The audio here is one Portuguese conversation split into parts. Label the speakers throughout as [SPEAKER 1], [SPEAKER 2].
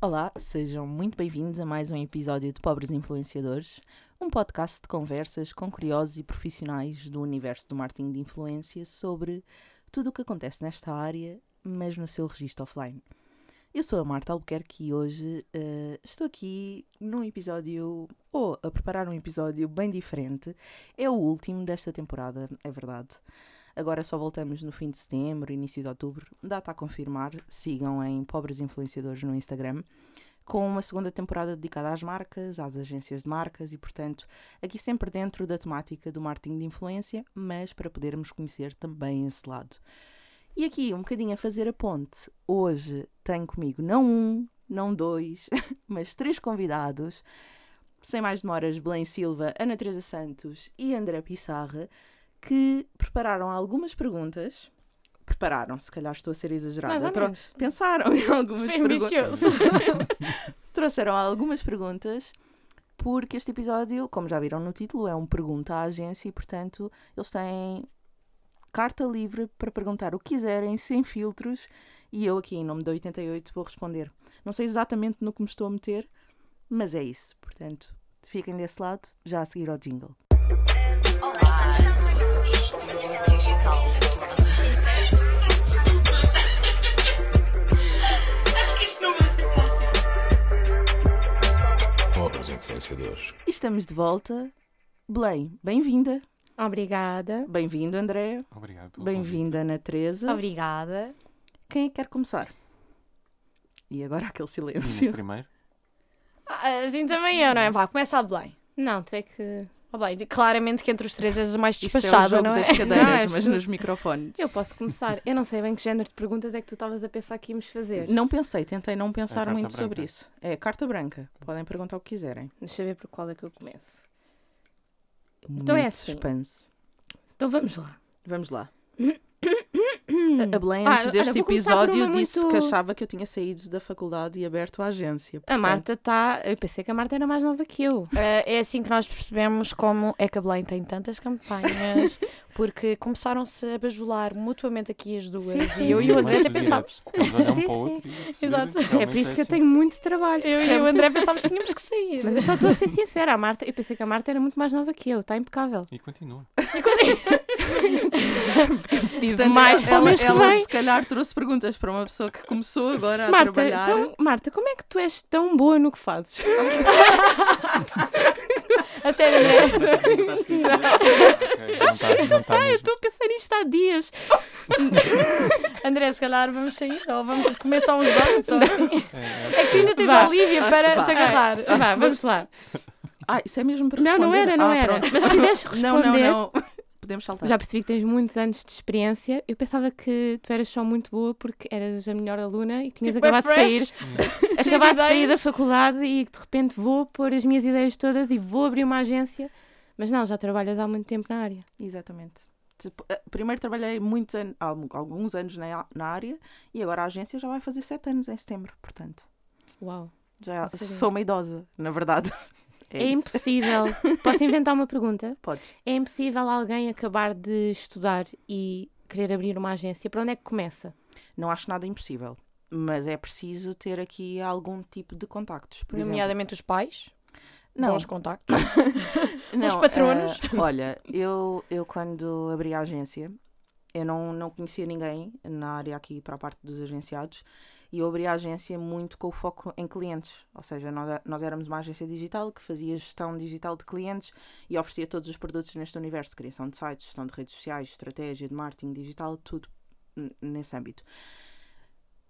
[SPEAKER 1] Olá, sejam muito bem-vindos a mais um episódio de Pobres Influenciadores, um podcast de conversas com curiosos e profissionais do universo do marketing de influência sobre tudo o que acontece nesta área, mas no seu registro offline. Eu sou a Marta Albuquerque e hoje uh, estou aqui num episódio, ou a preparar um episódio bem diferente. É o último desta temporada, é verdade. Agora só voltamos no fim de setembro, início de outubro. Data a confirmar. Sigam em Pobres Influenciadores no Instagram. Com uma segunda temporada dedicada às marcas, às agências de marcas e, portanto, aqui sempre dentro da temática do marketing de influência, mas para podermos conhecer também esse lado. E aqui, um bocadinho a fazer a ponte, hoje tenho comigo não um, não dois, mas três convidados. Sem mais demoras, Belém Silva, Ana Teresa Santos e André Pissarra, que prepararam algumas perguntas. Prepararam, se calhar estou a ser exagerada. Tro pensaram em algumas perguntas. Trouxeram algumas perguntas, porque este episódio, como já viram no título, é um pergunta à agência e, portanto, eles têm carta livre para perguntar o que quiserem, sem filtros, e eu aqui, em nome da 88, vou responder. Não sei exatamente no que me estou a meter, mas é isso. Portanto, fiquem desse lado, já a seguir ao jingle. Pobres influenciadores. Estamos de volta. Belém, bem-vinda.
[SPEAKER 2] Obrigada.
[SPEAKER 1] Bem-vindo, André.
[SPEAKER 3] Obrigado
[SPEAKER 1] Bem-vinda, Ana Teresa.
[SPEAKER 2] Obrigada.
[SPEAKER 1] Quem é que quer começar? E agora aquele silêncio.
[SPEAKER 3] primeiro?
[SPEAKER 2] Ah, assim também eu, não é? Vá, começa a Belém.
[SPEAKER 4] Não, tu é que.
[SPEAKER 2] Oh, bem, claramente que entre os três és a mais despachada,
[SPEAKER 1] Isto é o jogo
[SPEAKER 2] não é?
[SPEAKER 1] das cadeiras,
[SPEAKER 4] Não,
[SPEAKER 1] mas nos microfones.
[SPEAKER 4] Eu posso começar. Eu não sei bem que género de perguntas é que tu estavas a pensar que íamos fazer.
[SPEAKER 1] Não pensei, tentei não pensar
[SPEAKER 3] É
[SPEAKER 1] muito sobre
[SPEAKER 3] branca.
[SPEAKER 1] isso. É carta branca. Podem perguntar o que quiserem.
[SPEAKER 4] Deixa eu ver por qual é que eu começo.
[SPEAKER 1] Um
[SPEAKER 4] Então é assim.
[SPEAKER 1] suspense.
[SPEAKER 4] Então vamos lá.
[SPEAKER 1] Vamos lá. A- A Belém,
[SPEAKER 4] Ah,
[SPEAKER 1] antes
[SPEAKER 4] olha,
[SPEAKER 1] deste episódio, disse
[SPEAKER 4] muito-
[SPEAKER 1] que achava que eu tinha saído da faculdade e aberto a agência.
[SPEAKER 4] A
[SPEAKER 1] Portanto,
[SPEAKER 4] Marta está. Eu pensei que a Marta era mais nova que eu.
[SPEAKER 2] Ah, é assim que nós percebemos como é que a Belém tem tantas campanhas, porque começaram-se a bajular mutuamente aqui as duas.
[SPEAKER 4] Sim, sim.
[SPEAKER 2] E eu e o André até
[SPEAKER 3] Muito
[SPEAKER 2] pensámos.
[SPEAKER 3] direto. Ficamos a olhar um
[SPEAKER 4] Sim,
[SPEAKER 3] para o
[SPEAKER 4] sim.
[SPEAKER 3] outro e a
[SPEAKER 2] Exato.
[SPEAKER 4] É por isso que eu
[SPEAKER 3] assim.
[SPEAKER 4] tenho muito trabalho.
[SPEAKER 2] Eu e o André pensámos que tínhamos que sair.
[SPEAKER 4] Mas eu só estou a ser sincera. A Marta, eu pensei que a Marta era muito mais nova que eu. Está impecável.
[SPEAKER 3] E continua.
[SPEAKER 1] portanto,
[SPEAKER 4] mais para o
[SPEAKER 1] ela,
[SPEAKER 4] que
[SPEAKER 1] ela
[SPEAKER 4] vem.
[SPEAKER 1] se calhar trouxe perguntas para uma pessoa que começou agora a
[SPEAKER 4] Marta,
[SPEAKER 1] trabalhar.
[SPEAKER 4] então, Marta, como é que tu és tão boa no que fazes?
[SPEAKER 2] A sério, André.
[SPEAKER 3] Está, não está
[SPEAKER 4] Eu
[SPEAKER 3] mesmo.
[SPEAKER 4] estou a pensar nisto há dias.
[SPEAKER 2] André, se calhar vamos sair ou vamos comer só uns donuts ou assim.
[SPEAKER 3] É,
[SPEAKER 2] É que tu ainda tens
[SPEAKER 4] Vá.
[SPEAKER 2] a Olivia para
[SPEAKER 1] Vá.
[SPEAKER 2] te agarrar.
[SPEAKER 4] Vá, vamos lá.
[SPEAKER 1] Ah, isso é mesmo para
[SPEAKER 4] Não, não era, não
[SPEAKER 1] Ah,
[SPEAKER 4] era.
[SPEAKER 1] pronto.
[SPEAKER 4] Mas se quiseres responder.
[SPEAKER 1] Não, não, não. Podemos saltar.
[SPEAKER 4] Já percebi que tens muitos anos de experiência. Eu pensava que tu eras só muito boa porque eras a melhor aluna e tinhas
[SPEAKER 2] Tipo, é
[SPEAKER 4] acabado de sair, acabado de sair da faculdade e de repente vou pôr as minhas ideias todas e vou abrir uma agência. Mas não, já trabalhas há muito tempo na área.
[SPEAKER 1] Exatamente. Tipo, eh, Primeiro trabalhei muitos anos, alguns anos na, na área e agora a agência já vai fazer sete anos em setembro, portanto.
[SPEAKER 4] Uau.
[SPEAKER 1] Já sou uma idosa, na verdade.
[SPEAKER 4] É,
[SPEAKER 1] isso.
[SPEAKER 4] impossível. Posso inventar uma pergunta?
[SPEAKER 1] Podes.
[SPEAKER 4] É impossível alguém acabar de estudar e querer abrir uma agência. Para onde é que começa?
[SPEAKER 1] Não acho nada impossível, mas é preciso ter aqui algum tipo de contactos. Por exemplo.
[SPEAKER 2] Nomeadamente os pais.
[SPEAKER 1] Não.
[SPEAKER 2] Bons contactos. Os patronos.
[SPEAKER 1] eh, olha, eu, eu quando abri a agência, eu não, não conhecia ninguém na área aqui para a parte dos agenciados e eu abri a agência muito com o foco em clientes. Ou seja, nós, nós éramos uma agência digital que fazia gestão digital de clientes e oferecia todos os produtos neste universo, criação de sites, gestão de redes sociais, estratégia de marketing digital, tudo nesse âmbito.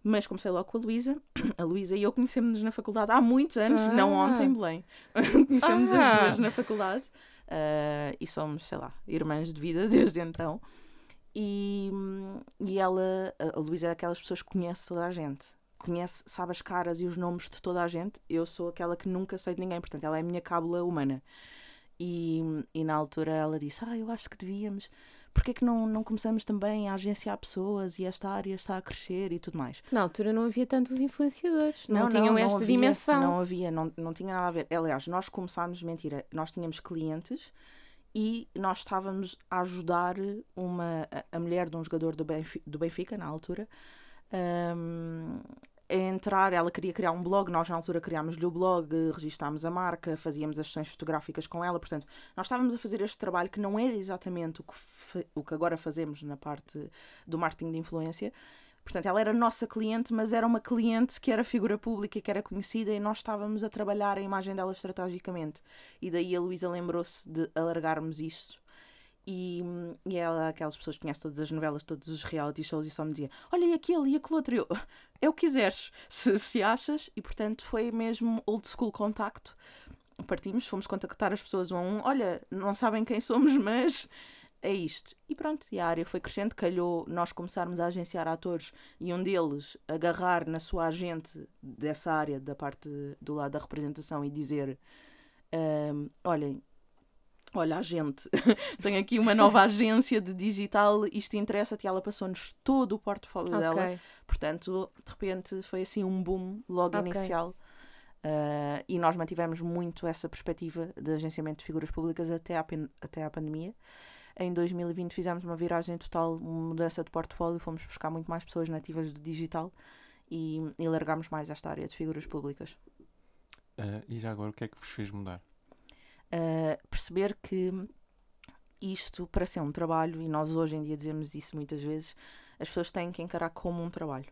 [SPEAKER 1] Mas comecei logo com a Luísa. A Luísa e eu conhecemos-nos na faculdade há muitos anos, não
[SPEAKER 4] Ah.
[SPEAKER 1] ontem, Belém. conhecemos as
[SPEAKER 4] Ah.
[SPEAKER 1] duas na faculdade ah, e somos, sei lá, irmãs de vida desde então. E, e ela, a Luísa é daquelas pessoas que conhece toda a gente. Conhece, sabe as caras e os nomes de toda a gente. Eu sou aquela que nunca sei de ninguém, portanto, ela é a minha cábula humana. E, e na altura ela disse: Ah, eu acho que devíamos. Porquê que não, não começamos também a agenciar pessoas e esta área está a crescer e tudo mais?
[SPEAKER 4] Na altura não havia tantos influenciadores. Não, tinham esta
[SPEAKER 1] havia,
[SPEAKER 4] dimensão.
[SPEAKER 1] Não havia, não, não tinha nada a ver. Aliás, nós começámos, mentira, nós tínhamos clientes e nós estávamos a ajudar uma, a, mulher de um jogador do Benfica, do Benfica na altura, hum, a entrar, ela queria criar um blog, nós na altura criámos-lhe o blog, registámos a marca, fazíamos as sessões fotográficas com ela, portanto, nós estávamos a fazer este trabalho que não era exatamente o que, o que agora fazemos na parte do marketing de influência. Portanto, ela era nossa cliente, mas era uma cliente que era figura pública que era conhecida e nós estávamos a trabalhar a imagem dela estrategicamente. E daí a Luísa lembrou-se de alargarmos isto. E, e ela, aquelas pessoas que conhecem todas as novelas, todos os reality shows, e só me dizia: Olha, e aquele e aquele outro. Eu, é o que quiseres, se, se achas. E portanto foi mesmo old school contacto. Partimos, fomos contactar as pessoas um a um. Olha, não sabem quem somos, mas é isto. E pronto, e a área foi crescendo. Calhou nós começarmos a agenciar atores e um deles agarrar na sua agente dessa área, da parte do lado da representação, e dizer: ahm, Olhem, olha, a gente tem aqui uma nova agência de digital, isto interessa-te. E ela passou-nos todo o portfólio dela.
[SPEAKER 4] Ok.
[SPEAKER 1] Portanto, de repente foi assim um boom logo
[SPEAKER 4] Ok.
[SPEAKER 1] inicial. Ah, e nós mantivemos muito essa perspectiva de agenciamento de figuras públicas até à, até à pandemia. Em 2020 fizemos uma viragem total, uma mudança de portfólio, fomos buscar muito mais pessoas nativas do digital e, e largámos mais esta área de figuras públicas.
[SPEAKER 3] Ah, e já agora, o que é que vos fez mudar?
[SPEAKER 1] Uh, perceber que isto, para ser um trabalho, e nós hoje em dia dizemos isso muitas vezes, as pessoas têm que encarar como um trabalho.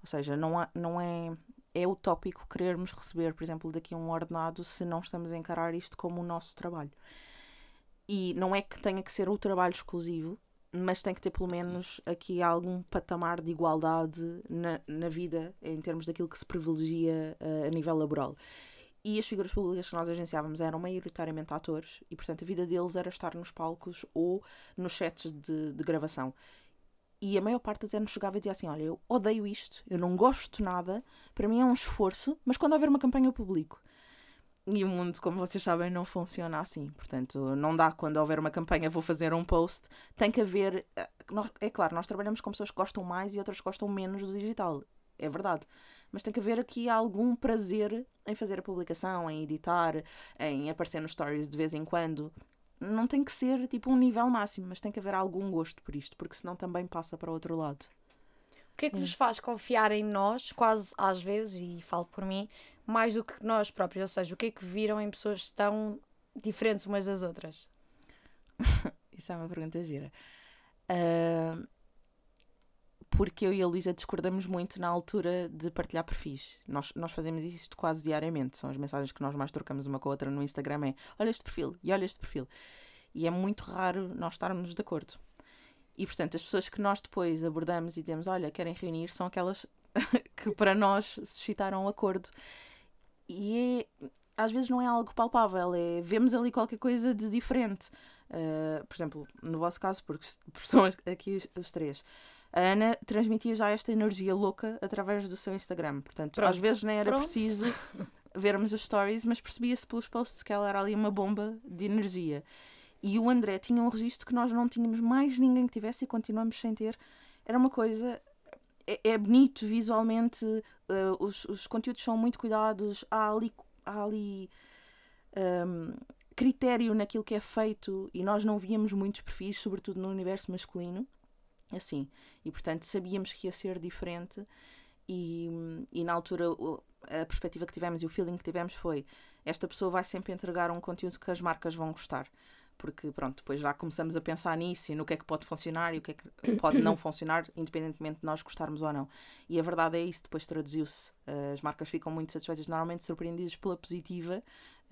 [SPEAKER 1] Ou seja, não, há, não é, é utópico querermos receber, por exemplo, daqui um ordenado se não estamos a encarar isto como o nosso trabalho. E não é que tenha que ser o trabalho exclusivo, mas tem que ter pelo menos aqui algum patamar de igualdade na, na vida, em termos daquilo que se privilegia uh, a nível laboral. E as figuras públicas que nós agenciávamos eram maioritariamente atores e, portanto, a vida deles era estar nos palcos ou nos sets de, de gravação. E a maior parte até nos chegava e dizia assim: Olha, eu odeio isto, eu não gosto nada, para mim é um esforço, mas quando houver uma campanha eu publico. E o mundo, como vocês sabem, não funciona assim. Portanto, não dá quando houver uma campanha, vou fazer um post. Tem que haver. eh, É claro, nós trabalhamos com pessoas que gostam mais e outras que gostam menos do digital. É verdade. Mas tem que haver aqui algum prazer em fazer a publicação, em editar, em aparecer nos stories de vez em quando. Não tem que ser tipo um nível máximo, mas tem que haver algum gosto por isto, porque senão também passa para o outro lado.
[SPEAKER 2] O que é que vos faz confiar em nós, quase às vezes, e falo por mim, mais do que nós próprios? Ou seja, o que é que viram em pessoas tão diferentes umas das outras?
[SPEAKER 1] Isso é uma pergunta gira. Ah, porque eu e a Luísa discordamos muito na altura de partilhar perfis. Nós, nós fazemos isto quase diariamente. São as mensagens que nós mais trocamos uma com a outra no Instagram. É olha este perfil e olha este perfil. E é muito raro nós estarmos de acordo. E portanto, as pessoas que nós depois abordamos e dizemos, olha, querem reunir, são aquelas que para nós suscitaram um acordo. E é, às vezes não é algo palpável, é vemos ali qualquer coisa de diferente. Uh, por exemplo, no vosso caso, porque est- porque estão aqui os, os três, a Ana transmitia já esta energia louca através do seu Instagram. Portanto,
[SPEAKER 2] Pronto,
[SPEAKER 1] às vezes nem era
[SPEAKER 2] pronto.
[SPEAKER 1] preciso vermos os stories, mas percebia-se pelos posts que ela era ali uma bomba de energia. E o André tinha um registro que nós não tínhamos mais ninguém que tivesse e continuamos sem ter. Era uma coisa. É, é bonito visualmente, uh, os, os conteúdos são muito cuidados, há ali, há ali um, critério naquilo que é feito e nós não víamos muitos perfis, sobretudo no universo masculino, assim. E portanto sabíamos que ia ser diferente e, e na altura a perspectiva que tivemos e o feeling que tivemos foi esta pessoa vai sempre entregar um conteúdo que as marcas vão gostar. Porque, pronto, depois já começamos a pensar nisso e no que é que pode funcionar e o que é que pode não funcionar, independentemente de nós gostarmos ou não. E a verdade é isso, depois traduziu-se. Uh, As marcas ficam muito satisfeitas, normalmente surpreendidas pela positiva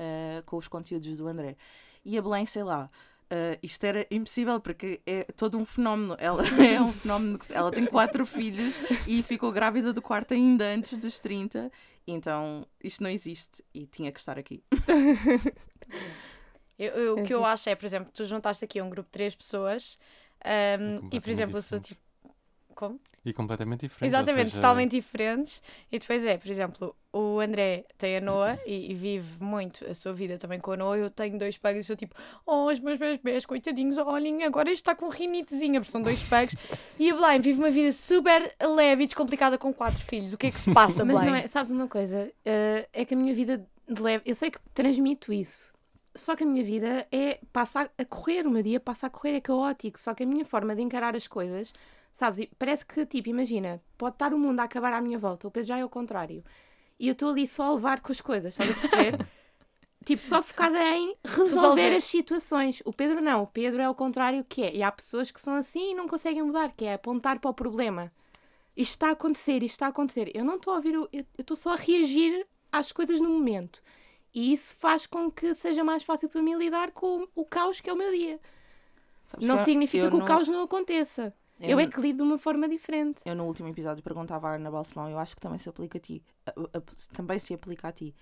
[SPEAKER 1] uh, com os conteúdos do André. E a Belém, sei lá, uh, isto era impossível porque é todo um fenómeno. Ela é um fenómeno. que- Ela tem quatro filhos e ficou grávida do quarto ainda antes dos 30. Então isto não existe e tinha que estar aqui.
[SPEAKER 2] Eu, eu- o
[SPEAKER 4] É
[SPEAKER 2] que eu
[SPEAKER 4] giro.
[SPEAKER 2] acho é, por exemplo, tu juntaste aqui um grupo de três pessoas ahm, e, por exemplo, eu sou tipo. Como?
[SPEAKER 3] E completamente diferente. ou
[SPEAKER 2] Exatamente,
[SPEAKER 3] seja,
[SPEAKER 2] totalmente diferentes. E depois é, por exemplo, o André tem a Noa e, e vive muito a sua vida também com a Noa. Eu tenho dois pugs e sou tipo, oh, os meus bebês, coitadinhos, olhem, agora este está com rinitezinha, porque são dois pugs. e a Belém vive uma vida super leve e descomplicada com quatro filhos. O que é que se passa,
[SPEAKER 4] Mas
[SPEAKER 2] Belém?
[SPEAKER 4] não é, sabes uma coisa? Eh, é que a minha vida de leve, eu sei que transmito isso. Só que a minha vida é passa a, a correr, o meu dia passa a correr, é caótico. Só que a minha forma de encarar as coisas Sabes? Parece que, tipo, imagina, pode estar o mundo a acabar à minha volta, o Pedro já é o contrário. E eu estou ali só a levar com as coisas, estás a perceber? tipo, só focada em resolver,
[SPEAKER 2] Resolver.
[SPEAKER 4] as situações. O Pedro não, o Pedro é o contrário que é. E há pessoas que são assim e não conseguem mudar, que é apontar para o problema. Isto está a acontecer, isto está a acontecer. Eu não estou a ouvir, eu estou só a reagir às coisas no momento. E isso faz com que seja mais fácil para mim lidar com o, caos que é o meu dia.
[SPEAKER 1] Sabes
[SPEAKER 4] Não
[SPEAKER 1] que
[SPEAKER 4] significa que o
[SPEAKER 1] não-
[SPEAKER 4] caos não aconteça.
[SPEAKER 1] Eu
[SPEAKER 4] Eu é que lido de uma forma diferente.
[SPEAKER 1] Eu no último episódio perguntava à Ana Balsemão, eu acho que também se aplica a ti, a- a- também se aplica a ti.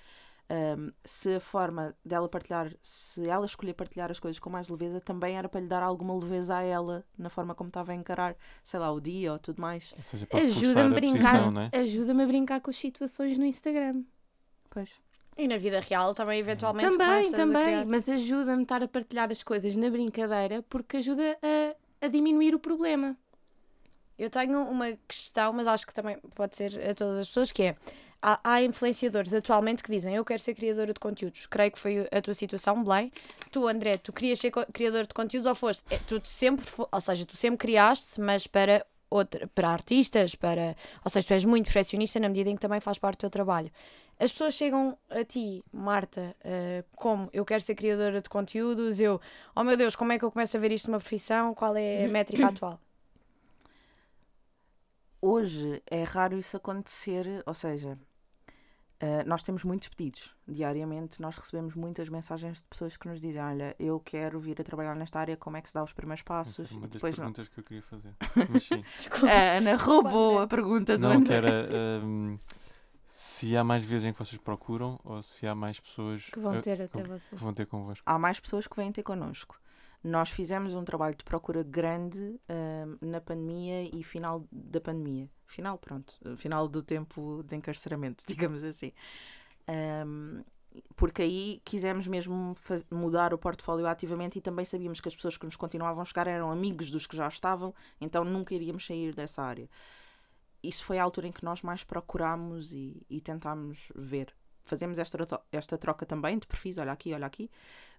[SPEAKER 1] Um, se a forma dela partilhar, se ela escolher partilhar as coisas com mais leveza, também era para lhe dar alguma leveza a ela na forma como estava a encarar, sei lá, o dia ou tudo mais.
[SPEAKER 4] Ajuda-me
[SPEAKER 3] a
[SPEAKER 4] brincar,
[SPEAKER 3] posição, não é?
[SPEAKER 4] ajuda-me a brincar com as situações no Instagram.
[SPEAKER 1] Pois.
[SPEAKER 2] E na vida real também, eventualmente,
[SPEAKER 4] Também, também. Mas ajuda-me a estar a partilhar as coisas na brincadeira porque ajuda a, a diminuir o problema.
[SPEAKER 2] Eu tenho uma questão, mas acho que também pode ser a todas as pessoas, que é há, há influenciadores atualmente que dizem eu quero ser criadora de conteúdos. Creio que foi a tua situação, Belém. Tu, André, tu querias ser criador de conteúdos ou foste? É, Tu sempre, ou seja, tu sempre criaste, mas para outra, para artistas, para, ou seja, tu és muito perfeccionista na medida em que também faz parte do teu trabalho. As pessoas chegam a ti, Marta, eh, como eu quero ser criadora de conteúdos, eu, oh meu Deus, como é que eu começo a ver isto numa profissão? Qual é a métrica atual?
[SPEAKER 1] Hoje é raro isso acontecer, ou seja, eh, nós temos muitos pedidos diariamente, nós recebemos muitas mensagens de pessoas que nos dizem: Olha, eu quero vir a trabalhar nesta área, como é que se dá os primeiros
[SPEAKER 3] Essa
[SPEAKER 1] passos?
[SPEAKER 3] uma das
[SPEAKER 1] Depois não.
[SPEAKER 3] perguntas que eu queria fazer. Mas sim.
[SPEAKER 2] Desculpa.
[SPEAKER 1] A Ana roubou a pergunta do
[SPEAKER 3] Não,
[SPEAKER 1] André.
[SPEAKER 3] que era hum, se há mais vezes em que vocês procuram ou se há mais pessoas
[SPEAKER 4] Que vão ter até
[SPEAKER 3] que
[SPEAKER 4] vocês.
[SPEAKER 3] vão ter convosco.
[SPEAKER 1] há mais pessoas que vêm ter connosco. Nós fizemos um trabalho de procura grande ahm, na pandemia e final da pandemia. Final, pronto. Final do tempo de encarceramento, digamos assim. Ahm, porque aí quisemos mesmo mudar o portfólio ativamente e também sabíamos que as pessoas que nos continuavam a chegar eram amigos dos que já estavam, então nunca iríamos sair dessa área. Isso foi a altura em que nós mais procurámos e, e tentámos ver. Fazemos esta, esta troca também de perfis, olha aqui, olha aqui,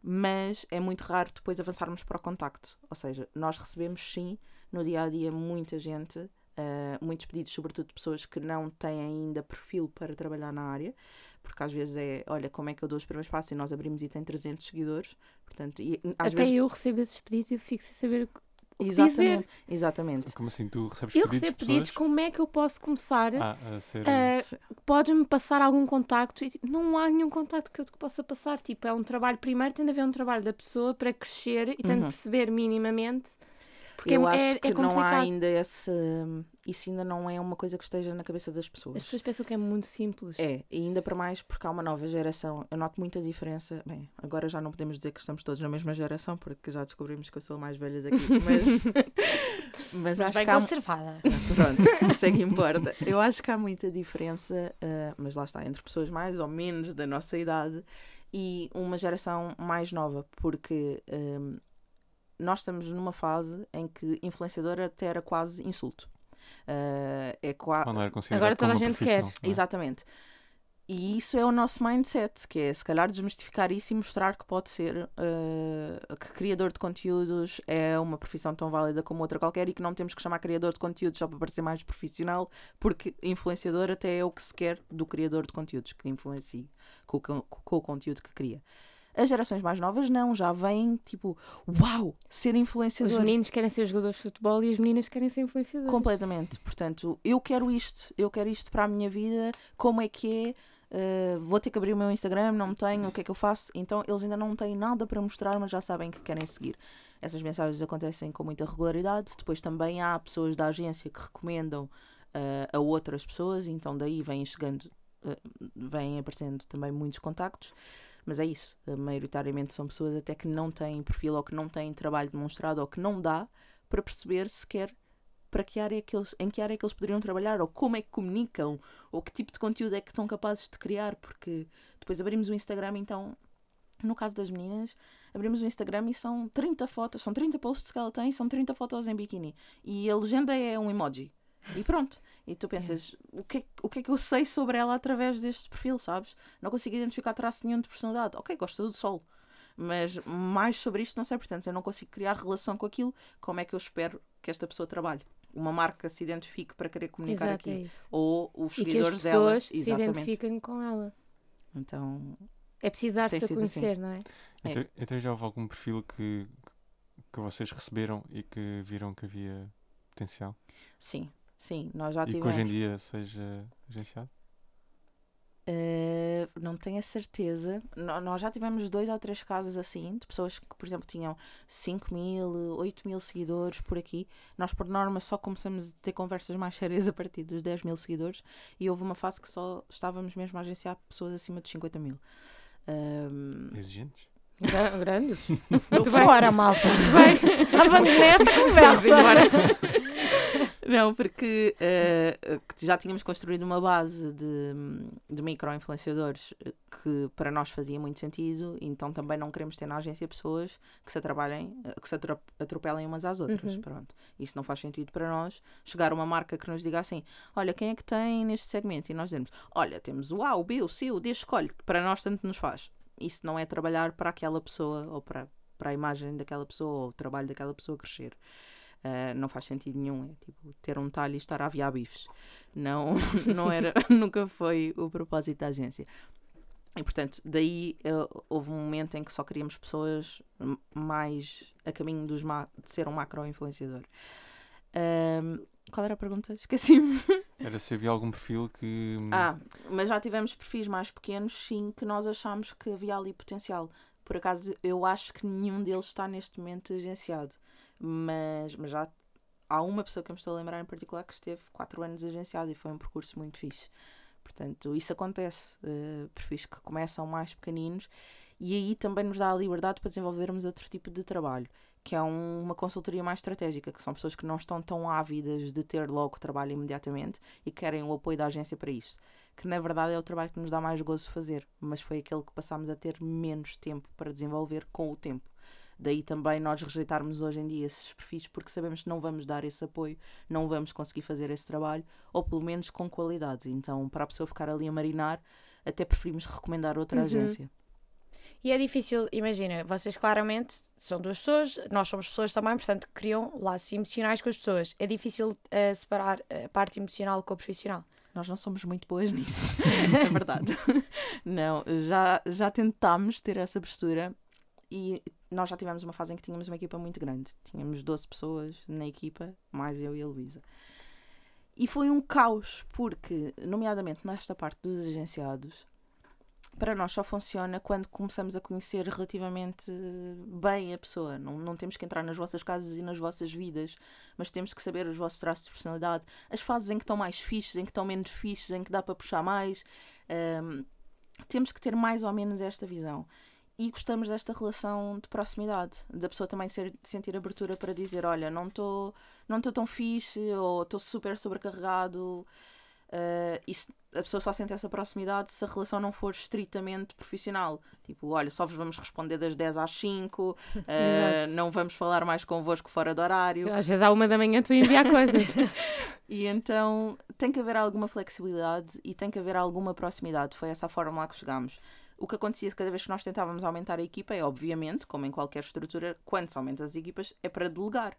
[SPEAKER 1] mas é muito raro depois avançarmos para o contacto. Ou seja, nós recebemos sim no dia a dia muita gente, ah, muitos pedidos, sobretudo de pessoas que não têm ainda perfil para trabalhar na área, porque às vezes é, olha, como é que eu dou os primeiros passos e nós abrimos e tem 300 seguidores, portanto, e,
[SPEAKER 4] Até
[SPEAKER 1] vezes.
[SPEAKER 4] eu recebo esses pedidos e eu fico sem saber o
[SPEAKER 1] Exatamente,
[SPEAKER 4] dizer.
[SPEAKER 1] exatamente.
[SPEAKER 3] Como assim? Tu recebes
[SPEAKER 4] Eu
[SPEAKER 3] pedidos
[SPEAKER 4] recebo
[SPEAKER 3] de
[SPEAKER 4] pedidos, como é que eu posso começar?
[SPEAKER 3] Ah, a ser.
[SPEAKER 4] Ah, Podes-me passar algum contacto? E, tipo, não há nenhum contacto que eu te possa passar. Tipo, é um trabalho, primeiro tem de haver um trabalho da pessoa para crescer e tem de
[SPEAKER 1] Uhum.
[SPEAKER 4] perceber minimamente. Porque
[SPEAKER 1] eu
[SPEAKER 4] é,
[SPEAKER 1] acho
[SPEAKER 4] é,
[SPEAKER 1] que
[SPEAKER 4] é
[SPEAKER 1] não há ainda esse. Isso ainda não é uma coisa que esteja na cabeça das pessoas.
[SPEAKER 4] As pessoas pensam que é muito simples.
[SPEAKER 1] É, e ainda para mais porque há uma nova geração. Eu noto muita diferença. Bem, agora já não podemos dizer que estamos todos na mesma geração, porque já descobrimos que eu sou a mais velha daqui. Mas, mas,
[SPEAKER 2] Mas
[SPEAKER 1] acho
[SPEAKER 2] bem
[SPEAKER 1] que há.
[SPEAKER 2] conservada.
[SPEAKER 1] Pronto, isso é que importa. Eu acho que há muita diferença, ah, mas lá está, entre pessoas mais ou menos da nossa idade e uma geração mais nova, porque ahm, nós estamos numa fase em que influenciador até era quase insulto. Ah, é
[SPEAKER 3] considerado
[SPEAKER 4] Agora toda
[SPEAKER 3] como
[SPEAKER 4] a gente quer.
[SPEAKER 3] é?
[SPEAKER 1] Exatamente. E isso é o nosso mindset, que é se calhar desmistificar isso e mostrar que pode ser eh, que criador de conteúdos é uma profissão tão válida como outra qualquer e que não temos que chamar criador de conteúdos só para parecer mais profissional, porque influenciador até é o que se quer do criador de conteúdos, que influencia com, o con- com o conteúdo que cria. As gerações mais novas não, já vêm tipo, uau, ser
[SPEAKER 4] Os
[SPEAKER 1] influenciador.
[SPEAKER 4] meninos querem ser jogadores de futebol e as meninas querem ser influenciadoras.
[SPEAKER 1] Completamente. Portanto, eu quero isto, eu quero isto para a minha vida, como é que é? Uh, vou ter que abrir o meu Instagram, não tenho, o que é que eu faço? Então eles ainda não têm nada para mostrar, mas já sabem que querem seguir. Essas mensagens acontecem com muita regularidade. Depois também há pessoas da agência que recomendam uh, a outras pessoas, então daí vêm chegando, uh, vêm aparecendo também muitos contactos. Mas é isso, uh, maioritariamente são pessoas até que não têm perfil ou que não têm trabalho demonstrado ou que não dá para perceber sequer para que área que eles, em que área que eles poderiam trabalhar, ou como é que comunicam, ou que tipo de conteúdo é que estão capazes de criar, porque depois abrimos o Instagram, então, no caso das meninas, abrimos o Instagram e são 30 fotos, são 30 posts que ela tem, são 30 fotos em biquíni. E a legenda é um emoji. E pronto. E tu pensas, o que, é, o que é que eu sei sobre ela através deste perfil, sabes? Não consigo identificar traço nenhum de personalidade. Ok, gosta do sol. Mas mais sobre isto não sei, portanto, eu não consigo criar relação com aquilo. Como é que eu espero que esta pessoa trabalhe? uma marca se identifique para querer comunicar
[SPEAKER 4] Exato, é
[SPEAKER 1] aqui.
[SPEAKER 4] isso.
[SPEAKER 1] Ou os
[SPEAKER 4] E que as
[SPEAKER 1] seguidores dela.
[SPEAKER 4] pessoas se identifiquem com ela.
[SPEAKER 1] Então,
[SPEAKER 4] É preciso dar-se
[SPEAKER 1] Tem
[SPEAKER 4] a
[SPEAKER 1] sido assim.
[SPEAKER 4] conhecer, não é?
[SPEAKER 1] É.
[SPEAKER 3] Então, então já houve algum perfil que, que vocês receberam e que viram que havia potencial?
[SPEAKER 1] sim, sim, nós já
[SPEAKER 3] e que
[SPEAKER 1] tivemos.
[SPEAKER 3] hoje em dia seja agenciado?
[SPEAKER 1] Eh, não tenho a certeza. No- nós já tivemos dois ou três casos assim, de pessoas que, por exemplo, tinham 5 mil, 8 mil seguidores por aqui. Nós, por norma, só começamos a ter conversas mais sérias a partir dos 10 mil seguidores. E houve uma fase que só estávamos mesmo a agenciar pessoas acima de 50 mil.
[SPEAKER 3] Exigentes?
[SPEAKER 4] Gra- Grandes.
[SPEAKER 2] Muito
[SPEAKER 4] bem.
[SPEAKER 2] fora, malta. Muito bem. Avante nessa conversa.
[SPEAKER 1] Não, porque que já tínhamos construído uma base de, de micro-influenciadores eh, que para nós fazia muito sentido, então também não queremos ter na agência pessoas que se atrabalhem, eh, que se atro- atropelem umas às outras.
[SPEAKER 4] Uhum.
[SPEAKER 1] Pronto. Isso não faz sentido para nós. Chegar uma marca que nos diga assim: olha, quem é que tem neste segmento? E nós dizemos: olha, temos o A, o B, o C, o D, escolhe. Para nós tanto nos faz. Isso não é trabalhar para aquela pessoa ou para, para a imagem daquela pessoa ou o trabalho daquela pessoa crescer. Uh, não faz sentido nenhum. É tipo ter um talho e estar a aviar bifes. Não, não era, nunca foi o propósito da agência. E portanto, daí uh, houve um momento em que só queríamos pessoas mais a caminho dos de ser um macro-influenciador. Um, qual era a pergunta? Esqueci-me.
[SPEAKER 3] Era se havia algum perfil que. hum,
[SPEAKER 1] Ah, mas já tivemos perfis mais pequenos, sim, que nós achámos que havia ali potencial. Por acaso, eu acho que nenhum deles está neste momento agenciado. Mas, mas já há uma pessoa que eu me estou a lembrar em particular que esteve 4 anos agenciado e foi um percurso muito fixe. Portanto, isso acontece. Uh, perfis que começam mais pequeninos e aí também nos dá a liberdade para desenvolvermos outro tipo de trabalho, que é um- uma consultoria mais estratégica, que são pessoas que não estão tão ávidas de ter logo trabalho imediatamente e querem o apoio da agência para isso. Que na verdade é o trabalho que nos dá mais gozo fazer, mas foi aquele que passámos a ter menos tempo para desenvolver com o tempo. Daí também nós rejeitarmos hoje em dia esses perfis porque sabemos que não vamos dar esse apoio, não vamos conseguir fazer esse trabalho, ou pelo menos com qualidade. Então, para a pessoa ficar ali a marinar, até preferimos recomendar outra
[SPEAKER 4] Uhum.
[SPEAKER 1] agência.
[SPEAKER 2] E é difícil, imagina, vocês claramente são duas pessoas, nós somos pessoas também, portanto criam laços emocionais com as pessoas. É difícil eh, separar a parte emocional com o profissional.
[SPEAKER 1] Nós não somos muito boas nisso, é verdade. Não, já, já tentámos ter essa postura e nós já tivemos uma fase em que tínhamos uma equipa muito grande. Tínhamos 12 pessoas na equipa, mais eu e a Luísa. E foi um caos, porque, nomeadamente nesta parte dos agenciados, para nós só funciona quando começamos a conhecer relativamente bem a pessoa. Não, não temos que entrar nas vossas casas e nas vossas vidas, mas temos que saber os vossos traços de personalidade, as fases em que estão mais fixes, em que estão menos fixes, em que dá para puxar mais. Ahm, temos que ter mais ou menos esta visão. E gostamos desta relação de proximidade, da pessoa também ser, sentir abertura para dizer: Olha, não estou não tão fixe, ou estou super sobrecarregado. Ah, e se- a pessoa só sente essa proximidade se a relação não for estritamente profissional. Tipo, olha, só vos vamos responder das 10 às 5, ah,
[SPEAKER 4] Exato.
[SPEAKER 1] não vamos falar mais convosco fora do horário.
[SPEAKER 4] Às vezes à uma da manhã tu enviar coisas.
[SPEAKER 1] E então tem que haver alguma flexibilidade e tem que haver alguma proximidade. Foi essa a fórmula que chegámos. O que acontecia cada vez que nós tentávamos aumentar a equipa é, obviamente, como em qualquer estrutura, quando se aumenta as equipas, é para delegar.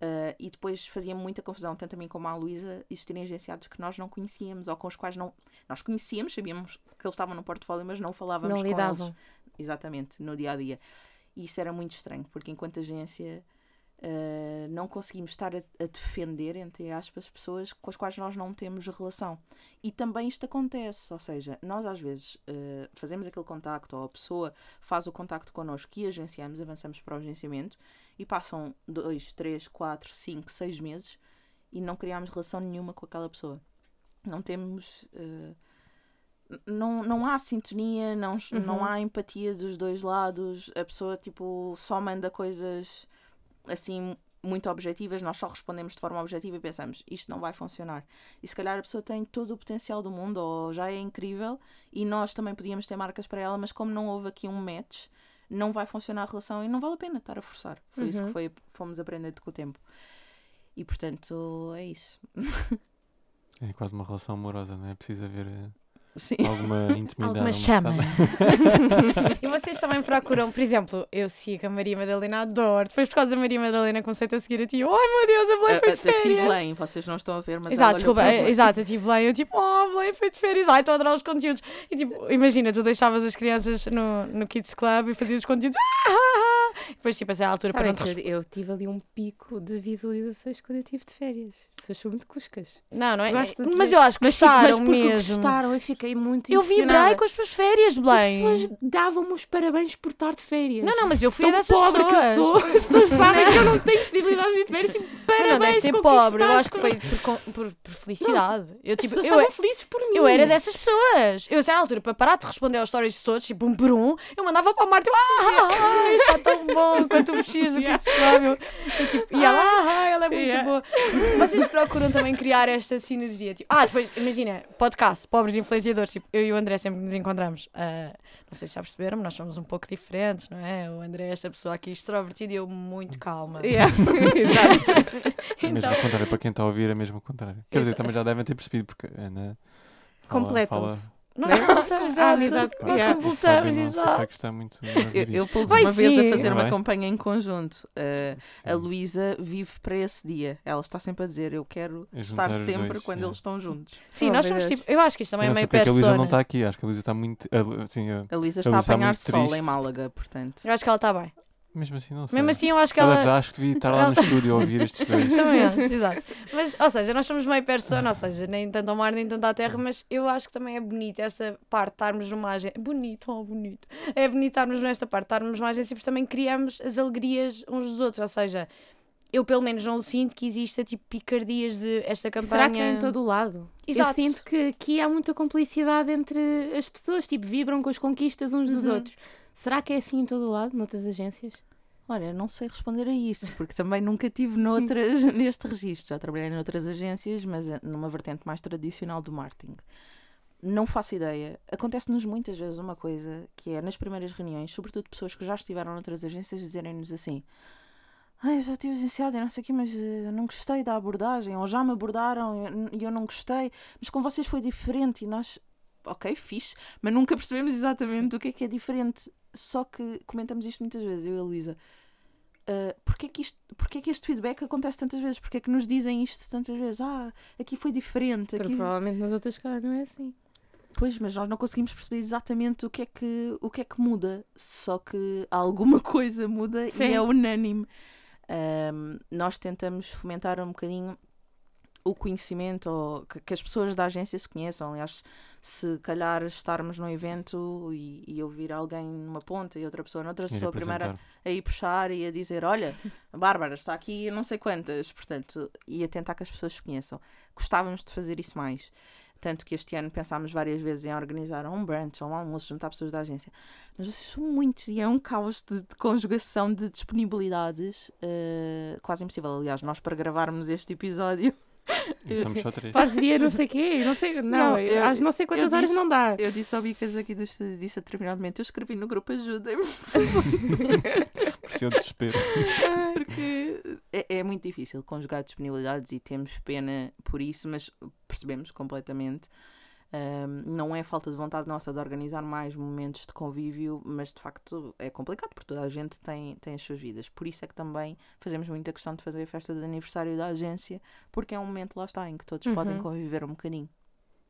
[SPEAKER 1] Ah, e depois fazia muita confusão, tanto a mim como à Luísa, existirem agenciados que nós não conhecíamos ou com os quais não. Nós conhecíamos, sabíamos que eles estavam no portfólio, mas não falávamos
[SPEAKER 4] Não
[SPEAKER 1] com eles. Exatamente, no dia a dia. E isso era muito estranho, porque enquanto agência uh, não conseguimos estar a, a defender, entre aspas, pessoas com as quais nós não temos relação. E também isto acontece, ou seja, nós às vezes uh, fazemos aquele contacto, ou a pessoa faz o contacto connosco e agenciamos, avançamos para o agenciamento, e passam dois, três, quatro, cinco, seis meses e não criamos relação nenhuma com aquela pessoa. Não temos. uh, não, não há sintonia, não,
[SPEAKER 4] Uhum.
[SPEAKER 1] não há empatia dos dois lados, a pessoa tipo só manda coisas assim muito objetivas, nós só respondemos de forma objetiva e pensamos isto não vai funcionar. E se calhar a pessoa tem todo o potencial do mundo ou já é incrível e nós também podíamos ter marcas para ela, mas como não houve aqui um match, não vai funcionar a relação e não vale a pena estar a forçar. Foi isso
[SPEAKER 4] Uhum.
[SPEAKER 1] que foi, fomos aprendendo com o tempo. E portanto é isso.
[SPEAKER 3] É quase uma relação amorosa, não é? Precisa haver eh,
[SPEAKER 1] Sim.
[SPEAKER 3] alguma intimidade.
[SPEAKER 2] Alguma
[SPEAKER 3] uma
[SPEAKER 2] chama. e vocês também procuram, por exemplo, eu sigo a Maria Madalena, adoro. Depois, por causa da Maria Madalena, comecei a seguir a ti. Ai meu Deus, a
[SPEAKER 1] A,
[SPEAKER 2] foi
[SPEAKER 1] a,
[SPEAKER 2] de
[SPEAKER 1] a Ti
[SPEAKER 2] férias.
[SPEAKER 1] Belém, vocês não estão a ver, mas
[SPEAKER 2] Exato,
[SPEAKER 1] ela
[SPEAKER 2] desculpa, é, exato, eu tipo Belém, eu tipo, oh, Belém foi de férias, ai, estou a adorar os conteúdos. E tipo, imagina, tu deixavas as crianças no, no Kids Club e fazias os conteúdos, e depois, tipo, a certa altura, para
[SPEAKER 4] Sabem
[SPEAKER 2] não te
[SPEAKER 4] eu, eu tive ali um pico de visualizações quando eu estive de férias. As pessoas são muito cuscas.
[SPEAKER 2] Não, não é?
[SPEAKER 4] Gosto
[SPEAKER 2] Mas eu acho que gostaram
[SPEAKER 4] mas porque
[SPEAKER 2] mesmo.
[SPEAKER 4] gostaram, eu fiquei muito
[SPEAKER 2] Eu vibrei com as suas férias,
[SPEAKER 4] As
[SPEAKER 2] Belém.
[SPEAKER 4] pessoas davam-me os parabéns por estar de férias.
[SPEAKER 2] Não, não, mas eu fui
[SPEAKER 4] Tão
[SPEAKER 2] dessas
[SPEAKER 4] pobre
[SPEAKER 2] pessoas.
[SPEAKER 4] que eu sou. As pessoas sabem que eu não tenho possibilidade de ir de férias. Tipo,
[SPEAKER 2] Mas
[SPEAKER 4] parabéns,
[SPEAKER 2] não deve ser pobre, eu acho que foi por, por, por felicidade. Eu,
[SPEAKER 4] As
[SPEAKER 2] tipo,
[SPEAKER 4] pessoas
[SPEAKER 2] eu,
[SPEAKER 4] estavam felizes por mim.
[SPEAKER 2] eu era dessas pessoas. Eu, a certa altura, para parar de responder aos stories de todos, tipo um por um, eu mandava para a Marta, eu, ah, ah, isto está tão bom, tu mexias o
[SPEAKER 4] Yeah.
[SPEAKER 2] Kids Club, eu, eu, tipo, e ela, ah, ah, ela é muito
[SPEAKER 4] Yeah.
[SPEAKER 2] boa. Vocês procuram também criar esta sinergia, tipo, ah, depois, imagina, podcast, pobres influenciadores, tipo, eu e o André sempre nos encontramos, ah, não sei se já perceberam, nós somos um pouco diferentes, não é? O André é esta pessoa aqui extrovertida e eu muito calma.
[SPEAKER 4] Yeah. Exato.
[SPEAKER 3] É mesmo
[SPEAKER 2] Então-
[SPEAKER 3] ao contrário, para quem está a ouvir é mesmo ao contrário. Quer dizer, também já devem ter percebido, porque a Ana fala-
[SPEAKER 4] Completam-se.
[SPEAKER 3] Fala-
[SPEAKER 2] Nós
[SPEAKER 4] Né? Ah,
[SPEAKER 2] exato.
[SPEAKER 4] exato.
[SPEAKER 2] Nós
[SPEAKER 4] Yeah.
[SPEAKER 3] não se
[SPEAKER 2] exato.
[SPEAKER 3] muito de
[SPEAKER 1] Eu,
[SPEAKER 3] isto.
[SPEAKER 1] pus uma vez
[SPEAKER 2] sim.
[SPEAKER 1] a fazer uma
[SPEAKER 3] Vai?
[SPEAKER 1] campanha em conjunto. Uh, a Luísa vive para esse dia. Ela está sempre a dizer: Eu quero
[SPEAKER 3] É
[SPEAKER 1] estar sempre
[SPEAKER 3] dois,
[SPEAKER 1] quando
[SPEAKER 3] é.
[SPEAKER 1] eles estão juntos.
[SPEAKER 2] Sim,
[SPEAKER 4] Oh,
[SPEAKER 2] nós somos tipo. Eu acho que isto também
[SPEAKER 3] Eu
[SPEAKER 2] é
[SPEAKER 3] não sei
[SPEAKER 2] meio
[SPEAKER 3] porque é que a Luísa não está aqui, acho que a Luísa está muito. a Assim, a-
[SPEAKER 1] A Luísa está a apanhar sol em. Málaga, portanto.
[SPEAKER 2] Eu acho que ela está bem.
[SPEAKER 3] Mesmo assim, não sei.
[SPEAKER 2] Mesmo assim, eu acho que
[SPEAKER 3] Ela
[SPEAKER 2] ela.
[SPEAKER 3] já acho que devia estar lá no estúdio a ouvir estes dois.
[SPEAKER 2] Também acho, exato. Mas, ou seja, nós somos meio persona, ou seja, nem tanto ao mar nem tanto à terra, mas eu acho que também é bonito esta parte de estarmos numa agência. Bonito, oh, bonito. É bonito estarmos nesta parte, de estarmos numa agência, porque também criamos as alegrias uns dos outros, ou seja. Eu pelo menos não sinto que exista tipo picardias de esta campanha.
[SPEAKER 4] Será que é em todo o lado?
[SPEAKER 2] Exato.
[SPEAKER 4] Eu sinto que aqui há muita complicidade entre as pessoas, tipo, vibram com as conquistas uns dos
[SPEAKER 2] Uhum.
[SPEAKER 4] outros. Será que é assim em todo o lado, noutras agências?
[SPEAKER 1] Olha, não sei responder a isso, porque também nunca tive noutras, neste registro. Já trabalhei noutras agências, mas numa vertente mais tradicional do marketing. Não faço ideia. Acontece-nos muitas vezes uma coisa que é nas primeiras reuniões, sobretudo pessoas que já estiveram noutras agências, dizerem-nos assim: Ai, já estive agenciada e não sei o quê, mas eh, não gostei da abordagem, ou já me abordaram eu- e eu não gostei, mas com vocês foi diferente e nós. Ok, fixe, mas nunca percebemos exatamente o que é que é diferente. Só que comentamos isto muitas vezes, eu e a Luísa. Uh, porquê, que isto, porquê que este feedback acontece tantas vezes? Porquê que nos dizem isto tantas vezes? Ah, aqui foi diferente.
[SPEAKER 4] Porque
[SPEAKER 1] Aqui...
[SPEAKER 4] provavelmente nas outras caras não é assim.
[SPEAKER 1] Pois, mas nós não conseguimos perceber exatamente o que é que, o que, é que muda. Só que alguma coisa muda
[SPEAKER 4] Sim.
[SPEAKER 1] e é unânime. Um, nós tentamos fomentar um bocadinho o conhecimento, ou que, que as pessoas da agência se conheçam. Aliás, se calhar estarmos num evento e, e eu vir alguém numa ponta e outra pessoa noutra, sou a primeira a ir puxar e a dizer: Olha, a Bárbara está aqui não sei quantas. Portanto, e a tentar que as pessoas se conheçam. Gostávamos de fazer isso mais. Tanto que este ano pensámos várias vezes em organizar um brunch ou um almoço, juntar pessoas da agência. Mas vocês são muitos e é um caos de, de conjugação de disponibilidades eh, quase impossível. Aliás, nós para gravarmos este episódio,
[SPEAKER 3] E somos só três.
[SPEAKER 4] Fazes dia não sei o quê, não sei, não,
[SPEAKER 1] Não, eu-
[SPEAKER 4] às não sei quantas horas
[SPEAKER 1] disse-
[SPEAKER 4] não dá.
[SPEAKER 1] eu disse ao Bicas aqui do estúdio, disse a momento, eu escrevi no grupo ajudem-me.
[SPEAKER 3] Por seu desespero.
[SPEAKER 1] porque é, é muito difícil conjugar disponibilidades e temos pena por isso, mas percebemos completamente. Ahm, não é falta de vontade nossa de organizar mais momentos de convívio, mas de facto é complicado porque toda a gente tem, tem as suas vidas. Por isso é que também fazemos muita questão de fazer a festa de aniversário da agência, porque é um momento lá está em que todos podem
[SPEAKER 4] Uhum.
[SPEAKER 1] conviver um bocadinho.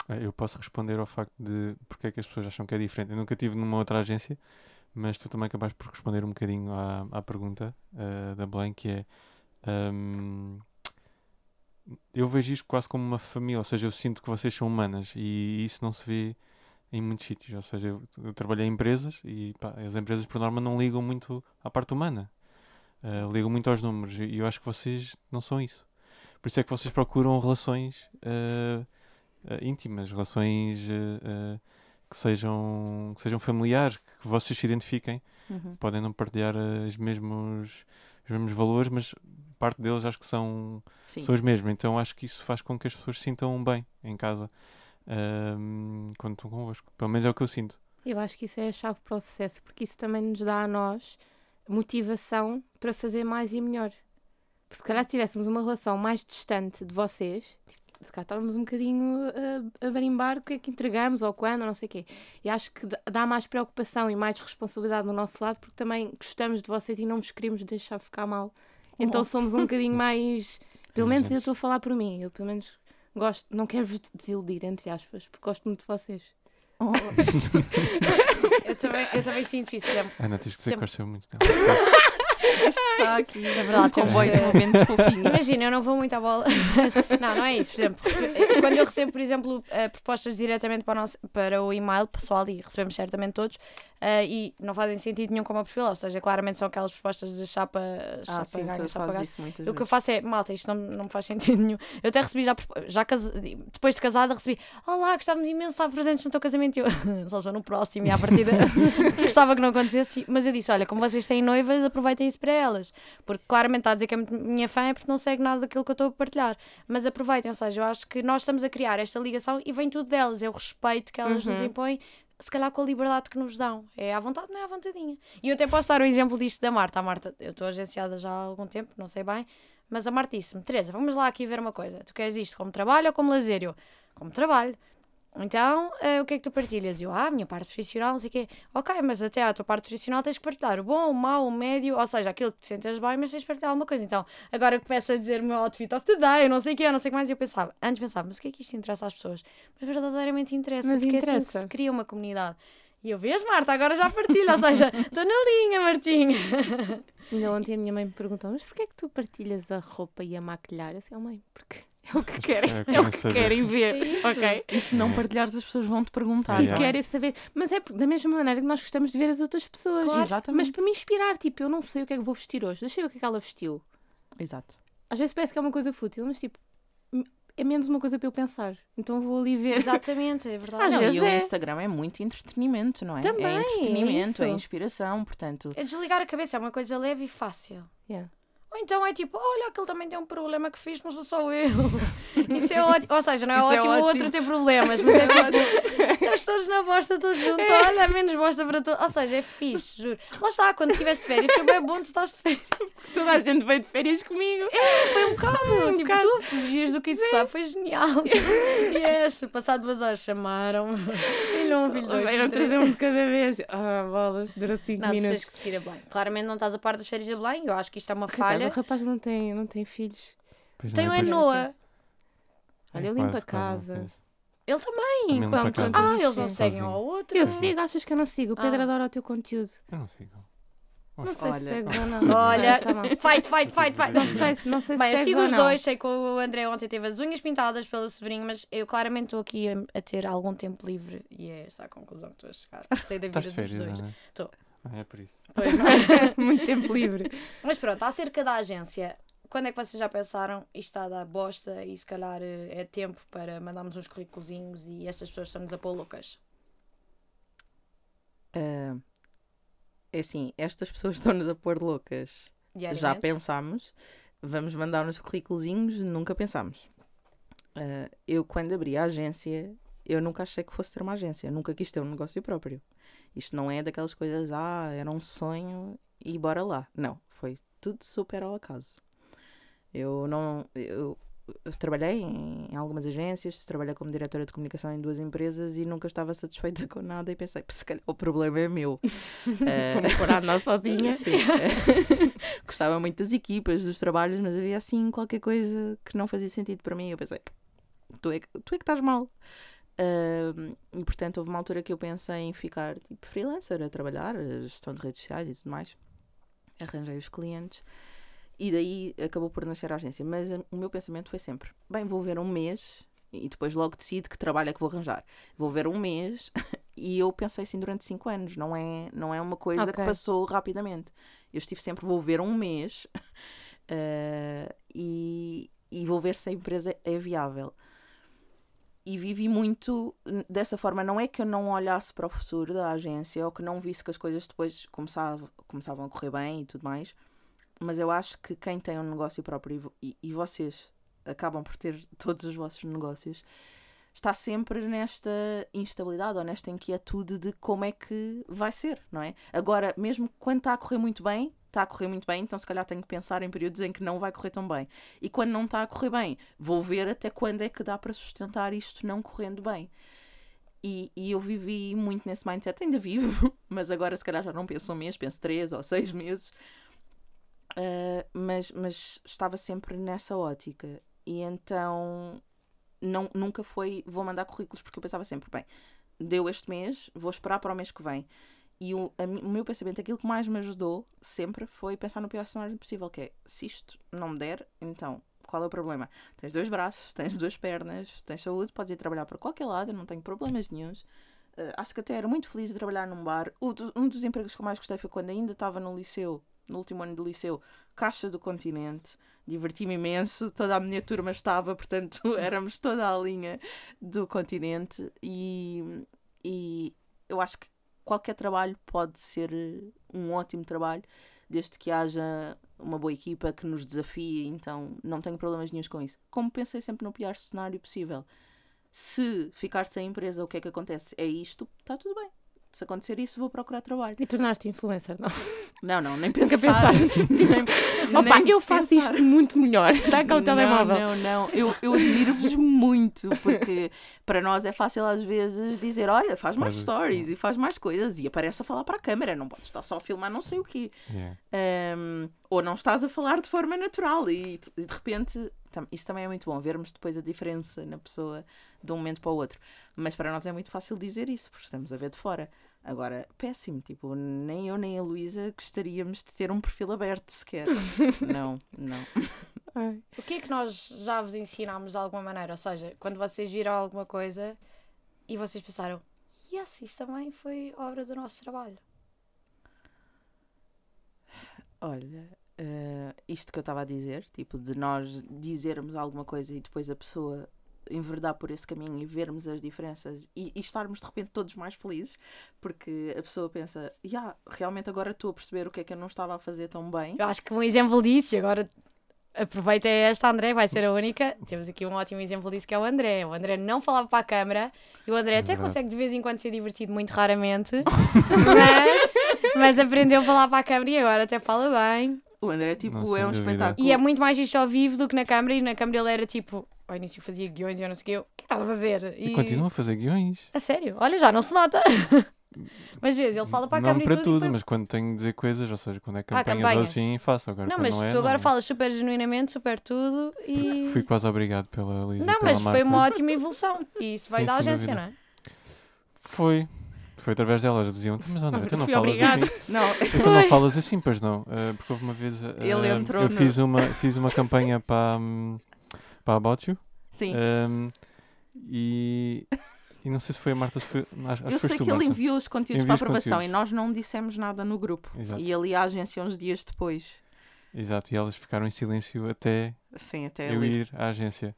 [SPEAKER 3] Eh, Eu posso responder ao facto de porque é que as pessoas acham que é diferente. Eu nunca tive numa outra agência, mas tu também acabaste por responder um bocadinho à, à pergunta eh, da Belém, que é hum, eu vejo isto quase como uma família, ou seja, eu sinto que vocês são humanas e isso não se vê em muitos sítios. Ou seja, eu, eu trabalhei em empresas e pá, as empresas por norma não ligam muito à parte humana, Eh, ligam muito aos números e eu acho que vocês não são isso. Por isso é que vocês procuram relações eh, eh, íntimas, relações que, sejam, que sejam familiares, que vocês se identifiquem.
[SPEAKER 1] Uhum.
[SPEAKER 3] Podem não partilhar os mesmos, os mesmos valores, mas parte deles acho que são,
[SPEAKER 1] Sim.
[SPEAKER 3] são os mesmos. Então acho que isso faz com que as pessoas se sintam bem em casa ehm, quando estão convosco. Pelo menos é o que eu sinto.
[SPEAKER 4] Eu acho que isso é a chave para o sucesso, porque isso também nos dá a nós motivação para fazer mais e melhor. Porque se calhar se tivéssemos uma relação mais distante de vocês, tipo, se cá estávamos um bocadinho a, a barimbar o que é que entregamos ou quando, ou não sei o quê. E acho que dá- dá mais preocupação e mais responsabilidade do nosso lado porque também gostamos de vocês e não vos queremos deixar ficar mal. Então
[SPEAKER 1] Oh.
[SPEAKER 4] somos um bocadinho mais. Pelo menos eu estou a falar por mim. Eu pelo menos gosto, não quero vos desiludir, entre aspas, porque gosto muito de vocês.
[SPEAKER 1] Oh,
[SPEAKER 2] Eu também, eu também sinto isso, por exemplo.
[SPEAKER 3] Ana, tens que dizer que ser muito tempo.
[SPEAKER 1] está aqui
[SPEAKER 2] É verdade,
[SPEAKER 1] um
[SPEAKER 2] temos
[SPEAKER 1] comboio de momentos fofinhos.
[SPEAKER 2] Imagina, eu não vou muito à bola. não, não é isso. Por exemplo, quando eu recebo, por exemplo, eh, propostas diretamente para o, nosso, para o e-mail pessoal, e recebemos certamente todos, eh, e não fazem sentido nenhum com o meu perfil, ou seja, claramente são aquelas propostas de chapa, chapa
[SPEAKER 1] Ah, sim,
[SPEAKER 2] ganha, chapa gasta.
[SPEAKER 1] isso muitas
[SPEAKER 2] O que eu
[SPEAKER 1] vezes.
[SPEAKER 2] faço é, malta, isto não, não me faz sentido nenhum. Eu até recebi já, já casa- depois de casada, recebi, olá, gostávamos imenso de estar presentes no teu casamento. E eu, só sou no próximo e à partida gostava que não acontecesse. Mas eu disse, olha, como vocês têm noivas, aproveitem isso para elas. Porque claramente está a dizer que é minha fã é porque não segue nada daquilo que eu estou a partilhar. Mas aproveitem, ou seja, eu acho que nós estamos a criar esta ligação e vem tudo delas. É o respeito que elas nos
[SPEAKER 4] Uhum.
[SPEAKER 2] impõem. Se calhar com a liberdade que nos dão. É à vontade, não é à vontadinha. E eu até posso dar o exemplo disto da Marta. A Marta, eu estou agenciada já há algum tempo, não sei bem, mas a Marta disse-me: Teresa, vamos lá aqui ver uma coisa. Tu queres isto como trabalho ou como lazer? Eu, como trabalho. Então, eh, o que é que tu partilhas? Eu, ah, a minha parte profissional, não sei o quê. Ok, mas até à tua parte profissional tens que partilhar o bom, o mau, o médio, ou seja, aquilo que te sentes bem, mas tens de partilhar alguma coisa. Então, agora que começa a dizer o meu outfit of the day, eu não sei o quê, eu não sei o que mais, eu pensava, antes pensava, mas o que é que isto interessa às pessoas? Mas verdadeiramente interessa,
[SPEAKER 4] Mas
[SPEAKER 2] porque é assim que
[SPEAKER 4] interessa.
[SPEAKER 2] se cria uma comunidade. E eu, vês, Marta, agora já partilho, ou seja, estou na linha, Martinha.
[SPEAKER 4] Ainda ontem a minha mãe me perguntou: mas porquê é que tu partilhas a roupa e a maquilhar? Eu disse, oh, mãe, porque é o que querem,
[SPEAKER 3] é,
[SPEAKER 4] é, o que
[SPEAKER 3] saber.
[SPEAKER 4] querem ver,
[SPEAKER 2] É isso.
[SPEAKER 4] ok?
[SPEAKER 1] E se não partilhares, as pessoas vão te perguntar.
[SPEAKER 3] E
[SPEAKER 1] é?
[SPEAKER 4] Querem saber, mas é porque- da mesma maneira que nós gostamos de ver as outras pessoas.
[SPEAKER 1] Claro,
[SPEAKER 4] Mas
[SPEAKER 1] exatamente.
[SPEAKER 4] para me inspirar, tipo, eu não sei o que é que vou vestir hoje, deixa eu ver o que é que ela vestiu.
[SPEAKER 1] Exato.
[SPEAKER 4] Às vezes parece que é uma coisa fútil, mas tipo, é menos uma coisa para eu pensar. Então vou ali ver.
[SPEAKER 2] Exatamente, é verdade.
[SPEAKER 4] Às
[SPEAKER 1] Não,
[SPEAKER 4] vezes
[SPEAKER 1] e o
[SPEAKER 4] é.
[SPEAKER 1] Instagram é muito entretenimento, não é?
[SPEAKER 4] Também,
[SPEAKER 1] é
[SPEAKER 4] é
[SPEAKER 1] entretenimento, é,
[SPEAKER 4] isso.
[SPEAKER 1] inspiração, portanto.
[SPEAKER 2] É desligar a cabeça, é uma coisa leve e fácil.
[SPEAKER 4] Yeah.
[SPEAKER 2] Ou então é tipo, olha, aquele também tem um problema que fiz, não sou só eu. Isso é ótimo. Ou seja, não é
[SPEAKER 1] Isso é
[SPEAKER 2] ótimo o
[SPEAKER 1] ótimo.
[SPEAKER 2] outro ter problemas, mas é tipo, estamos todos na bosta, todos juntos. Olha, menos bosta para todos. Ou seja, é fixe, juro. Lá está, quando estiveste de férias, foi bem bom tu estás de férias.
[SPEAKER 4] Toda a gente veio de férias comigo.
[SPEAKER 2] Foi um bocado. tipo,
[SPEAKER 4] bocado.
[SPEAKER 2] tu fugias do Kids Club, foi genial. yes, passado duas horas chamaram-me. Filho um, filho dois.
[SPEAKER 4] Vieram trazer um de cada vez. Ah, bolas, durou 5
[SPEAKER 2] Não, tu tens
[SPEAKER 4] minutos.
[SPEAKER 2] que seguir a Belém. Claramente não estás a par das férias da Belém. Eu acho que isto é uma
[SPEAKER 4] Coitado,
[SPEAKER 2] falha.
[SPEAKER 4] o rapaz não tem, não tem filhos.
[SPEAKER 3] Pois
[SPEAKER 2] Tem o
[SPEAKER 3] não,
[SPEAKER 2] Enoa.
[SPEAKER 4] Olha, eu
[SPEAKER 3] quase,
[SPEAKER 4] limpo a
[SPEAKER 3] não
[SPEAKER 4] casa.
[SPEAKER 2] Ele também.
[SPEAKER 3] Também limpa casa.
[SPEAKER 2] Ah, eles não
[SPEAKER 4] Sim.
[SPEAKER 2] seguem um
[SPEAKER 3] Sozinho.
[SPEAKER 2] ao outro.
[SPEAKER 4] Eu sigo, achas que eu não sigo? O Pedro
[SPEAKER 2] Ah.
[SPEAKER 4] adora o teu conteúdo.
[SPEAKER 3] Eu não sigo.
[SPEAKER 4] Não sei
[SPEAKER 1] Olha.
[SPEAKER 4] se segues ou não.
[SPEAKER 2] Olha,
[SPEAKER 4] Tá
[SPEAKER 2] fight, fight, fight, fight.
[SPEAKER 4] Não sei, se- não sei se
[SPEAKER 2] Bem, eu
[SPEAKER 4] segues
[SPEAKER 2] sigo
[SPEAKER 4] ou
[SPEAKER 2] os
[SPEAKER 4] não.
[SPEAKER 2] dois, sei que o André ontem teve as unhas pintadas pelo sobrinho, mas eu claramente estou aqui a, a ter algum tempo livre e é esta a conclusão que estou a chegar. Sei da vida
[SPEAKER 3] Estás de
[SPEAKER 2] dos
[SPEAKER 3] férias,
[SPEAKER 2] dois.
[SPEAKER 3] Ah, é por isso.
[SPEAKER 2] Pois não é?
[SPEAKER 4] Muito tempo livre.
[SPEAKER 2] Mas pronto, acerca da agência, quando é que vocês já pensaram isto está a dar bosta e se calhar eh, é tempo para mandarmos uns currículozinhos e estas pessoas estão-nos a pôr loucas?
[SPEAKER 1] ah, é assim, estas pessoas estão-nos a pôr loucas. Já pensámos, vamos mandar uns currículozinhos, nunca pensámos. Ah, eu, quando abri a agência, eu nunca achei que fosse ter uma agência, nunca quis ter um negócio próprio. Isto não é daquelas coisas, ah, era um sonho e bora lá. Não, foi tudo super ao acaso. Eu não. Eu, eu trabalhei em, algumas agências, trabalhei como diretora de comunicação em duas empresas e nunca estava satisfeita com nada e pensei, se calhar o problema é meu.
[SPEAKER 4] Vou-me pôr a andar sozinha.
[SPEAKER 1] Sim. Gostava muito das equipas, dos trabalhos, mas havia assim qualquer coisa que não fazia sentido para mim. Eu pensei, tu é que, tu é que estás mal. E portanto, houve uma altura que eu pensei em ficar tipo freelancer a trabalhar, a gestão de redes sociais e tudo mais. Arranjei os clientes e daí acabou por nascer a agência. Mas ah, o meu pensamento foi sempre: bem, vou ver um mês e depois logo decido que trabalho é que vou arranjar. Vou ver um mês e eu pensei assim durante cinco anos, não é, não é uma coisa que
[SPEAKER 4] Ok.
[SPEAKER 1] passou rapidamente. Eu estive sempre, vou ver um mês eh, e, e vou ver se a empresa é viável. E vivi muito dessa forma. Não é que eu não olhasse para o futuro da agência ou que não visse que as coisas depois começavam, começavam a correr bem e tudo mais, mas eu acho que quem tem um negócio próprio e, e vocês acabam por ter todos os vossos negócios, está sempre nesta instabilidade ou nesta inquietude de como é que vai ser, não é? Agora, mesmo quando está a correr muito bem, está a correr muito bem, então se calhar tenho que pensar em períodos em que não vai correr tão bem. E quando não está a correr bem, vou ver até quando é que dá para sustentar isto não correndo bem. E, e eu vivi muito nesse mindset, ainda vivo, mas agora se calhar já não penso um mês, penso três ou seis meses. Uh, mas, mas estava sempre nessa ótica. E então não, nunca foi vou mandar currículos, porque eu pensava sempre, bem, deu este mês, vou esperar para o mês que vem. E o, a, o meu pensamento, aquilo que mais me ajudou sempre foi pensar no pior cenário possível, que é se isto não me der, então qual é o problema? Tens dois braços, tens duas pernas, tens saúde, podes ir trabalhar para qualquer lado, não tenho problemas nenhums. Uh, acho que até era muito feliz de trabalhar num bar. O, um dos empregos que eu mais gostei foi quando ainda estava no liceu, no último ano do liceu, Caixa do Continente. Diverti-me imenso, toda a minha turma estava, portanto éramos toda a linha do continente e, e eu acho que qualquer trabalho pode ser um ótimo trabalho, desde que haja uma boa equipa que nos desafie, então não tenho problemas nenhums com isso. Como pensei sempre no pior cenário possível. Se ficar sem empresa, o que é que acontece? É isto, está tudo bem se acontecer isso, vou procurar trabalho.
[SPEAKER 4] E tornaste influencer, não?
[SPEAKER 1] Não, não, nem pensar. pensar.
[SPEAKER 4] nem, Opa, nem eu faço pensar. isto muito melhor. Está cá o telemóvel.
[SPEAKER 1] Não, não, eu, eu admiro-vos muito, porque para nós é fácil às vezes dizer: olha, faz mais stories e faz mais coisas e aparece a falar para a câmera, não podes estar só a filmar não sei o quê. Yeah. Um, ou não estás a falar de forma natural e, e de repente isso também é muito bom, vermos depois a diferença na pessoa de um momento para o outro. Mas para nós é muito fácil dizer isso, porque estamos a ver de fora. Agora, péssimo, tipo, nem eu nem a Luísa gostaríamos de ter um perfil aberto sequer. não, não.
[SPEAKER 2] Ai. O que é que nós já vos ensinámos de alguma maneira? Ou seja, quando vocês viram alguma coisa e vocês pensaram, yes, isto também foi obra do nosso trabalho.
[SPEAKER 1] Olha, uh, isto que eu estava a dizer, tipo, de nós dizermos alguma coisa e depois a pessoa enverdar por esse caminho e vermos as diferenças e, e estarmos de repente todos mais felizes, porque a pessoa pensa, já, yeah, realmente agora estou a perceber o que é que eu não estava a fazer tão bem.
[SPEAKER 2] Eu acho que um exemplo disso, e agora aproveita esta André, vai ser a única. Temos aqui um ótimo exemplo disso que é o André. O André não falava para a câmara e o André é até verdade. consegue de vez em quando ser divertido, muito raramente, mas, mas aprendeu a falar para a câmara e agora até fala bem.
[SPEAKER 1] O André tipo, não, é um dúvida. espetáculo.
[SPEAKER 2] E é muito mais isto ao vivo do que na câmara e na câmara ele era tipo, ao início fazia guiões e eu não sei o que, eu, o que estás a fazer?
[SPEAKER 3] E... e continua a fazer guiões.
[SPEAKER 2] A sério? Olha, já não se nota. mas vês, ele fala para a
[SPEAKER 3] não
[SPEAKER 2] câmera
[SPEAKER 3] para tudo, mas quando tenho de dizer coisas, ou seja, quando é campanhas, ah, campanhas. assim, faço. Agora,
[SPEAKER 2] não, mas
[SPEAKER 3] não é,
[SPEAKER 2] tu agora
[SPEAKER 3] não.
[SPEAKER 2] falas super genuinamente, super tudo e.
[SPEAKER 3] Fui quase obrigado pela Lisa.
[SPEAKER 2] Não, mas Marta. foi uma ótima evolução. E isso vai Sim, da agência, não é?
[SPEAKER 3] Foi. Foi através delas, diziam, mas André, tu não falas obrigado. assim. Não. Tu não falas assim, pois não. Uh, porque houve uma vez. Uh, Ele entrou eu no... fiz, uma, fiz uma campanha para, um, para About You.
[SPEAKER 1] Sim.
[SPEAKER 3] Um, e, e não sei se foi a Marta, se foi, acho,
[SPEAKER 1] Eu sei
[SPEAKER 3] que
[SPEAKER 1] ele enviou os conteúdos para aprovação e nós não dissemos nada no grupo. Exato. E ali a agência uns dias depois.
[SPEAKER 3] Exato, e elas ficaram em silêncio até,
[SPEAKER 1] Sim, até
[SPEAKER 3] eu
[SPEAKER 1] ali.
[SPEAKER 3] ir à agência.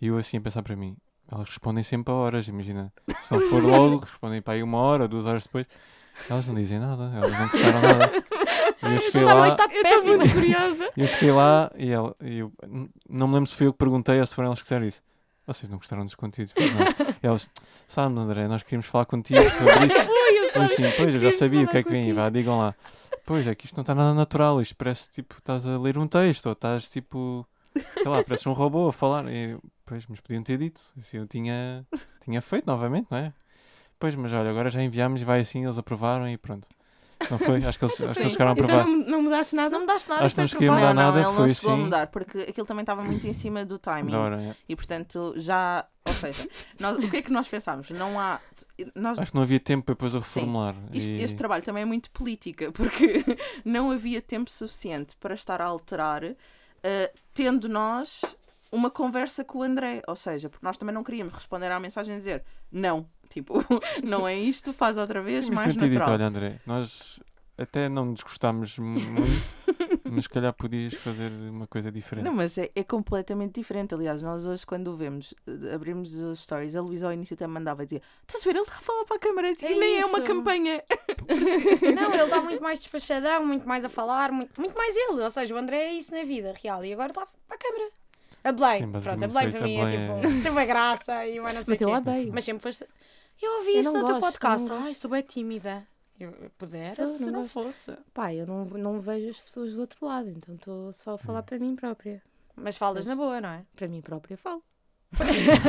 [SPEAKER 3] E eu assim a pensar para mim, elas respondem sempre a horas, imagina. Se não for logo, respondem para aí uma hora, duas horas depois. Elas não dizem nada, elas não gostaram nada.
[SPEAKER 2] E eu cheguei lá. Está péssima.
[SPEAKER 3] Eu curiosa. eu cheguei lá e ela, eu não me lembro se foi eu que perguntei ou se foram elas que disseram isso. Vocês não gostaram dos conteúdos? Pois não. E elas, sabe, André, nós queríamos falar contigo sobre isso. eu assim, pois, eu já sabia o que é que vem, vá, digam lá. Pois é que isto não está nada natural, isto parece tipo, estás a ler um texto, ou estás tipo, sei lá, parece um robô a falar. E, pois, mas podiam ter dito, assim, eu tinha, tinha feito novamente, não é? Pois, mas olha, agora já enviámos, vai assim, eles aprovaram e pronto. Não foi? Acho que eles, acho que eles ficaram a
[SPEAKER 4] então
[SPEAKER 3] provar.
[SPEAKER 4] Então não, não mudaste nada?
[SPEAKER 2] Não mudaste nada.
[SPEAKER 3] Acho que não cheguei a mudar
[SPEAKER 1] não,
[SPEAKER 3] nada.
[SPEAKER 1] Não, ele
[SPEAKER 3] foi
[SPEAKER 1] não chegou
[SPEAKER 3] assim...
[SPEAKER 1] a mudar, porque aquilo também estava muito em cima do timing.
[SPEAKER 3] Hora, é.
[SPEAKER 1] E portanto, já. Ou seja, nós, o que é que nós pensámos? Não há. Nós...
[SPEAKER 3] Acho que não havia tempo para depois a reformular.
[SPEAKER 1] E... Este trabalho também é muito política, porque não havia tempo suficiente para estar a alterar, uh, tendo nós uma conversa com o André. Ou seja, porque nós também não queríamos responder à mensagem e dizer não, tipo, não é isto, faz outra vez, Sim, mais natural. Dito,
[SPEAKER 3] olha, André, nós até não nos gostámos muito, mas se calhar podias fazer uma coisa diferente.
[SPEAKER 1] Não, mas é, é, completamente diferente. Aliás, nós hoje, quando o vemos, eh, abrimos os stories, a Luísa ao início até mandava dizer: Estás a ver, ele está a falar para a câmara é e nem isso. é uma campanha.
[SPEAKER 2] Não, ele está muito mais despachadão, muito mais a falar, muito, muito mais ele. Ou seja, o André é isso na vida real e agora está para a câmara. A Blay, Sim, pronto, a Blay para mim é tipo, tem uma graça e uma não sei
[SPEAKER 4] Mas eu odeio.
[SPEAKER 2] Mas sempre foste. Eu ouvi eu isso no gosto, teu podcast. Ai, sou bem tímida. Eu pudera
[SPEAKER 4] Sou,
[SPEAKER 2] se
[SPEAKER 4] não
[SPEAKER 2] fosse.
[SPEAKER 4] Pá, eu não, não vejo as pessoas do outro lado, então estou só a falar para mim própria.
[SPEAKER 2] Mas falas na boa, não é?
[SPEAKER 4] Para mim própria falo.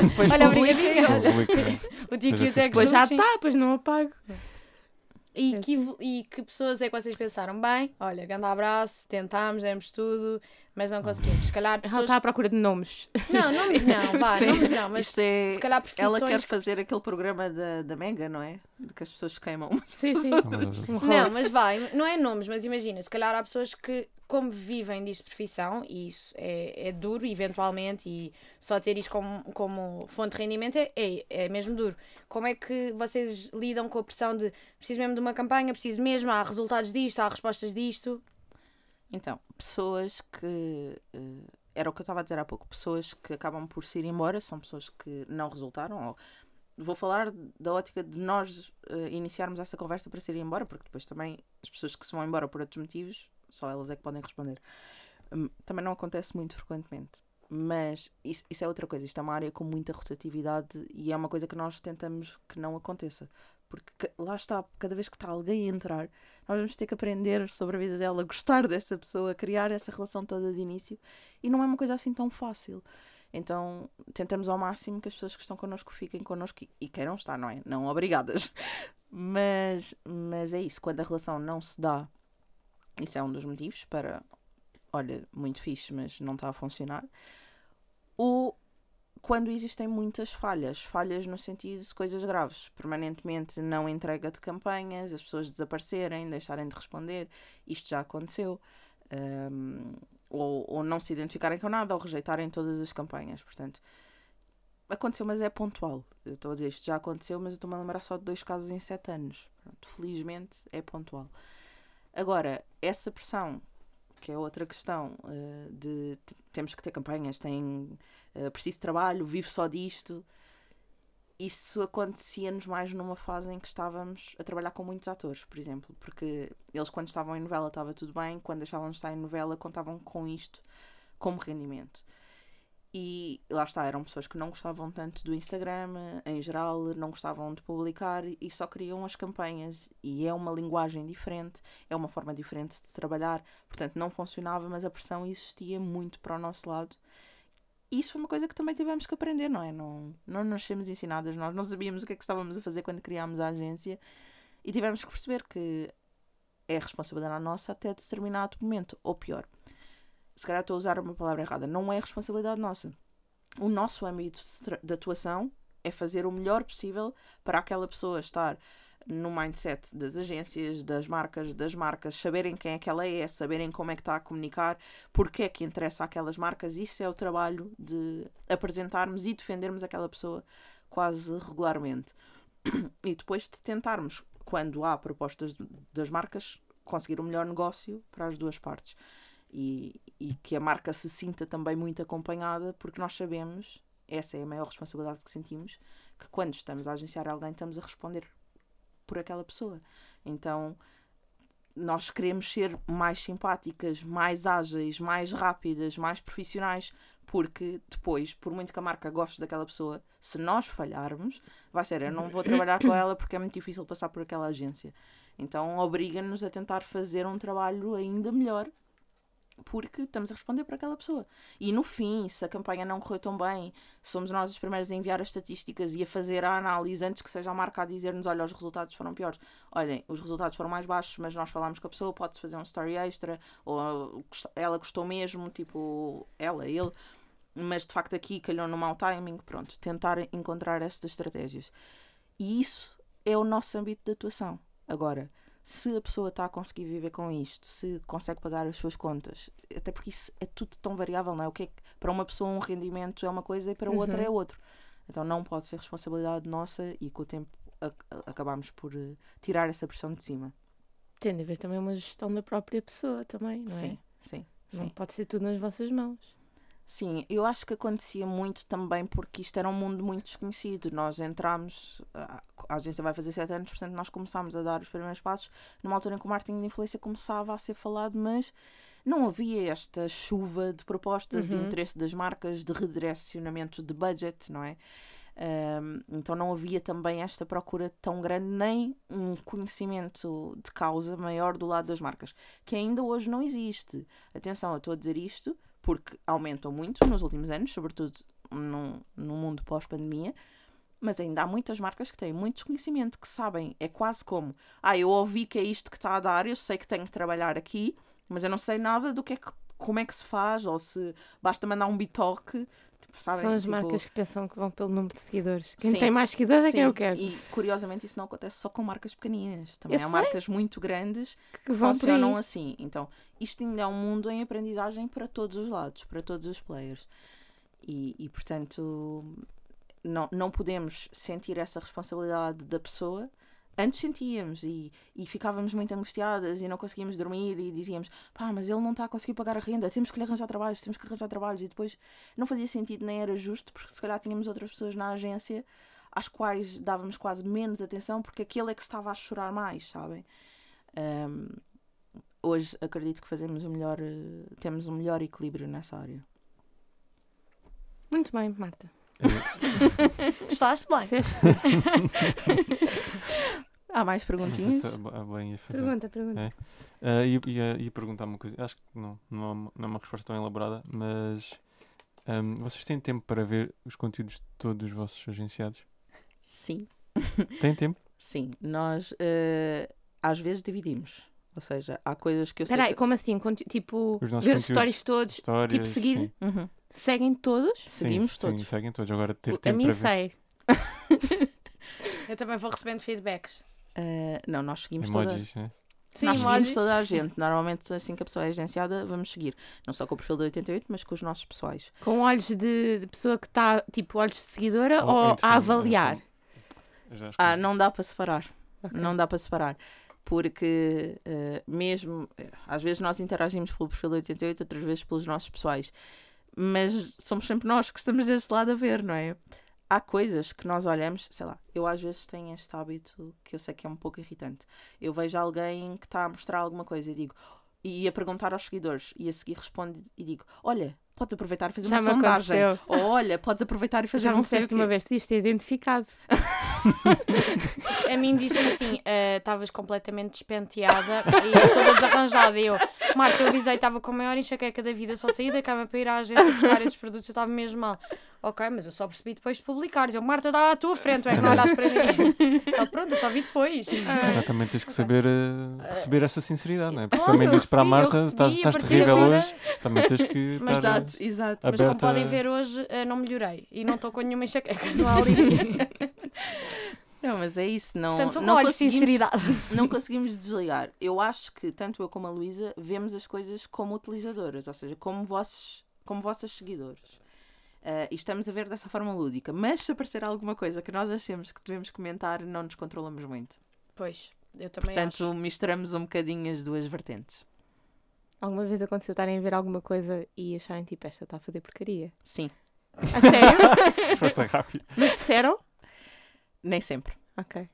[SPEAKER 1] Depois
[SPEAKER 2] Olha, obrigadinho. O o Teco
[SPEAKER 4] Depois já
[SPEAKER 2] juntos, sim.
[SPEAKER 4] está, depois não apago.
[SPEAKER 2] E que, evo- e que pessoas é que vocês pensaram? Bem, olha, grande abraço, tentámos, demos tudo, mas não conseguimos. Se calhar
[SPEAKER 4] Ela
[SPEAKER 2] pessoas...
[SPEAKER 4] está à procura de nomes.
[SPEAKER 2] Não, nomes não, vá,
[SPEAKER 1] Sim.
[SPEAKER 2] nomes não, mas
[SPEAKER 1] Isto é.
[SPEAKER 2] se calhar
[SPEAKER 1] Ela
[SPEAKER 2] profissões...
[SPEAKER 1] quer fazer aquele programa da, da Mega, não é? De que as pessoas se queimam.
[SPEAKER 4] Sim, sim. Um
[SPEAKER 2] Não, mas vai, não é nomes, mas imagina, se calhar há pessoas que, como vivem disto de profissão, e isso é, é duro, eventualmente, e só ter isto como, como fonte de rendimento é, é, é mesmo duro. Como é que vocês lidam com a pressão de preciso mesmo de uma campanha, preciso mesmo, há resultados disto, há respostas disto?
[SPEAKER 1] Então, pessoas que. eh, era o que eu estava a dizer há pouco. Pessoas que acabam por se ir embora, são pessoas que não resultaram. Ou, vou falar da ótica de nós eh, iniciarmos essa conversa para se irem embora, porque depois também as pessoas que se vão embora por outros motivos, só elas é que podem responder. Hum, Também não acontece muito frequentemente. Mas isso, isso é outra coisa. Isto é uma área com muita rotatividade e é uma coisa que nós tentamos que não aconteça. Porque lá está, cada vez que está alguém a entrar, nós vamos ter que aprender sobre a vida dela, gostar dessa pessoa, criar essa relação toda de início. E não é uma coisa assim tão fácil. Então tentamos ao máximo que as pessoas que estão connosco fiquem connosco e, e queiram estar, não é? Não obrigadas. Mas, mas é isso, quando a relação não se dá, isso é um dos motivos para, olha, muito fixe, mas não está a funcionar. Ou quando existem muitas falhas, falhas no sentido de coisas graves, permanentemente não entrega de campanhas, as pessoas desaparecerem, deixarem de responder, isto já aconteceu, Ahm, ou, ou não se identificarem com nada, ou rejeitarem todas as campanhas, portanto, aconteceu, mas é pontual. Eu estou a dizer, isto já aconteceu, mas eu estou-me a lembrar só de dois casos em sete anos. Pronto, felizmente é pontual. Agora, essa pressão, que é outra questão, eh, de temos que ter campanhas, tem, eh, preciso de trabalho, vivo só disto. Isso acontecia-nos mais numa fase em que estávamos a trabalhar com muitos atores, por exemplo, porque eles, quando estavam em novela, estava tudo bem, quando deixavam de estar em novela, contavam com isto como rendimento. E lá está, eram pessoas que não gostavam tanto do Instagram, em geral, não gostavam de publicar e só queriam as campanhas. E é uma linguagem diferente, é uma forma diferente de trabalhar, portanto não funcionava, mas a pressão existia muito para o nosso lado. E isso foi uma coisa que também tivemos que aprender, não é? Não, não nascemos ensinadas, nós não sabíamos o que é que estávamos a fazer quando criámos a agência e tivemos que perceber que é responsabilidade nossa até determinado momento, ou pior, se calhar estou a usar uma palavra errada, não é responsabilidade nossa. O nosso âmbito de atuação é fazer o melhor possível para aquela pessoa estar no mindset das agências, das marcas, das marcas, saberem quem é que ela é, saberem como é que está a comunicar, porque é que interessa aquelas marcas. Isso é o trabalho de apresentarmos e defendermos aquela pessoa quase regularmente. E depois de tentarmos, quando há propostas das marcas, conseguir o melhor negócio para as duas partes. E, e que a marca se sinta também muito acompanhada, porque nós sabemos, essa é a maior responsabilidade que sentimos, que quando estamos a agenciar alguém, estamos a responder por aquela pessoa. Então, nós queremos ser mais simpáticas, mais ágeis, mais rápidas, mais profissionais, porque depois, por muito que a marca goste daquela pessoa, se nós falharmos, vai ser eu não vou trabalhar com ela porque é muito difícil passar por aquela agência. Então, obriga-nos a tentar fazer um trabalho ainda melhor porque estamos a responder para aquela pessoa. E no fim, se a campanha não correu tão bem, somos nós os primeiros a enviar as estatísticas e a fazer a análise antes que seja a marca a dizer-nos: olha, os resultados foram piores. Olhem, os resultados foram mais baixos, mas nós falámos com a pessoa, pode-se fazer um story extra, ou ela gostou mesmo, tipo, ela, ele. Mas de facto aqui calhou no mau timing, pronto, tentar encontrar estas estratégias. E isso é o nosso âmbito de atuação. Agora, se a pessoa está a conseguir viver com isto, se consegue pagar as suas contas, até porque isso é tudo tão variável, não é? O que é que para uma pessoa um rendimento é uma coisa e para outra
[SPEAKER 4] Uhum.
[SPEAKER 1] é outro. Então não pode ser responsabilidade nossa e com o tempo a- a- acabamos por eh, tirar essa pressão de cima.
[SPEAKER 4] Tem de haver também uma gestão da própria pessoa também, não é?
[SPEAKER 1] Sim, sim, sim.
[SPEAKER 4] Não pode ser tudo nas vossas mãos.
[SPEAKER 1] Sim, eu acho que acontecia muito também porque isto era um mundo muito desconhecido. Nós entramos, a a agência vai fazer sete anos, portanto nós começámos a dar os primeiros passos numa altura em que o marketing de influência começava a ser falado, mas não havia esta chuva de propostas, de
[SPEAKER 4] Uhum.
[SPEAKER 1] interesse das marcas, de redirecionamento de budget, não é? Ahm, então não havia também esta procura tão grande, nem um conhecimento de causa maior do lado das marcas, que ainda hoje não existe. Atenção, eu estou a dizer isto porque aumentam muito nos últimos anos, sobretudo no mundo pós-pandemia, mas ainda há muitas marcas que têm muito desconhecimento, que sabem, é quase como, ah, eu ouvi que é isto que está a dar, eu sei que tenho que trabalhar aqui, mas eu não sei nada do que é que, como é que se faz, ou se basta mandar um bitoque, tipo, sabem?
[SPEAKER 4] São as
[SPEAKER 1] Tipo,
[SPEAKER 4] marcas que pensam que vão pelo número de seguidores. Quem
[SPEAKER 1] Sim.
[SPEAKER 4] tem mais seguidores é quem eu quero.
[SPEAKER 1] E curiosamente isso não acontece só com marcas pequeninas, também
[SPEAKER 4] Eu
[SPEAKER 1] há
[SPEAKER 4] sei.
[SPEAKER 1] marcas muito grandes
[SPEAKER 4] Que vão
[SPEAKER 1] funcionam assim. Então, isto ainda é um mundo em aprendizagem para todos os lados, para todos os players. E, e, portanto, não, não podemos sentir essa responsabilidade da pessoa. Antes sentíamos e, e ficávamos muito angustiadas e não conseguíamos dormir e dizíamos pá, mas ele não está a conseguir pagar a renda, temos que lhe arranjar trabalhos, temos que arranjar trabalhos e depois não fazia sentido nem era justo porque se calhar tínhamos outras pessoas na agência às quais dávamos quase menos atenção porque aquele é que estava a chorar mais, sabem? Ahm, hoje acredito que fazemos o melhor, eh, temos um melhor equilíbrio nessa área.
[SPEAKER 4] Muito bem, Marta.
[SPEAKER 2] Gostaste bem?
[SPEAKER 1] Há mais
[SPEAKER 3] sei
[SPEAKER 1] perguntinhas?
[SPEAKER 3] se a a fazer.
[SPEAKER 4] Pergunta, pergunta.
[SPEAKER 3] É. Ah, ia, ia, ia perguntar uma coisa, acho que não, não, é uma- não é uma resposta tão elaborada, mas ahm, vocês têm tempo para ver os conteúdos de todos os vossos agenciados?
[SPEAKER 1] Sim,
[SPEAKER 3] Têm tempo?
[SPEAKER 1] sim. Nós eh, às vezes dividimos. Ou seja, há coisas que eu sei.
[SPEAKER 4] Espera aí,
[SPEAKER 1] que-
[SPEAKER 4] como assim? Conte- Tipo, ver os stories todos,
[SPEAKER 3] Histórias?
[SPEAKER 4] tipo seguir,
[SPEAKER 3] Sim.
[SPEAKER 1] Uhum.
[SPEAKER 4] seguem todos?
[SPEAKER 1] Seguimos
[SPEAKER 3] sim,
[SPEAKER 1] todos.
[SPEAKER 3] Sim, seguem todos. Agora ter
[SPEAKER 4] a
[SPEAKER 3] tempo
[SPEAKER 4] mim
[SPEAKER 3] para ver.
[SPEAKER 4] sei.
[SPEAKER 2] Eu também vou recebendo feedbacks.
[SPEAKER 1] Eh, não, nós seguimos toda,
[SPEAKER 3] Emojis, né?
[SPEAKER 2] Sim,
[SPEAKER 1] nós seguimos toda a gente. Normalmente, assim que a pessoa é agenciada, vamos seguir. Não só com o perfil do 88, mas com os nossos pessoais.
[SPEAKER 4] Com olhos de, de pessoa que está, tipo, olhos de seguidora
[SPEAKER 3] Ou
[SPEAKER 4] ou, a
[SPEAKER 3] é,
[SPEAKER 4] avaliar?
[SPEAKER 3] já
[SPEAKER 1] Ah, não dá para separar.
[SPEAKER 4] Ok.
[SPEAKER 1] Não dá para separar. Porque eh, mesmo, eh, às vezes nós interagimos pelo perfil do 88, outras vezes pelos nossos pessoais. Mas somos sempre nós que estamos desse lado a ver, não é? Há coisas que nós olhamos, sei lá, eu às vezes tenho este hábito que eu sei que é um pouco irritante. Eu vejo alguém que está a mostrar alguma coisa e digo, e a perguntar aos seguidores, e a seguir responde e digo: Olha, podes aproveitar e fazer
[SPEAKER 4] Já
[SPEAKER 1] uma
[SPEAKER 4] me
[SPEAKER 1] sondagem.
[SPEAKER 4] aconteceu.
[SPEAKER 1] Ou olha, podes aproveitar e fazer
[SPEAKER 4] Já me
[SPEAKER 1] não sei o
[SPEAKER 4] disseste
[SPEAKER 1] quê."
[SPEAKER 4] uma vez, podias ter identificado.
[SPEAKER 2] A mim disse-me assim: "Ah, estavas completamente despenteada e toda desarranjada. E eu, Marta, eu avisei, estava com a maior enxaqueca da vida, só saí da cama para ir à agência buscar esses produtos, eu estava mesmo mal. Ok, mas eu só percebi depois de publicares. Eu, Marta, está à tua frente, tu é que não olhaste para mim. Ela, pronto, eu só vi depois.
[SPEAKER 3] Agora também tens que saber eh, receber essa sinceridade, não é? Porque
[SPEAKER 2] Claro,
[SPEAKER 3] também disse para a Marta: estás, estás terrível
[SPEAKER 2] agora-
[SPEAKER 3] hoje, também tens que
[SPEAKER 1] Mas
[SPEAKER 3] estar.
[SPEAKER 1] exato, exato.
[SPEAKER 2] Mas como
[SPEAKER 3] aberta-
[SPEAKER 2] podem ver hoje, ah, não melhorei. E não estou com nenhuma enxaqueca. Não há ali.
[SPEAKER 1] Não, mas é isso. Não,
[SPEAKER 2] Portanto,
[SPEAKER 1] não, conseguimos,
[SPEAKER 2] sinceridade.
[SPEAKER 1] não conseguimos desligar. Eu acho que tanto eu como a Luísa vemos as coisas como utilizadoras, ou seja, como vossos, como vossas seguidores. Ah, e estamos a ver dessa forma lúdica. Mas se aparecer alguma coisa que nós achemos que devemos comentar, não nos controlamos muito.
[SPEAKER 2] Pois, eu também
[SPEAKER 1] Portanto,
[SPEAKER 2] acho.
[SPEAKER 1] misturamos um bocadinho as duas vertentes.
[SPEAKER 4] Alguma vez aconteceu estarem a ver alguma coisa e acharem tipo, esta está a fazer porcaria?
[SPEAKER 1] Sim,
[SPEAKER 4] A sério?
[SPEAKER 3] Resposta rápida.
[SPEAKER 4] Mas disseram?
[SPEAKER 1] Nem sempre.
[SPEAKER 4] Ok.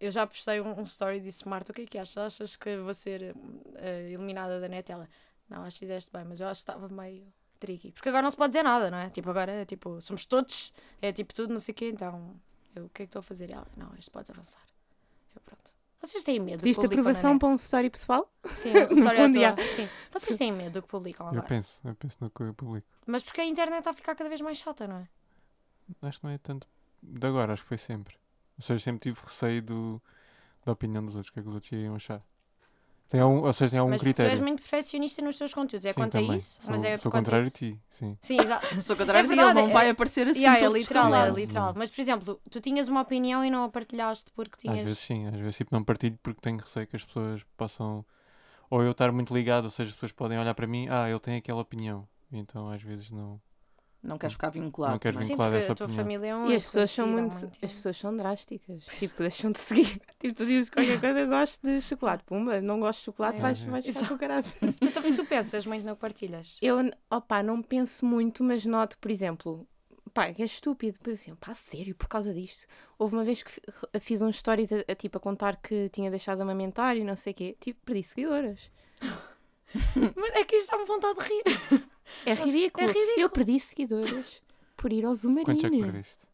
[SPEAKER 2] Eu já postei um, um story e disse, Marta, o que é que achas? Achas que vou ser eh, eliminada da net? Ela, não, acho que fizeste bem, mas eu acho que estava meio tricky. Porque agora não se pode dizer nada, não é? Tipo, agora é tipo, somos todos, é tipo tudo, não sei o quê, então eu, o que é que estou a fazer? Ela, não, isto podes avançar. Eu, pronto. Vocês têm medo do que publicam
[SPEAKER 4] aprovação para um story pessoal?
[SPEAKER 2] Sim, o story
[SPEAKER 4] fundo,
[SPEAKER 2] tua-
[SPEAKER 4] já.
[SPEAKER 2] sim. Vocês têm medo do que publicam
[SPEAKER 3] Eu
[SPEAKER 2] agora?
[SPEAKER 3] penso, eu penso no que eu publico.
[SPEAKER 2] Mas porque a internet está a ficar cada vez mais chata, não é?
[SPEAKER 3] Acho que não é tanto de agora, acho que foi sempre. Ou seja, sempre tive receio do, da opinião dos outros, o que é que os outros iriam achar. Tem algum, ou seja, tem algum
[SPEAKER 2] mas porque tu és
[SPEAKER 3] critério.
[SPEAKER 2] muito perfeccionista nos teus conteúdos, é
[SPEAKER 3] Sim,
[SPEAKER 2] quanto
[SPEAKER 3] também.
[SPEAKER 2] a isso?
[SPEAKER 3] Sou,
[SPEAKER 2] mas é
[SPEAKER 3] sou
[SPEAKER 2] a
[SPEAKER 3] contrário a ti, sim.
[SPEAKER 2] Sim, exato.
[SPEAKER 1] Sou contrário
[SPEAKER 2] É
[SPEAKER 1] de ele, não vai
[SPEAKER 2] é-
[SPEAKER 1] aparecer assim
[SPEAKER 2] Yeah, é literal, é literal. Mas, por exemplo, tu tinhas uma opinião e não a partilhaste porque tinhas.
[SPEAKER 3] Às vezes sim, às vezes tipo, não partilho porque tenho receio que as pessoas possam. Ou eu estar muito ligado, ou seja, as pessoas podem olhar para mim, ah, ele tem aquela opinião. E Então às vezes não.
[SPEAKER 1] Não queres ficar vinculado.
[SPEAKER 3] Não?
[SPEAKER 2] Sim,
[SPEAKER 3] vinculado
[SPEAKER 2] porque
[SPEAKER 3] essa
[SPEAKER 2] a tua
[SPEAKER 3] opinião.
[SPEAKER 2] família é
[SPEAKER 4] E
[SPEAKER 2] muito
[SPEAKER 4] as pessoas são muito,
[SPEAKER 2] muito-
[SPEAKER 4] as pessoas são drásticas. Tipo, deixam de seguir. Tipo, tu dizes qualquer coisa, eu gosto de chocolate. Pumba, não gosto de chocolate,
[SPEAKER 2] É.
[SPEAKER 4] vais,
[SPEAKER 3] É.
[SPEAKER 4] vais ficar com caralho.
[SPEAKER 2] Tu, tu pensas muito no que partilhas.
[SPEAKER 4] Eu, opá, não penso muito, mas noto, por exemplo, pá, que é estúpido. Depois assim, pá, sério, por causa disto. Houve uma vez que fi- fiz uns stories a, a, tipo, a contar que tinha deixado de amamentar e não sei o quê. Tipo, perdi seguidoras.
[SPEAKER 2] Mas é que isto dá-me vontade de rir.
[SPEAKER 4] É ridículo.
[SPEAKER 2] ridículo.
[SPEAKER 4] Eu perdi seguidores por ir ao Submarino.
[SPEAKER 3] Quantos é que perdeste?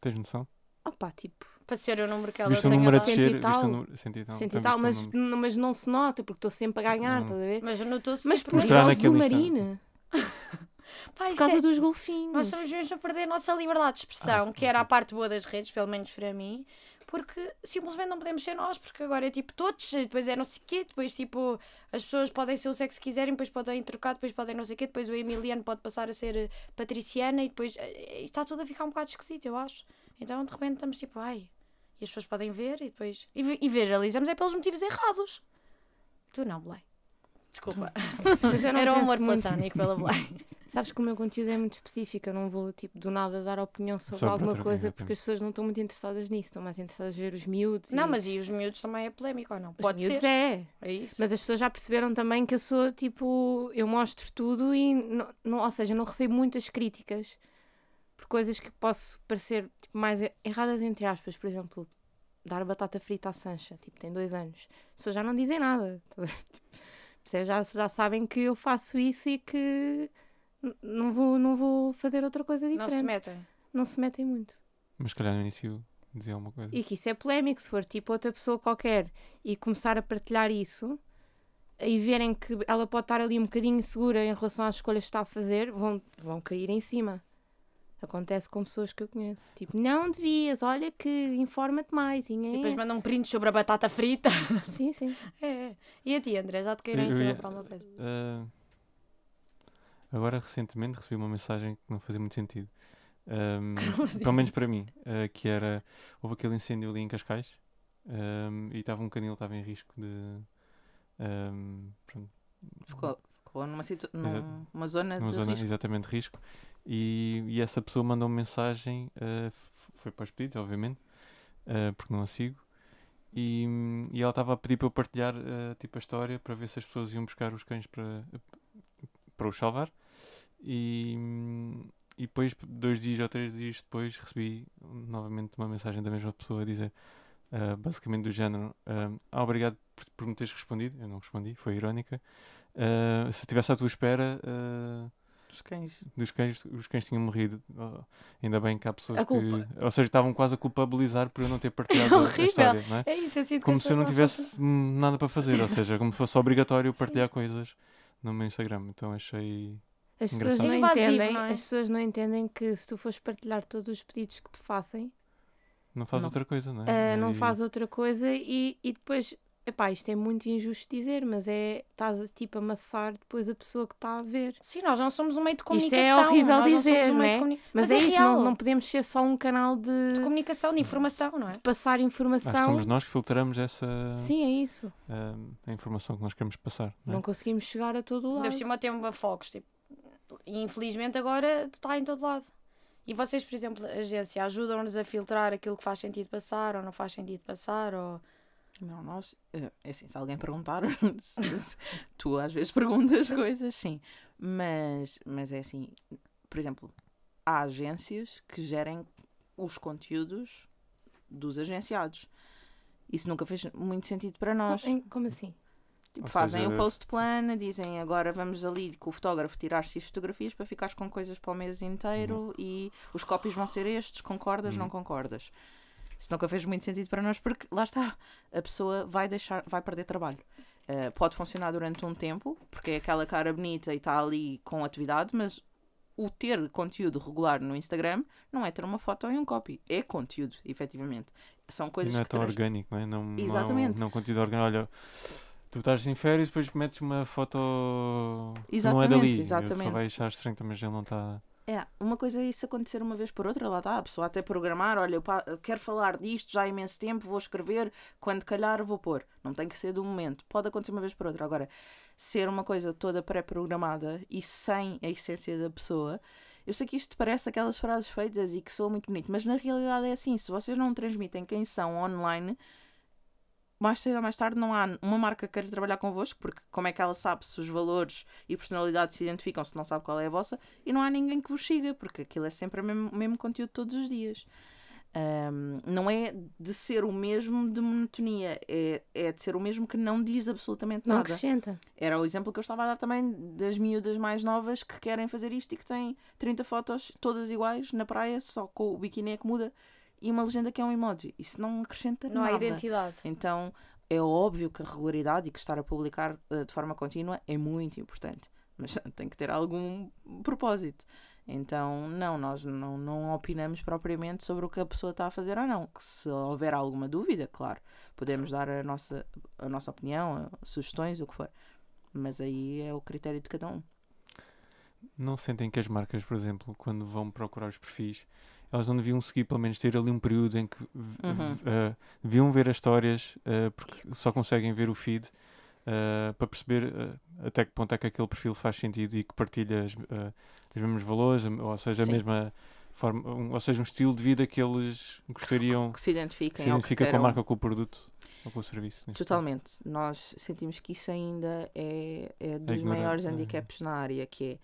[SPEAKER 3] Tens noção?
[SPEAKER 4] Opa, tipo,
[SPEAKER 2] Para ser o número que ela
[SPEAKER 3] Viste o
[SPEAKER 2] tenha
[SPEAKER 3] número a
[SPEAKER 4] e
[SPEAKER 3] descer, viste o
[SPEAKER 4] tal.
[SPEAKER 3] número. E tal.
[SPEAKER 4] mas, mas não se nota, porque estou sempre a ganhar,
[SPEAKER 3] Hum.
[SPEAKER 4] estás a ver?
[SPEAKER 2] Mas eu notou-se
[SPEAKER 4] Mas
[SPEAKER 2] sempre
[SPEAKER 4] por
[SPEAKER 3] instante.
[SPEAKER 4] marine,
[SPEAKER 2] Pá,
[SPEAKER 4] por causa
[SPEAKER 2] é-
[SPEAKER 4] dos
[SPEAKER 2] Nós
[SPEAKER 4] golfinhos.
[SPEAKER 2] estamos mesmo a perder a nossa liberdade de expressão,
[SPEAKER 3] Ah,
[SPEAKER 2] que era a parte boa das redes, pelo menos para mim, porque simplesmente não podemos ser nós, porque agora é tipo todos, depois é não sei o quê, depois tipo as pessoas podem ser o sexo que quiserem, depois podem trocar, depois podem não sei o quê, depois o Emiliano pode passar a ser eh, Patriciana e depois eh, está tudo a ficar um bocado esquisito, eu acho. Então de repente estamos tipo, ai, e as pessoas podem ver e depois. E, e viralizamos é pelos motivos errados. Tu não, Belém. Desculpa.
[SPEAKER 4] Mas eu não
[SPEAKER 2] Era um amor
[SPEAKER 4] muito.
[SPEAKER 2] platânico pela Belém.
[SPEAKER 4] Sabes que o meu conteúdo é muito específico, eu não vou tipo do nada dar opinião sobre
[SPEAKER 3] Só
[SPEAKER 4] alguma coisa porque as pessoas não estão muito interessadas nisso, estão mais interessadas em ver os miúdos.
[SPEAKER 2] Não,
[SPEAKER 4] e...
[SPEAKER 2] mas e os miúdos também é polémico ou não?
[SPEAKER 4] os
[SPEAKER 2] Pode
[SPEAKER 4] miúdos
[SPEAKER 2] ser.
[SPEAKER 4] é.
[SPEAKER 2] É isso.
[SPEAKER 4] Mas as pessoas já perceberam também que eu sou tipo, eu mostro tudo e não, não- ou seja, não recebo muitas críticas por coisas que posso parecer tipo, mais erradas entre aspas, por exemplo, dar batata frita à Sancha, tipo, tem dois anos. As pessoas já não dizem nada. Percebes? Já, já sabem que eu faço isso e que não vou, não vou fazer outra coisa
[SPEAKER 2] Não
[SPEAKER 4] diferente.
[SPEAKER 2] se metem.
[SPEAKER 4] Não se metem muito.
[SPEAKER 3] Mas se calhar no início dizia alguma coisa.
[SPEAKER 4] E que isso é polémico, se for tipo outra pessoa qualquer e começar a partilhar isso e verem que ela pode estar ali um bocadinho insegura em relação às escolhas que está a fazer, vão, vão cair em cima. Acontece com pessoas que eu conheço. Tipo, não devias, olha que informa-te mais. E,
[SPEAKER 2] E depois mandam um print sobre a batata frita.
[SPEAKER 4] Sim, sim.
[SPEAKER 2] É, é. E a ti, André, já te queira ensinar para alguma coisa?
[SPEAKER 3] Ah, agora, recentemente, recebi uma mensagem que não fazia muito sentido. Ahm,
[SPEAKER 2] assim?
[SPEAKER 3] pelo menos para mim, ah, que era houve aquele incêndio ali em Cascais ahm, e estava um canil estava em risco de ahm, pronto,
[SPEAKER 1] Ficou, ficou numa, situ...
[SPEAKER 3] Exato.
[SPEAKER 1] numa zona
[SPEAKER 3] numa
[SPEAKER 1] de
[SPEAKER 3] zona
[SPEAKER 1] risco.
[SPEAKER 3] exatamente risco e, e essa pessoa mandou uma mensagem f- foi para os pedidos obviamente ah, porque não a sigo e, e ela estava a pedir para eu partilhar ah, tipo a história para ver se as pessoas iam buscar os cães para, para os salvar e, e depois dois dias ou três dias depois recebi novamente uma mensagem da mesma pessoa a dizer ah, basicamente do género ah, ah, obrigado por, por me teres respondido eu não respondi, foi irónica Ah, se estivesse à tua espera ah,
[SPEAKER 1] Os cães.
[SPEAKER 3] dos cães, os cães tinham morrido. Oh, ainda bem que há pessoas que. Ou seja, estavam quase a culpabilizar por eu não ter partilhado a- a história, não é?
[SPEAKER 2] É isso, que
[SPEAKER 3] Como se eu não tivesse
[SPEAKER 2] são-
[SPEAKER 3] hum, nada para fazer, ou seja, como se fosse obrigatório
[SPEAKER 2] Sim.
[SPEAKER 3] partilhar coisas no meu Instagram. Então achei.
[SPEAKER 4] As pessoas,
[SPEAKER 3] Engraçado.
[SPEAKER 4] não
[SPEAKER 2] É
[SPEAKER 4] entendem,
[SPEAKER 2] não é?
[SPEAKER 4] as pessoas não entendem que se tu fores partilhar todos os pedidos que te fazem,
[SPEAKER 3] Não faz
[SPEAKER 1] Não.
[SPEAKER 3] outra coisa, não é?
[SPEAKER 4] não
[SPEAKER 3] E-
[SPEAKER 4] faz outra coisa e, e depois, epá, isto é muito injusto dizer, mas é, estás a, tipo a amassar depois a pessoa que está a ver.
[SPEAKER 2] Sim, nós não somos um meio de
[SPEAKER 4] Isto
[SPEAKER 2] comunicação.
[SPEAKER 4] é horrível
[SPEAKER 2] nós não
[SPEAKER 4] dizer,
[SPEAKER 2] somos um meio
[SPEAKER 4] não
[SPEAKER 2] de
[SPEAKER 4] é?
[SPEAKER 2] comuni-
[SPEAKER 4] Mas,
[SPEAKER 2] Mas,
[SPEAKER 4] é,
[SPEAKER 2] é,
[SPEAKER 4] isso,
[SPEAKER 2] real.
[SPEAKER 4] não, não podemos ser só um canal de,
[SPEAKER 2] De comunicação, de informação, não é?
[SPEAKER 4] passar
[SPEAKER 3] Acho
[SPEAKER 4] informação.
[SPEAKER 3] somos nós que filtramos essa
[SPEAKER 4] Sim, é isso.
[SPEAKER 3] ah, a informação que nós queremos passar. Não é?
[SPEAKER 4] Não conseguimos chegar a todo lado.
[SPEAKER 2] cima tem uma fogos, tipo. E infelizmente agora está em todo lado. E vocês, por exemplo, a agência, ajudam-nos a filtrar aquilo que faz sentido passar ou não faz sentido passar? Ou...
[SPEAKER 1] Não, nós. eh, É assim, se alguém perguntar, se- se- tu às vezes perguntas coisas, sim. Mas, mas é assim, por exemplo, há agências que gerem os conteúdos dos agenciados. Isso nunca fez muito sentido para nós.
[SPEAKER 4] Como assim?
[SPEAKER 1] Tipo,
[SPEAKER 3] Ou
[SPEAKER 1] fazem
[SPEAKER 3] seja,
[SPEAKER 1] o post plan, dizem agora vamos ali com o fotógrafo tirar X fotografias para ficares com coisas para o mês inteiro e os copies vão ser estes, concordas, não
[SPEAKER 3] Uhum.
[SPEAKER 1] concordas. Isso nunca fez muito sentido para nós porque lá está, a pessoa vai deixar, vai perder trabalho. Uh, pode funcionar durante um tempo, porque é aquela cara bonita e está ali com atividade, mas o ter conteúdo regular no Instagram não é ter uma foto e um copy, é conteúdo, efetivamente. São
[SPEAKER 3] E
[SPEAKER 1] coisas
[SPEAKER 3] não é tão orgânico, não é? Não, não-
[SPEAKER 1] Exatamente.
[SPEAKER 3] Não, conteúdo orgânico. Olha, tu estás em férias depois metes uma foto que não é
[SPEAKER 1] Exatamente,
[SPEAKER 3] dali. Pessoa
[SPEAKER 1] exatamente.
[SPEAKER 3] vai achar estranho, mas ele não está.
[SPEAKER 1] É, uma coisa é isso acontecer uma vez por outra, lá está, a pessoa até programar, olha, eu quero falar disto já há imenso tempo, vou escrever, quando calhar vou pôr. Não tem que ser do momento, pode acontecer uma vez por outra. Agora, ser uma coisa toda pré-programada e sem a essência da pessoa, eu sei que isto parece aquelas frases feitas e que soa muito bonito, mas na realidade é assim, se vocês não transmitem quem são online, mais cedo ou mais tarde não há uma marca que queira trabalhar convosco, porque como é que ela sabe se os valores e personalidade se identificam se não sabe qual é a vossa, e não há ninguém que vos siga, porque aquilo é sempre o mesmo, mesmo conteúdo todos os dias. Ahm, não é de ser o mesmo de monotonia, é, é de ser o mesmo que não diz absolutamente
[SPEAKER 4] Não
[SPEAKER 1] nada.
[SPEAKER 4] acrescenta.
[SPEAKER 1] Era o exemplo que eu estava a dar também das miúdas mais novas que querem fazer isto e que têm 30 fotos todas iguais na praia, só com o biquíni é que muda e uma legenda que é um emoji. Isso não acrescenta
[SPEAKER 2] Não há
[SPEAKER 1] nada.
[SPEAKER 2] identidade.
[SPEAKER 1] Então é óbvio que a regularidade e que estar a publicar eh, de forma contínua é muito importante, mas tem que ter algum propósito. Então, não, nós não, não opinamos propriamente sobre o que a pessoa está a fazer ou não. Que se houver alguma dúvida, claro, podemos dar a nossa, a nossa opinião, eh, sugestões, o que for. Mas aí é o critério de cada um.
[SPEAKER 3] Não sentem que as marcas, por exemplo, quando vão procurar os perfis, elas não deviam seguir, pelo menos ter ali um período em que
[SPEAKER 1] Uhum.
[SPEAKER 3] eh, deviam ver as histórias, eh, porque só conseguem ver o feed eh, para perceber até que ponto é que aquele perfil faz sentido e que partilha as, os mesmos valores, a- ou seja, a
[SPEAKER 1] Sim.
[SPEAKER 3] mesma forma, um- ou seja, um estilo de vida que eles gostariam
[SPEAKER 1] Que se identifiquem.
[SPEAKER 3] que se
[SPEAKER 1] que
[SPEAKER 3] identifica com a marca, com o produto ou com o serviço. neste caso.
[SPEAKER 1] Totalmente. Nós sentimos que isso ainda é, é dos
[SPEAKER 3] ignorante,
[SPEAKER 1] maiores
[SPEAKER 3] é.
[SPEAKER 1] handicaps na área, que é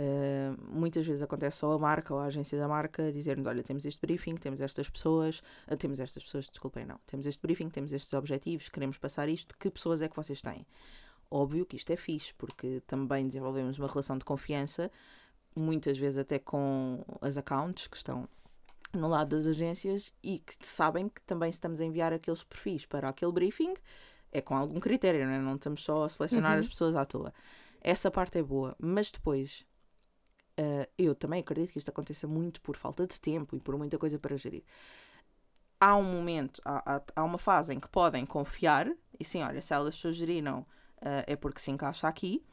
[SPEAKER 1] eh, muitas vezes acontece só a marca ou a agência da marca dizer-nos, olha, temos este briefing, temos estas pessoas, ah, temos estas pessoas, desculpem, não, temos este briefing, temos estes objetivos, queremos passar isto, que pessoas é que vocês têm? Óbvio que isto é fixe, porque também desenvolvemos uma relação de confiança, muitas vezes até com as accounts que estão no lado das agências e que sabem que também estamos a enviar aqueles perfis para aquele briefing é com algum critério, não, é? não estamos só a selecionar
[SPEAKER 4] Uhum.
[SPEAKER 1] as pessoas à toa. Essa parte é boa, mas depois eh, eu também acredito que isto aconteça muito por falta de tempo e por muita coisa para gerir. Há um momento, há, há, há uma fase em que podem confiar e sim, olha, se elas sugeriram eh, é porque se encaixa aqui,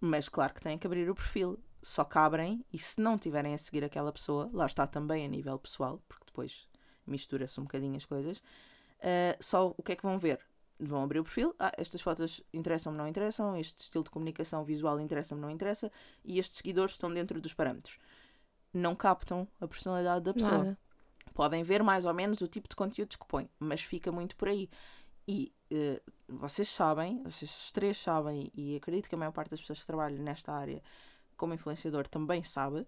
[SPEAKER 1] mas claro que têm que abrir o perfil. Só que abrem e se não tiverem a seguir aquela pessoa, lá está também a nível pessoal, porque depois mistura-se um bocadinho as coisas, eh, só o que é que vão ver? Vão abrir o perfil, ah, estas fotos interessam-me, não interessam, este estilo de comunicação visual interessa-me, não interessa, e estes seguidores estão dentro dos parâmetros. Não captam a personalidade da pessoa
[SPEAKER 4] Nada.
[SPEAKER 1] podem ver mais ou menos o tipo de conteúdos que põe, mas fica muito por aí. E eh, vocês sabem, vocês três sabem, e acredito que a maior parte das pessoas que trabalham nesta área como influenciador também sabe,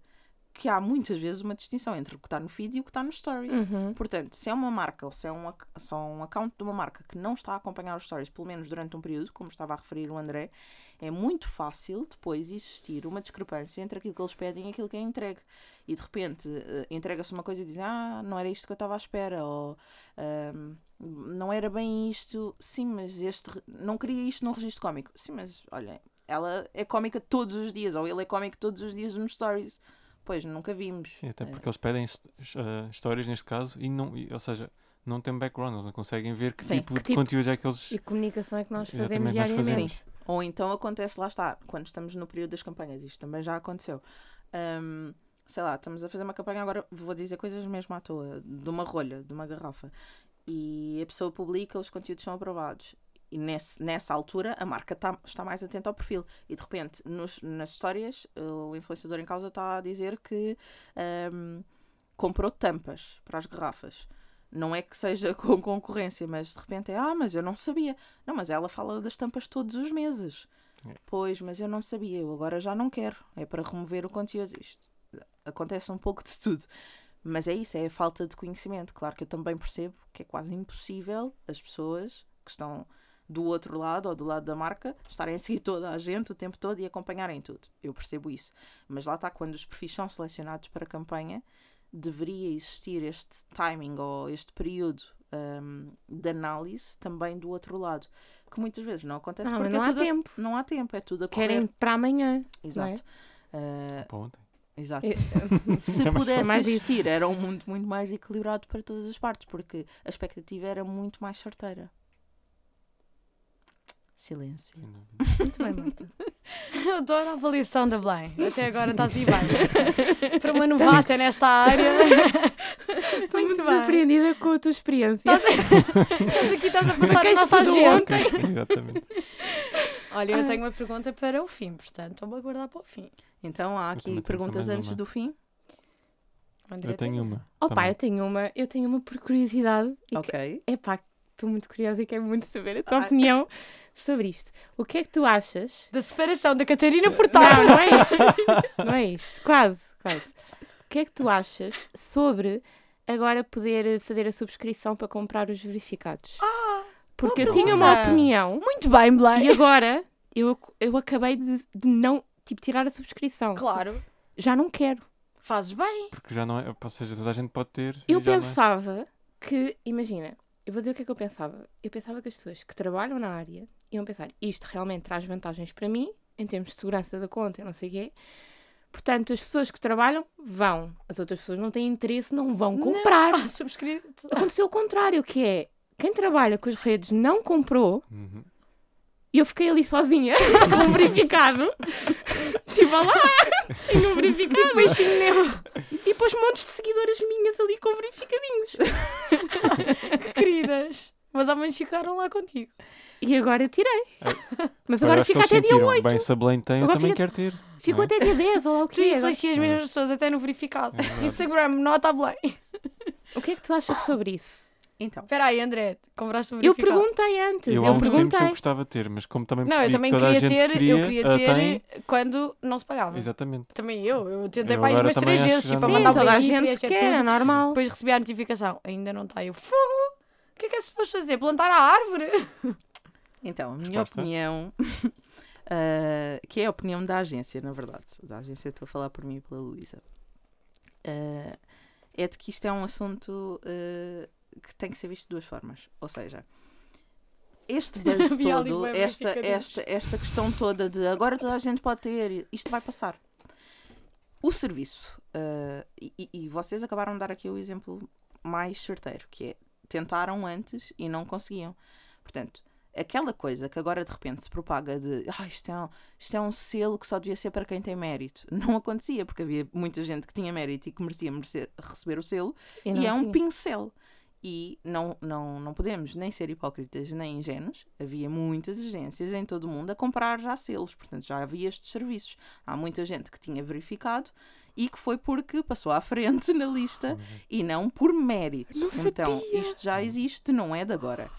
[SPEAKER 1] que há muitas vezes uma distinção entre o que está no feed e o que está nos stories.
[SPEAKER 4] Uhum.
[SPEAKER 1] Portanto, se é uma marca ou se é um, ac- só um account de uma marca que não está a acompanhar os stories, pelo menos durante um período, como estava a referir o André, é muito fácil depois existir uma discrepância entre aquilo que eles pedem e aquilo que é entregue. E de repente eh, entrega-se uma coisa e dizem: Ah, não era isto que eu estava à espera, ou ahm, não era bem isto. Sim, mas este não queria isto num registro cómico. Sim, mas olhem, ela é cómica todos os dias, ou ele é cómico todos os dias nos stories. Pois, nunca vimos.
[SPEAKER 3] Sim, até
[SPEAKER 1] Eh,
[SPEAKER 3] porque eles pedem eh, histórias neste caso e não, e- ou seja, não tem background, eles não conseguem ver que
[SPEAKER 1] Sim.
[SPEAKER 3] tipo
[SPEAKER 4] Que
[SPEAKER 3] de
[SPEAKER 4] tipo-
[SPEAKER 3] conteúdos é que eles
[SPEAKER 4] E comunicação é que nós fazemos
[SPEAKER 3] nós
[SPEAKER 4] diariamente.
[SPEAKER 3] fazemos.
[SPEAKER 1] Ou então acontece, lá está, quando estamos no período das campanhas, isto também já aconteceu. Ahm, sei lá, estamos a fazer uma campanha agora, vou dizer coisas mesmo à toa, de uma rolha, de uma garrafa, e a pessoa publica, os conteúdos são aprovados. E nesse, nessa altura a marca tá, está mais atenta ao perfil. E de repente, nos, nas histórias, o influenciador em causa está a dizer que ahm, comprou tampas para as garrafas. Não é que seja com concorrência, mas de repente é, ah, mas eu não sabia. Não, mas ela fala das tampas todos os meses.
[SPEAKER 3] É.
[SPEAKER 1] Pois, mas eu não sabia, eu agora já não quero. É para remover o conteúdo. Isto acontece um pouco de tudo. Mas é isso, é a falta de conhecimento. Claro que eu também percebo que é quase impossível as pessoas que estão do outro lado ou do lado da marca estarem a seguir toda a gente o tempo todo e acompanharem tudo. Eu percebo isso. Mas lá está, quando os perfis são selecionados para a campanha, deveria existir este timing ou este período hum, de análise também do outro lado. Que muitas vezes não acontece
[SPEAKER 4] Não,
[SPEAKER 1] porque
[SPEAKER 4] não
[SPEAKER 1] é
[SPEAKER 4] há
[SPEAKER 1] tudo
[SPEAKER 4] tempo.
[SPEAKER 1] não há tempo, é tudo a correr.
[SPEAKER 4] Querem para amanhã.
[SPEAKER 1] Exato. Ah,
[SPEAKER 3] para ontem.
[SPEAKER 1] exato.
[SPEAKER 4] É-
[SPEAKER 1] Se
[SPEAKER 3] É
[SPEAKER 1] pudesse existir, era um mundo muito mais equilibrado para todas as partes, porque a expectativa era muito mais certeira. Silêncio.
[SPEAKER 4] Muito bem, Marta.
[SPEAKER 2] Eu adoro a avaliação da Belém. Até agora está assim bem. Para uma novata nesta área.
[SPEAKER 4] Estou muito,
[SPEAKER 2] bem.
[SPEAKER 4] surpreendida com a tua experiência.
[SPEAKER 2] Estás aqui, estás a passar a nossa agenda.
[SPEAKER 3] Exatamente.
[SPEAKER 2] Olha, eu tenho uma pergunta para o fim, portanto, vou aguardar para o fim.
[SPEAKER 1] Então há aqui perguntas antes
[SPEAKER 3] uma.
[SPEAKER 1] do fim?
[SPEAKER 2] André
[SPEAKER 3] Eu tenho uma.
[SPEAKER 4] Opa,
[SPEAKER 3] também.
[SPEAKER 4] eu tenho uma, eu tenho uma por curiosidade. E que,
[SPEAKER 1] Ok.
[SPEAKER 4] Estou muito curiosa e quero muito saber a tua
[SPEAKER 1] Ai.
[SPEAKER 4] opinião sobre isto. O que é que tu achas?
[SPEAKER 2] Da separação da Catarina Furtado.
[SPEAKER 4] Não, não é isto. Não é isto. Quase, quase. O que é que tu achas sobre agora poder fazer a subscrição para comprar os verificados.
[SPEAKER 2] Ah,
[SPEAKER 4] Porque eu tinha uma opinião
[SPEAKER 2] muito bem,
[SPEAKER 4] e
[SPEAKER 2] Blay.
[SPEAKER 4] agora eu, eu acabei de, de não tipo, tirar a subscrição.
[SPEAKER 2] Claro,
[SPEAKER 4] Já não quero.
[SPEAKER 2] fazes bem.
[SPEAKER 3] Porque já não é. Ou seja, toda a gente pode ter.
[SPEAKER 4] Eu
[SPEAKER 3] e já não é.
[SPEAKER 4] pensava que, imagina, eu vou dizer o que é que eu pensava. Eu pensava que as pessoas que trabalham na área iam pensar isto realmente traz vantagens para mim, em termos de segurança da conta e não sei o quê. Portanto, as pessoas que trabalham vão. As outras pessoas não têm interesse, não vão comprar.
[SPEAKER 2] Ah, subscrito.
[SPEAKER 4] Aconteceu o contrário, que é quem trabalha com as redes não comprou
[SPEAKER 3] Uhum.
[SPEAKER 4] E eu fiquei ali sozinha com um verificado. Tipo, lá, tenho um verificado.
[SPEAKER 2] Peixinho Nemo.
[SPEAKER 4] E depois montes de seguidoras minhas ali com verificadinhos.
[SPEAKER 2] Que queridas. Mas ao menos ficaram lá contigo.
[SPEAKER 4] E agora eu tirei. Mas
[SPEAKER 3] Agora
[SPEAKER 4] agora fica até dia
[SPEAKER 3] sentiram,
[SPEAKER 4] 8.
[SPEAKER 3] Bem, se a Belém tem, eu
[SPEAKER 4] Agora
[SPEAKER 3] também
[SPEAKER 4] fica-
[SPEAKER 3] quero ter.
[SPEAKER 4] Ficou
[SPEAKER 3] é?
[SPEAKER 4] até dia 10, ou lá o
[SPEAKER 2] Tu
[SPEAKER 4] que é.
[SPEAKER 2] influencias as mesmas pessoas até no verificado.
[SPEAKER 3] É.
[SPEAKER 2] Instagram, nota Blay.
[SPEAKER 4] O que é que tu achas sobre isso?
[SPEAKER 1] Então,
[SPEAKER 2] Espera aí, André. Compraste o
[SPEAKER 4] Eu
[SPEAKER 2] verificado?
[SPEAKER 4] perguntei antes,
[SPEAKER 3] Eu
[SPEAKER 4] eu,
[SPEAKER 3] há uns tempos eu
[SPEAKER 4] perguntei.
[SPEAKER 3] gostava de ter, mas como também
[SPEAKER 2] Não,
[SPEAKER 3] percebi
[SPEAKER 2] eu também
[SPEAKER 3] que toda
[SPEAKER 2] queria
[SPEAKER 3] a gente
[SPEAKER 2] ter,
[SPEAKER 3] queria,
[SPEAKER 2] eu queria
[SPEAKER 3] ah,
[SPEAKER 2] ter
[SPEAKER 3] tem,
[SPEAKER 2] quando não se pagava.
[SPEAKER 3] Exatamente.
[SPEAKER 2] Também eu, eu tentei
[SPEAKER 3] Eu
[SPEAKER 2] para aí
[SPEAKER 3] agora
[SPEAKER 2] umas três vezes, tipo,
[SPEAKER 3] não-
[SPEAKER 2] a mandar o
[SPEAKER 4] toda a gente quer, é normal.
[SPEAKER 2] Depois recebi a notificação, ainda não está. Eu, fogo! O que é que é suposto fazer? Plantar a árvore?
[SPEAKER 1] então, a minha
[SPEAKER 3] Resposta?
[SPEAKER 1] opinião, ah, que é a opinião da agência, na verdade. Da agência estou a falar por mim e pela Luísa. Ah, é de que isto é um assunto ah, que tem que ser visto de duas formas. Ou seja, este buzz todo, esta, esta, esta questão toda de agora toda a gente pode ter, isto vai passar. O serviço, ah, e, e- vocês acabaram de dar aqui o exemplo mais certeiro, que é tentaram antes e não conseguiam. Portanto, aquela coisa que agora de repente se propaga de ah, isto, é um, isto é um selo que só devia ser para quem tem mérito. Não acontecia, porque havia muita gente que tinha mérito e que merecia merecer- receber o selo,
[SPEAKER 4] E
[SPEAKER 1] e, é um
[SPEAKER 4] tinha.
[SPEAKER 1] pincel. E não, não, não podemos nem ser hipócritas nem ingênuos. Havia muitas agências em todo o mundo a comprar já selos, portanto já havia estes serviços. Há muita gente que tinha verificado e que foi porque passou à frente na lista e não por mérito.
[SPEAKER 4] Não
[SPEAKER 1] então,
[SPEAKER 4] sabia.
[SPEAKER 1] isto já existe, não é de agora.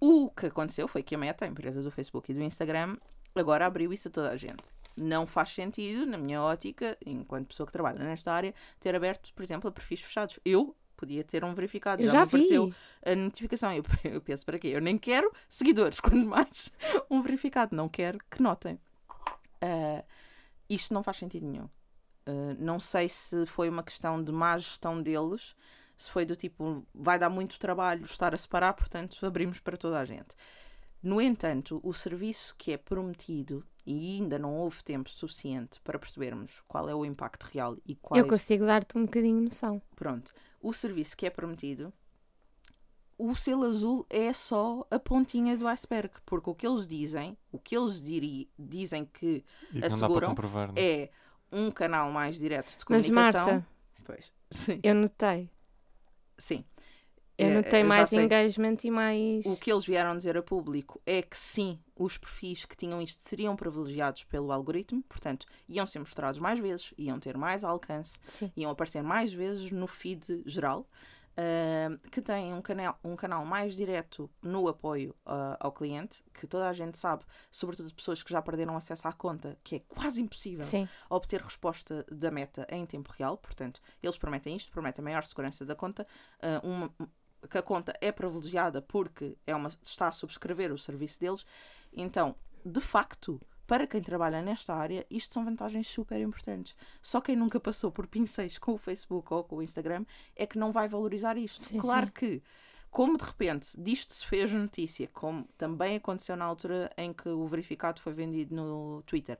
[SPEAKER 1] O que aconteceu foi que a Meta, a empresa do Facebook e do Instagram, agora abriu isso a toda a gente. Não faz sentido, na minha ótica, enquanto pessoa que trabalha nesta área, ter aberto, por exemplo, a perfis fechados. Eu podia ter um verificado,
[SPEAKER 4] Eu
[SPEAKER 1] já,
[SPEAKER 4] já
[SPEAKER 1] me apareceu a notificação. Eu, eu penso, para quê? Eu nem quero seguidores, quanto mais um verificado. Não quero que notem. Ah, isto não faz sentido nenhum. Ah, não sei se foi uma questão de má gestão deles, se foi do tipo, vai dar muito trabalho estar a separar, portanto abrimos para toda a gente. No entanto, o serviço que é prometido, e ainda não houve tempo suficiente para percebermos qual é o impacto real e quais
[SPEAKER 4] Eu consigo dar-te um bocadinho de noção.
[SPEAKER 1] Pronto. O serviço que é prometido, o selo azul é só a pontinha do iceberg. Porque o que eles dizem, o que eles diri- dizem que
[SPEAKER 3] que
[SPEAKER 1] Asseguram
[SPEAKER 3] é?
[SPEAKER 1] é um canal mais direto de
[SPEAKER 4] Mas
[SPEAKER 1] comunicação.
[SPEAKER 4] Marta,
[SPEAKER 1] Pois, sim.
[SPEAKER 4] eu notei.
[SPEAKER 1] sim.
[SPEAKER 4] Eu
[SPEAKER 1] É,
[SPEAKER 4] notei
[SPEAKER 1] já
[SPEAKER 4] mais engagement e mais.
[SPEAKER 1] O que eles vieram dizer a público é que sim, os perfis que tinham isto seriam privilegiados pelo algoritmo, portanto, iam ser mostrados mais vezes, iam ter mais alcance,
[SPEAKER 4] Sim.
[SPEAKER 1] iam aparecer mais vezes no feed geral, ah, que têm um canal, um canal mais direto no apoio ah, ao cliente, que toda a gente sabe, sobretudo pessoas que já perderam acesso à conta, que é quase impossível
[SPEAKER 4] Sim.
[SPEAKER 1] obter resposta da meta em tempo real. Portanto, eles prometem isto, prometem maior segurança da conta, ah, uma- que a conta é privilegiada porque é uma, está a subscrever o serviço deles. Então, de facto, para quem trabalha nesta área, isto são vantagens super importantes. Só quem nunca passou por pincéis com o Facebook ou com o Instagram é que não vai valorizar isto.
[SPEAKER 4] Sim,
[SPEAKER 1] claro
[SPEAKER 4] sim.
[SPEAKER 1] que, como de repente disto se fez notícia, como também aconteceu na altura em que o verificado foi vendido no Twitter,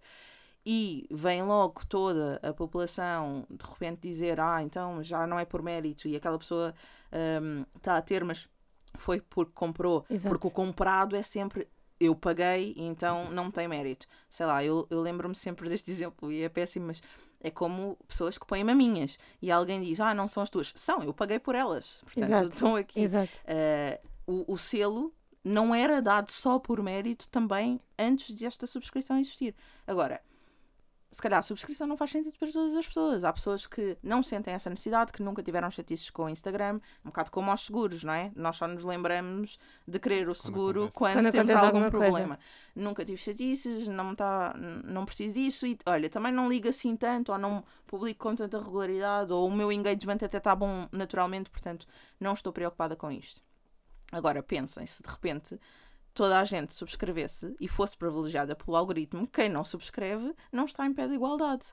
[SPEAKER 1] e vem logo toda a população de repente dizer ah, então já não é por mérito e aquela pessoa está a ter, mas foi porque comprou,
[SPEAKER 4] Exato.
[SPEAKER 1] porque o comprado é sempre eu paguei, então não tem mérito. Sei lá, eu, eu lembro-me sempre deste exemplo e é péssimo, mas é como pessoas que põem maminhas e alguém diz, ah, não são as tuas. São, eu paguei por elas. Portanto,
[SPEAKER 4] Exato.
[SPEAKER 1] estão aqui.
[SPEAKER 4] Exato.
[SPEAKER 1] Uh, o, o selo não era dado só por mérito também antes desta subscrição existir. Agora, se calhar a subscrição não faz sentido para todas as pessoas. Há pessoas que não sentem essa necessidade, que nunca tiveram chatices com o Instagram, um bocado como aos seguros, não é? Nós só nos lembramos de querer o seguro
[SPEAKER 3] acontece.
[SPEAKER 1] quando,
[SPEAKER 4] Quando
[SPEAKER 1] temos algum
[SPEAKER 4] alguma coisa.
[SPEAKER 1] problema. Nunca tive chatices, não, tá, não preciso disso e olha, também não ligo assim tanto ou não publico com tanta regularidade ou o meu engagement até está bom naturalmente, portanto não estou preocupada com isto. Agora pensem, se de repente toda a gente subscrevesse e fosse privilegiada pelo algoritmo, quem não subscreve não está em pé de igualdade.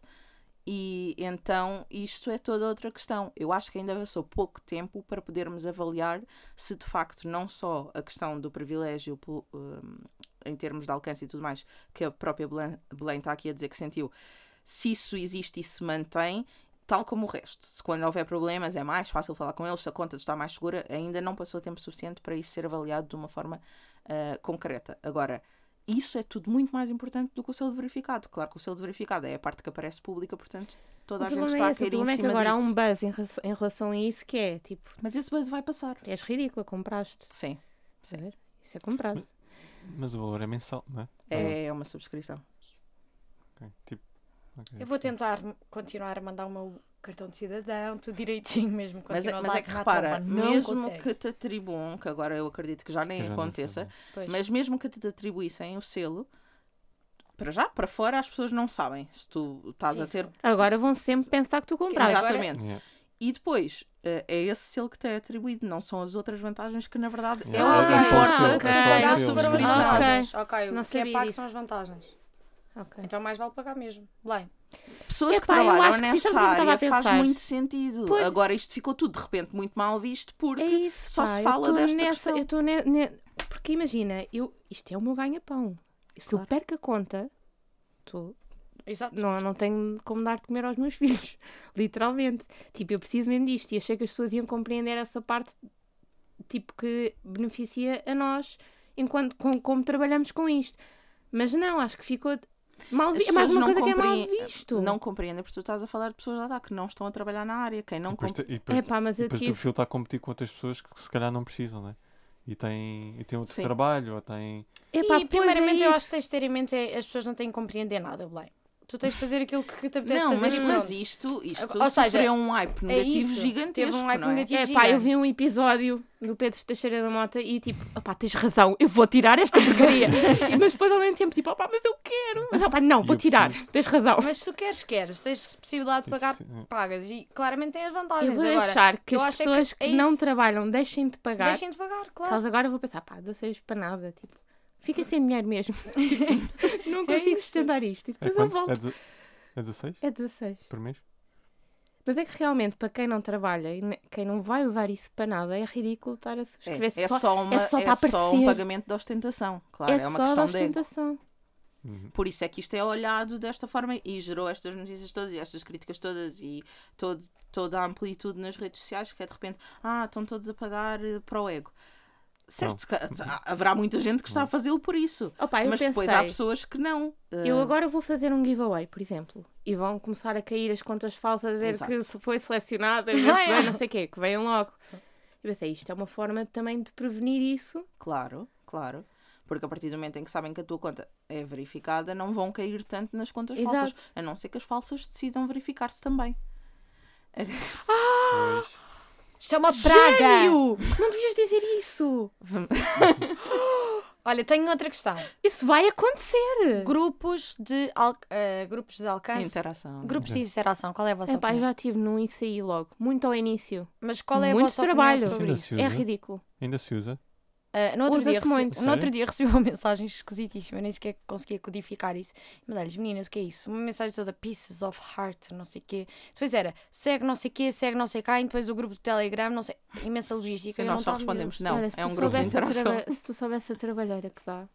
[SPEAKER 1] E então isto é toda outra questão. Eu acho que ainda passou pouco tempo para podermos avaliar se de facto não só a questão do privilégio hum, em termos de alcance e tudo mais, que a própria Belém, Belém está aqui a dizer que sentiu, se isso existe e se mantém, tal como o resto. Se quando houver problemas é mais fácil falar com eles, se a conta está mais segura, ainda não passou tempo suficiente para isso ser avaliado de uma forma ah, concreta. Agora, isso é tudo muito mais importante do que o selo de verificado. Claro que o selo de verificado é a parte que aparece pública, portanto, toda
[SPEAKER 4] O
[SPEAKER 1] a gente está
[SPEAKER 4] é
[SPEAKER 1] a
[SPEAKER 4] esse, o
[SPEAKER 1] cair em
[SPEAKER 4] é que
[SPEAKER 1] cima
[SPEAKER 4] agora há
[SPEAKER 1] disso.
[SPEAKER 4] um buzz em, relação- em relação a isso que é tipo,
[SPEAKER 1] Mas esse buzz vai passar.
[SPEAKER 4] és ridícula, compraste.
[SPEAKER 1] Sim,
[SPEAKER 4] a ver? Isso é comprado.
[SPEAKER 3] Mas o valor é mensal, não é?
[SPEAKER 1] é uma subscrição.
[SPEAKER 3] Ok, Tipo, ok.
[SPEAKER 2] Eu vou tentar continuar a mandar o meu cartão de cidadão, tudo direitinho mesmo.
[SPEAKER 1] Mas, é- mas é que repara, mesmo
[SPEAKER 2] consegue.
[SPEAKER 1] que te atribuam, que agora eu acredito que já nem
[SPEAKER 3] Que
[SPEAKER 1] aconteça, mas mesmo que te atribuíssem o selo, para já, para fora, as pessoas não sabem se tu estás a ter.
[SPEAKER 4] Agora vão sempre pensar que tu compraste.
[SPEAKER 2] Agora-
[SPEAKER 1] Exatamente.
[SPEAKER 3] Yeah.
[SPEAKER 1] E depois, eh, é esse selo que te é atribuído, não são as outras vantagens que, na verdade, é o que
[SPEAKER 4] o
[SPEAKER 1] importa
[SPEAKER 4] selo, é só o
[SPEAKER 1] a
[SPEAKER 3] selo, não
[SPEAKER 2] vantagens. Ok,
[SPEAKER 4] Não
[SPEAKER 2] o que é pago são as vantagens.
[SPEAKER 4] Ok.
[SPEAKER 2] Então mais vale pagar mesmo. Bem,
[SPEAKER 1] Pessoas que
[SPEAKER 4] Epá,
[SPEAKER 1] trabalham nesta
[SPEAKER 4] que
[SPEAKER 1] área faz muito sentido.
[SPEAKER 4] Pois.
[SPEAKER 1] Agora isto ficou tudo de repente muito mal visto porque
[SPEAKER 4] É isso,
[SPEAKER 1] só
[SPEAKER 4] pá,
[SPEAKER 1] se fala desta
[SPEAKER 4] nessa,
[SPEAKER 1] questão.
[SPEAKER 4] Eu estou ne, ne- Porque imagina, eu, isto é o meu ganha-pão. Se eu perco a conta, tô,
[SPEAKER 2] exato.
[SPEAKER 4] não, não tenho como dar de comer aos meus filhos. Literalmente. Tipo, eu preciso mesmo disto. E achei que as pessoas iam compreender essa parte, tipo, que beneficia a nós enquanto com, como trabalhamos com isto. Mas não, acho que ficou mal visto. É mais uma
[SPEAKER 1] não
[SPEAKER 4] coisa que é mal
[SPEAKER 1] compreendem-
[SPEAKER 4] visto.
[SPEAKER 1] não compreendem porque tu estás a falar de pessoas lá que não estão a trabalhar na área. Quem não
[SPEAKER 3] E depois,
[SPEAKER 1] compre...
[SPEAKER 3] te- e depois,
[SPEAKER 4] É pá, mas
[SPEAKER 3] e
[SPEAKER 4] eu
[SPEAKER 3] depois o teu
[SPEAKER 4] tive.
[SPEAKER 3] perfil está a competir com outras pessoas que se calhar não precisam, né? E têm, e têm outro
[SPEAKER 1] Sim.
[SPEAKER 3] trabalho, ou têm.
[SPEAKER 4] Epá,
[SPEAKER 2] e
[SPEAKER 4] pois
[SPEAKER 2] primeiramente
[SPEAKER 4] é
[SPEAKER 2] eu acho que tens de ter em mente é, as pessoas não têm que compreender nada, Belém. Tu tens de fazer aquilo que te apetece
[SPEAKER 1] Não,
[SPEAKER 2] fazer
[SPEAKER 1] mas,
[SPEAKER 2] e
[SPEAKER 1] mas isto, isto
[SPEAKER 2] Ou seja,
[SPEAKER 1] sofreu um hype negativo
[SPEAKER 2] isso.
[SPEAKER 1] gigantesco.
[SPEAKER 2] Teve um hype
[SPEAKER 1] não é?
[SPEAKER 2] negativo.
[SPEAKER 4] É pá, eu vi um episódio do Pedro Teixeira da Mota e tipo, opá, tens razão, eu vou tirar esta porcaria. Mas depois ao mesmo tempo, tipo, opá, mas eu quero. Mas opá, não, vou tirar,
[SPEAKER 3] preciso.
[SPEAKER 4] tens razão.
[SPEAKER 2] Mas se tu queres, queres. Tens possibilidade de pagar,
[SPEAKER 3] que ser-
[SPEAKER 2] pagas. E claramente tem as vantagens.
[SPEAKER 4] Eu vou
[SPEAKER 2] Agora,
[SPEAKER 4] deixar que
[SPEAKER 2] eu
[SPEAKER 4] as
[SPEAKER 2] é que
[SPEAKER 4] pessoas que,
[SPEAKER 2] é
[SPEAKER 4] não
[SPEAKER 2] isso.
[SPEAKER 4] trabalham deixem de pagar.
[SPEAKER 2] deixem de pagar, claro.
[SPEAKER 4] elas agora eu vou pensar, pá, 16 para nada, tipo, fica sem dinheiro mesmo. não
[SPEAKER 2] É
[SPEAKER 4] consigo
[SPEAKER 2] isso.
[SPEAKER 4] sustentar isto. E
[SPEAKER 3] É
[SPEAKER 4] depois eu?
[SPEAKER 3] É,
[SPEAKER 4] volto.
[SPEAKER 3] deze- é 16
[SPEAKER 4] É 16.
[SPEAKER 3] por mês?
[SPEAKER 4] Mas é que realmente, para quem não trabalha e quem não vai usar isso para nada, é ridículo estar a subscrever.
[SPEAKER 1] É, é só, uma,
[SPEAKER 4] é só
[SPEAKER 1] é
[SPEAKER 4] para
[SPEAKER 1] só um pagamento de ostentação. Claro, é,
[SPEAKER 4] é
[SPEAKER 1] uma
[SPEAKER 4] só da
[SPEAKER 1] questão de
[SPEAKER 4] ostentação.
[SPEAKER 3] Uhum.
[SPEAKER 1] Por isso é que isto é olhado desta forma e gerou estas notícias todas e estas críticas todas e todo, toda a amplitude nas redes sociais que é de repente, ah, estão todos a pagar eh, para o ego. Certo, haverá muita gente que está a fazê-lo por isso. Mas
[SPEAKER 4] pensei,
[SPEAKER 1] depois há pessoas que não.
[SPEAKER 4] eu
[SPEAKER 1] Eh,
[SPEAKER 4] agora vou fazer um giveaway, por exemplo, e vão começar a cair as contas falsas a dizer
[SPEAKER 1] Exato.
[SPEAKER 4] que foi selecionada,
[SPEAKER 2] Ah, é.
[SPEAKER 4] não sei o quê, que venham logo. Eu pensei, isto é uma forma também de prevenir isso.
[SPEAKER 1] Claro, claro. Porque a partir do momento em que sabem que a tua conta é verificada, não vão cair tanto nas contas
[SPEAKER 4] Exato.
[SPEAKER 1] falsas. A não ser que as falsas decidam verificar-se também.
[SPEAKER 3] Pois.
[SPEAKER 2] Isto é uma praga.
[SPEAKER 4] Gênio! Não devias dizer isso!
[SPEAKER 2] Olha, tenho outra questão.
[SPEAKER 4] Isso vai acontecer!
[SPEAKER 2] Grupos de, al eh, grupos de alcance.
[SPEAKER 1] Interação.
[SPEAKER 2] Grupos de interação. Qual é a vossa
[SPEAKER 4] Epá, eu
[SPEAKER 2] opinião?
[SPEAKER 4] já tive num e saí logo, muito ao início.
[SPEAKER 2] Mas qual é a
[SPEAKER 4] Muito
[SPEAKER 2] vossa
[SPEAKER 4] trabalho.
[SPEAKER 2] opinião sobre isso?
[SPEAKER 4] É ridículo.
[SPEAKER 3] Ainda se usa?
[SPEAKER 2] Uh, no, outro dia recebi, no outro dia recebi uma mensagem esquisitíssima, eu nem sequer conseguia codificar isso. Mandei-lhes, meninas, o que é isso? Uma mensagem toda pieces of heart, não sei o quê. Depois era, segue não sei o quê, segue não sei cá, e depois o grupo do Telegram, não sei, imensa logística.
[SPEAKER 1] Sim, nós
[SPEAKER 2] não
[SPEAKER 1] só
[SPEAKER 2] a
[SPEAKER 1] respondemos não.
[SPEAKER 4] Olha, se
[SPEAKER 1] é
[SPEAKER 4] tu
[SPEAKER 1] um grupo de
[SPEAKER 4] soubesse a
[SPEAKER 1] interação.
[SPEAKER 4] Se tu soubesse a trabalheira que dá,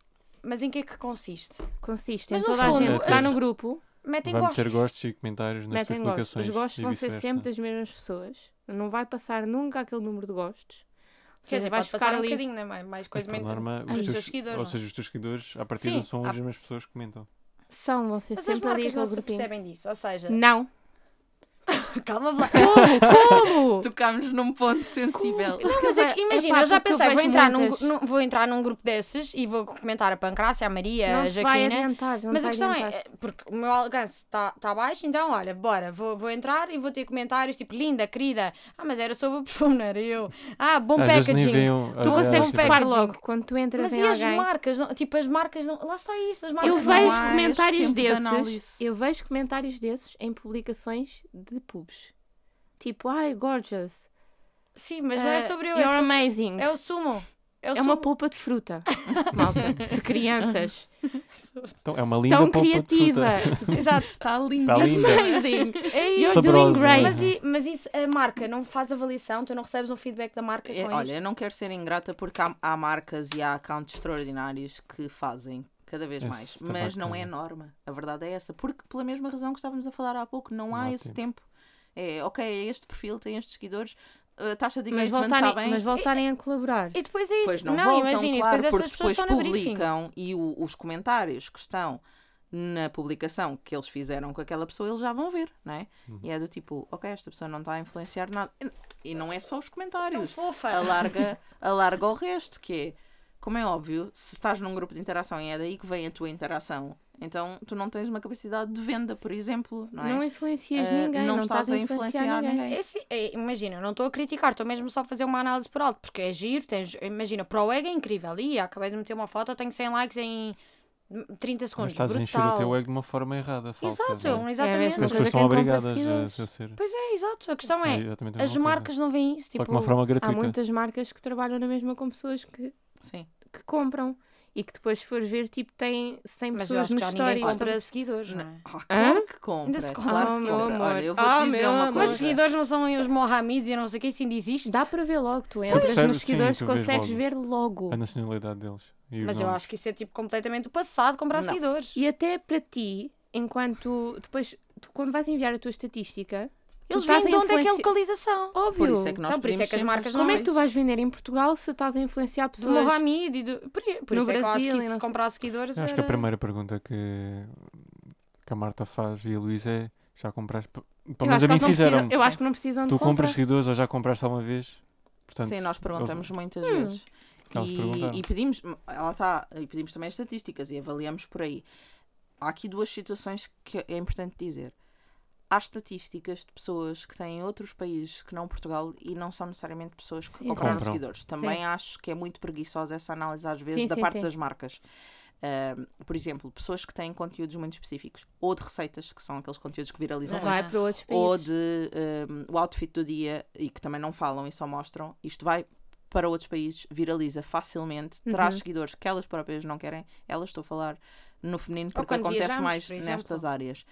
[SPEAKER 2] Mas em que é que consiste?
[SPEAKER 4] consiste
[SPEAKER 2] Mas
[SPEAKER 4] em toda a
[SPEAKER 2] fundo,
[SPEAKER 4] gente que está no grupo,
[SPEAKER 2] Metem
[SPEAKER 3] Vai
[SPEAKER 2] gostos.
[SPEAKER 3] meter gostos e comentários nas
[SPEAKER 4] gostos.
[SPEAKER 3] publicações.
[SPEAKER 4] Os gostos vão ser sempre das mesmas pessoas. Não vai passar nunca aquele número de gostos. Ou
[SPEAKER 2] Quer
[SPEAKER 4] seja,
[SPEAKER 2] dizer,
[SPEAKER 4] vais ficar
[SPEAKER 2] um
[SPEAKER 4] ali.
[SPEAKER 2] bocadinho, não é? Mais, mais coisa menos.
[SPEAKER 3] norma, os
[SPEAKER 2] os
[SPEAKER 3] teus,
[SPEAKER 2] teus seguidores,
[SPEAKER 3] ou
[SPEAKER 2] não.
[SPEAKER 3] seja, os teus seguidores, à partida,
[SPEAKER 2] Sim,
[SPEAKER 3] são
[SPEAKER 2] há-
[SPEAKER 3] as mesmas pessoas que comentam.
[SPEAKER 4] São, vão ser
[SPEAKER 2] Mas as
[SPEAKER 4] sempre ali
[SPEAKER 2] marcas não
[SPEAKER 4] aquele
[SPEAKER 2] se
[SPEAKER 4] grupinho.
[SPEAKER 2] percebem disso. Ou seja,
[SPEAKER 4] Não.
[SPEAKER 2] Calma, Blanca.
[SPEAKER 4] Como?
[SPEAKER 1] Tocámos num ponto sensível.
[SPEAKER 2] Não, mas é que, imagina,
[SPEAKER 4] Epá,
[SPEAKER 2] eu já
[SPEAKER 4] porque eu
[SPEAKER 2] pensei, vou entrar,
[SPEAKER 4] muitas-
[SPEAKER 2] num, num- vou entrar num grupo desses e vou comentar a Pancrácia, a Maria,
[SPEAKER 4] Não
[SPEAKER 2] a
[SPEAKER 4] te vai
[SPEAKER 2] Jaquina.
[SPEAKER 4] adiantar, não
[SPEAKER 2] Mas a
[SPEAKER 4] vai
[SPEAKER 2] questão
[SPEAKER 4] adiantar.
[SPEAKER 2] é, é, porque o meu alcance está tá baixo, então olha, bora, vou, vou entrar e vou ter comentários tipo, linda, querida. Ah, mas era sobre o perfume, não era eu. Ah, bom
[SPEAKER 3] Às
[SPEAKER 2] packaging.
[SPEAKER 4] Tu consegues
[SPEAKER 3] tipo,
[SPEAKER 4] topar
[SPEAKER 2] packaging.
[SPEAKER 4] logo quando tu entras
[SPEAKER 2] Mas
[SPEAKER 4] em
[SPEAKER 2] e as
[SPEAKER 4] alguém.
[SPEAKER 2] marcas? Não- tipo, as marcas não. Lá está isto, as marcas
[SPEAKER 4] Eu vejo comentários
[SPEAKER 1] de
[SPEAKER 4] desses.
[SPEAKER 1] análise.
[SPEAKER 4] Eu vejo comentários desses em publicações de pubs. Tipo, ai, gorgeous.
[SPEAKER 2] Sim, mas não é
[SPEAKER 4] Uh,
[SPEAKER 2] sobre eu,
[SPEAKER 4] You're
[SPEAKER 2] é,
[SPEAKER 4] amazing.
[SPEAKER 2] é o sumo. É, o
[SPEAKER 4] É uma
[SPEAKER 2] sumo.
[SPEAKER 4] polpa de fruta. Malta. De crianças.
[SPEAKER 3] Então, é uma linda
[SPEAKER 4] Tão
[SPEAKER 3] polpa de
[SPEAKER 4] criativa.
[SPEAKER 3] fruta.
[SPEAKER 2] Exato.
[SPEAKER 1] Está lindo.
[SPEAKER 3] Está linda.
[SPEAKER 4] Amazing.
[SPEAKER 2] É
[SPEAKER 4] You're
[SPEAKER 2] isso.
[SPEAKER 4] Great.
[SPEAKER 2] Mas, mas isso, a marca não faz avaliação, tu não recebes um feedback da marca
[SPEAKER 1] É,
[SPEAKER 2] com
[SPEAKER 1] olha,
[SPEAKER 2] isto?
[SPEAKER 1] eu não quero ser ingrata porque há, há marcas e há accounts extraordinários que fazem cada vez
[SPEAKER 3] Esse
[SPEAKER 1] mais. Mas não é
[SPEAKER 3] casa.
[SPEAKER 1] norma. A verdade é essa. Porque pela mesma razão que estávamos a falar há pouco, não há
[SPEAKER 3] Não há
[SPEAKER 1] esse
[SPEAKER 3] tempo.
[SPEAKER 1] tempo. É, ok, é este perfil, tem estes seguidores, a taxa de
[SPEAKER 4] Mas
[SPEAKER 1] engagement está
[SPEAKER 4] voltarem,
[SPEAKER 1] bem.
[SPEAKER 4] mas voltarem a colaborar.
[SPEAKER 2] E depois é isso.
[SPEAKER 1] Pois não,
[SPEAKER 2] não, imagina, e
[SPEAKER 1] claro,
[SPEAKER 2] depois
[SPEAKER 1] porque
[SPEAKER 2] essas pessoas
[SPEAKER 1] depois
[SPEAKER 2] estão no briefing.
[SPEAKER 1] publicam e o- os comentários que estão na publicação que eles fizeram com aquela pessoa, eles já vão ver, não é?
[SPEAKER 3] Uhum.
[SPEAKER 1] E é do tipo, ok, esta pessoa não está a influenciar nada. E não é só os
[SPEAKER 2] Tão
[SPEAKER 1] comentários.
[SPEAKER 2] fofa.
[SPEAKER 1] Alarga, alarga o resto, que é, como é óbvio, se estás num grupo de interação e é daí que vem a tua interação, então tu não tens uma capacidade de venda, por exemplo, não é?
[SPEAKER 4] Não influencias
[SPEAKER 1] Eh,
[SPEAKER 4] ninguém.
[SPEAKER 1] não
[SPEAKER 4] Não,
[SPEAKER 1] estás a influenciar ninguém.
[SPEAKER 2] É assim, é, imagina, eu não estou a criticar, estou mesmo só a fazer uma análise por alto, porque é giro, tens, imagina, para o egg é incrível. E acabei de meter uma foto, tenho 100 likes em 30
[SPEAKER 3] Mas
[SPEAKER 2] segundos.
[SPEAKER 3] estás a encher o
[SPEAKER 2] brutal.
[SPEAKER 3] teu ego de uma forma errada, falsa.
[SPEAKER 2] Exato,
[SPEAKER 3] é?
[SPEAKER 2] exatamente.
[SPEAKER 4] mesmo,
[SPEAKER 3] As
[SPEAKER 4] Mas
[SPEAKER 3] pessoas
[SPEAKER 4] é
[SPEAKER 3] estão
[SPEAKER 4] compra
[SPEAKER 3] obrigadas a, a ser.
[SPEAKER 2] Pois é, exato. A questão é,
[SPEAKER 3] a
[SPEAKER 2] as
[SPEAKER 3] mesma coisa.
[SPEAKER 2] marcas não veem isso.
[SPEAKER 3] Só
[SPEAKER 2] Tipo,
[SPEAKER 3] que de uma forma
[SPEAKER 4] Há
[SPEAKER 3] gratuita.
[SPEAKER 4] muitas marcas que trabalham na mesma com pessoas que,
[SPEAKER 1] Sim.
[SPEAKER 4] que compram. E que depois, se fores ver, tipo, têm 100
[SPEAKER 2] mas eu
[SPEAKER 4] pessoas no stories.
[SPEAKER 2] compra seguidores, não é?
[SPEAKER 1] Ah,
[SPEAKER 4] Hã?
[SPEAKER 1] claro que compra.
[SPEAKER 2] Ainda se compra.
[SPEAKER 1] Claro
[SPEAKER 4] Oh,
[SPEAKER 1] que
[SPEAKER 4] meu
[SPEAKER 1] compra.
[SPEAKER 4] amor.
[SPEAKER 1] Olha, eu vou
[SPEAKER 4] Oh,
[SPEAKER 1] dizer
[SPEAKER 4] meu
[SPEAKER 1] uma.
[SPEAKER 2] Mas
[SPEAKER 1] coisa.
[SPEAKER 2] os seguidores não são os Mohameds e não sei o que, isso ainda existe.
[SPEAKER 4] Dá para ver logo. Tu
[SPEAKER 3] Sim.
[SPEAKER 4] entras nos
[SPEAKER 3] Sim,
[SPEAKER 4] seguidores,
[SPEAKER 3] vês
[SPEAKER 4] consegues
[SPEAKER 3] logo.
[SPEAKER 4] ver logo.
[SPEAKER 3] A nacionalidade deles. E os
[SPEAKER 2] Mas eu
[SPEAKER 3] nomes.
[SPEAKER 2] acho que isso é tipo completamente o passado comprar
[SPEAKER 1] Não.
[SPEAKER 2] seguidores.
[SPEAKER 4] E até para ti, enquanto depois, tu, quando vais enviar a tua estatística,
[SPEAKER 2] Eles
[SPEAKER 4] a
[SPEAKER 2] de onde é que é a localização.
[SPEAKER 4] Óbvio.
[SPEAKER 1] Por isso é que nós
[SPEAKER 2] Então, por isso é que as marcas
[SPEAKER 4] Como é que tu vais vender em Portugal se estás a influenciar
[SPEAKER 2] Do
[SPEAKER 4] pessoas?
[SPEAKER 2] Mohamed e do... Por, por
[SPEAKER 4] No
[SPEAKER 2] isso é que eu acho
[SPEAKER 4] Brasil
[SPEAKER 2] que
[SPEAKER 4] e
[SPEAKER 2] isso
[SPEAKER 4] não
[SPEAKER 2] de
[SPEAKER 4] sei-
[SPEAKER 2] comprar seguidores
[SPEAKER 3] Eu acho que a
[SPEAKER 2] era-
[SPEAKER 3] primeira pergunta que, que a Marta faz e a Luísa é: já compraste? Pelo menos a mim
[SPEAKER 4] eles não
[SPEAKER 3] fizeram.
[SPEAKER 4] precisam, eu acho que não precisam de
[SPEAKER 3] Tu compras
[SPEAKER 4] compra.
[SPEAKER 3] seguidores ou já compraste alguma vez? Portanto,
[SPEAKER 1] Sim, nós
[SPEAKER 3] eles-
[SPEAKER 1] perguntamos muitas
[SPEAKER 4] Hum.
[SPEAKER 1] vezes.
[SPEAKER 3] Eles
[SPEAKER 1] E,
[SPEAKER 3] perguntaram.
[SPEAKER 1] e pedimos, ela está, e pedimos também as estatísticas e avaliamos por aí. Há aqui duas situações que é importante dizer. Há estatísticas de pessoas que têm outros países que não Portugal e não são necessariamente pessoas que
[SPEAKER 4] Sim,
[SPEAKER 1] compraram
[SPEAKER 3] Compram.
[SPEAKER 1] seguidores. Também acho que é muito preguiçosa essa análise às vezes
[SPEAKER 4] Sim,
[SPEAKER 1] da
[SPEAKER 4] sim,
[SPEAKER 1] parte
[SPEAKER 4] sim.
[SPEAKER 1] das marcas. Ahm, por exemplo, pessoas que têm conteúdos muito específicos ou de receitas, que são aqueles conteúdos que viralizam muito,
[SPEAKER 4] Vai para outros
[SPEAKER 1] ou
[SPEAKER 4] países.
[SPEAKER 1] de um, o outfit do dia e que também não falam e só mostram, isto vai para outros países, viraliza facilmente, traz
[SPEAKER 4] Uhum.
[SPEAKER 1] seguidores que elas próprias não querem. Elas estou a falar no feminino
[SPEAKER 2] Ou
[SPEAKER 1] porque acontece
[SPEAKER 2] viajamos,
[SPEAKER 1] mais
[SPEAKER 2] por
[SPEAKER 1] nestas áreas.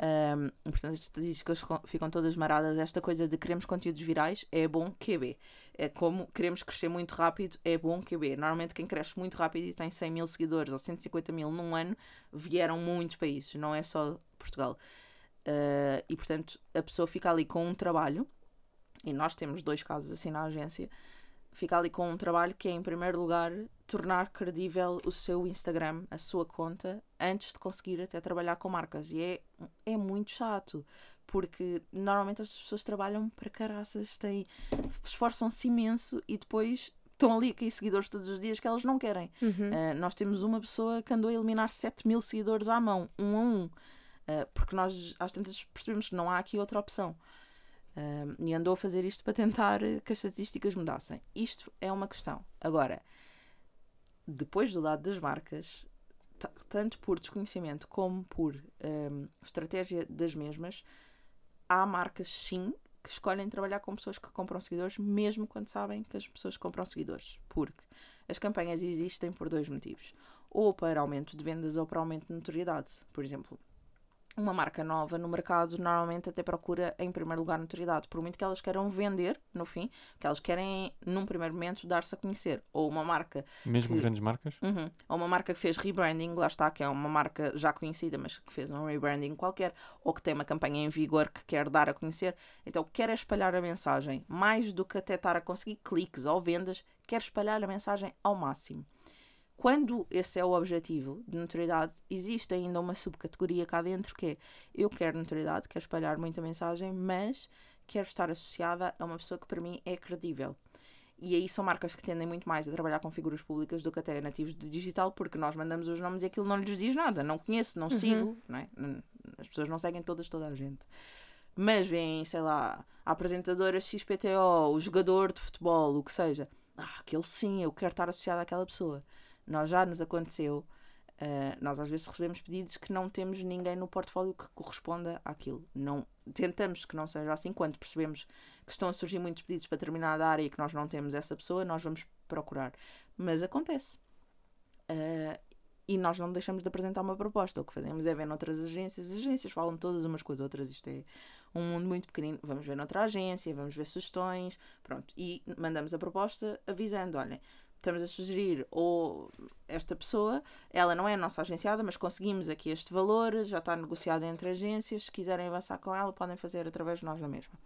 [SPEAKER 1] Um, portanto, as estatísticas ficam- todas maradas. Esta coisa de queremos conteúdos virais é bom QB. É como queremos crescer muito rápido, é bom QB. Normalmente, quem cresce muito rápido e tem 100 mil seguidores ou 150 mil num ano, vieram muitos países, não é só Portugal. Uh, e portanto, a pessoa fica ali com um trabalho, e nós temos dois casos assim na agência. Fica ali com um trabalho que é, em primeiro lugar, tornar credível o seu Instagram, a sua conta, antes de conseguir até trabalhar com marcas. E é, é muito chato, porque normalmente as pessoas trabalham para caraças, têm, esforçam-se imenso e depois estão ali a cair seguidores todos os dias que elas não querem.
[SPEAKER 4] Uhum.
[SPEAKER 1] Uh, nós temos uma pessoa que andou a eliminar 7 mil seguidores à mão, um a um, Uh, porque nós às tantas percebemos que não há aqui outra opção. Um, e andou a fazer isto para tentar que as estatísticas mudassem. Isto é uma questão. Agora, depois do lado das marcas, ta- tanto por desconhecimento como por um, estratégia das mesmas, há marcas sim que escolhem trabalhar com pessoas que compram seguidores, mesmo quando sabem que as pessoas compram seguidores. Porque as campanhas existem por dois motivos. Ou para aumento de vendas ou para aumento de notoriedade. Por exemplo, uma marca nova no mercado normalmente até procura em primeiro lugar notoriedade, por muito que elas queiram vender no fim, que elas querem num primeiro momento dar-se a conhecer, ou uma marca,
[SPEAKER 3] Mesmo
[SPEAKER 1] que-
[SPEAKER 3] grandes marcas?
[SPEAKER 1] uhum, ou uma marca que fez rebranding, lá está, que é uma marca já conhecida, mas que fez um rebranding qualquer, ou que tem uma campanha em vigor que quer dar a conhecer, então quer espalhar a mensagem, mais do que até estar a conseguir cliques ou vendas, quer espalhar a mensagem ao máximo. Quando esse é o objetivo de notoriedade, existe ainda uma subcategoria cá dentro que é eu quero notoriedade, quero espalhar muita mensagem, mas quero estar associada a uma pessoa que para mim é credível. E aí são marcas que tendem muito mais a trabalhar com figuras públicas do que até nativos de digital, porque nós mandamos os nomes e aquilo não lhes diz nada. Não conheço, não sigo, não é? As pessoas não seguem todas, toda a gente. Mas vem, sei lá, a apresentadora XPTO, o jogador de futebol, o que seja. Ah, aquele sim, eu quero estar associado àquela pessoa. Nós já nos aconteceu. ah, nós às vezes recebemos pedidos que não temos ninguém no portfólio que corresponda àquilo. Não, tentamos que não seja assim. Quando percebemos que estão a surgir muitos pedidos para determinada área e que nós não temos essa pessoa, nós vamos procurar. Mas acontece. Ah, e nós não deixamos de apresentar uma proposta. O que fazemos é ver noutras agências. As agências falam todas umas com as outras. Isto é um mundo muito pequenino. Vamos ver noutra agência, vamos ver sugestões. Pronto. E mandamos a proposta avisando: olhem, estamos a sugerir ou esta pessoa, ela não é a nossa agenciada, mas conseguimos aqui este valor, já está negociado entre agências. Se quiserem avançar com ela, podem fazer através de nós na mesma.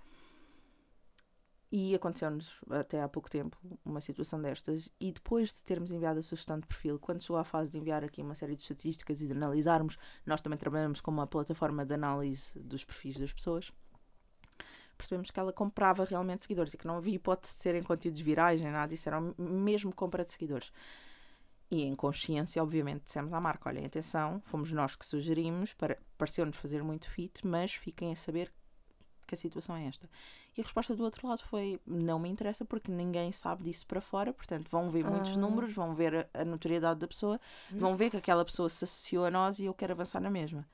[SPEAKER 1] E aconteceu-nos até há pouco tempo uma situação destas, e depois de termos enviado a sugestão de perfil, quando chegou à fase de enviar aqui uma série de estatísticas e de analisarmos, nós também trabalhamos com uma plataforma de análise dos perfis das pessoas, percebemos que ela comprava realmente seguidores e que não havia hipótese de serem conteúdos virais nem nada disso, era mesmo compra de seguidores. E em consciência, obviamente, dissemos à marca: olhem, atenção, fomos nós que sugerimos, para, pareceu-nos fazer muito fit, mas fiquem a saber que a situação é esta. E a resposta do outro lado foi: não me interessa porque ninguém sabe disso para fora, portanto, vão ver muitos
[SPEAKER 4] Ah.
[SPEAKER 1] números, vão ver a, a notoriedade da pessoa, vão ver que aquela pessoa se associou a nós e eu quero avançar na mesma.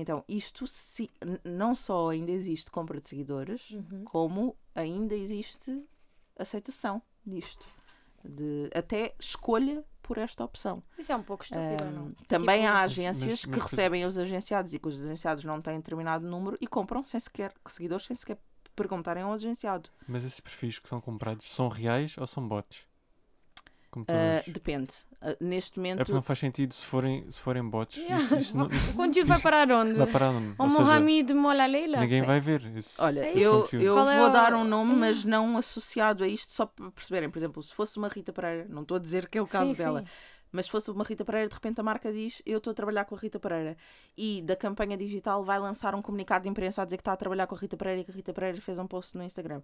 [SPEAKER 1] Então, isto se, não só ainda existe compra de seguidores,
[SPEAKER 4] Uhum.
[SPEAKER 1] como ainda existe aceitação disto. De, até escolha por esta opção.
[SPEAKER 2] Isso é um pouco estúpido, ou não?
[SPEAKER 1] Também
[SPEAKER 2] Tipo,
[SPEAKER 1] há
[SPEAKER 3] Mas-
[SPEAKER 1] agências
[SPEAKER 3] mas-
[SPEAKER 1] que
[SPEAKER 3] mas-
[SPEAKER 1] recebem os agenciados e que os agenciados não têm determinado número e compram sem sequer seguidores, sem sequer perguntarem ao agenciado.
[SPEAKER 3] Mas esses perfis que são comprados são reais ou são bots? Vês.
[SPEAKER 1] depende. Ah, neste
[SPEAKER 3] É
[SPEAKER 1] momento,
[SPEAKER 3] porque não faz sentido se forem, se forem bots.
[SPEAKER 2] Yeah.
[SPEAKER 3] Isso, isso não, isso
[SPEAKER 2] O conteúdo vai parar onde?
[SPEAKER 3] vai parar onde? Seja,
[SPEAKER 2] Mohamed Mola Leila?
[SPEAKER 3] ninguém
[SPEAKER 1] sim.
[SPEAKER 3] vai ver. Isso,
[SPEAKER 1] Olha,
[SPEAKER 2] É
[SPEAKER 3] esse
[SPEAKER 1] eu,
[SPEAKER 3] conteúdo.
[SPEAKER 1] eu
[SPEAKER 2] Qual é
[SPEAKER 1] vou
[SPEAKER 2] o-
[SPEAKER 1] dar um nome,
[SPEAKER 2] Hum.
[SPEAKER 1] mas não associado a isto, só para perceberem. Por exemplo, se fosse uma Rita Pereira, não estou a dizer que é o caso
[SPEAKER 2] Sim,
[SPEAKER 1] dela,
[SPEAKER 2] sim.
[SPEAKER 1] mas se fosse uma Rita Pereira, de repente a marca diz: Eu estou a trabalhar com a Rita Pereira, e da campanha digital vai lançar um comunicado de imprensa a dizer que está a trabalhar com a Rita Pereira e que a Rita Pereira fez um post no Instagram.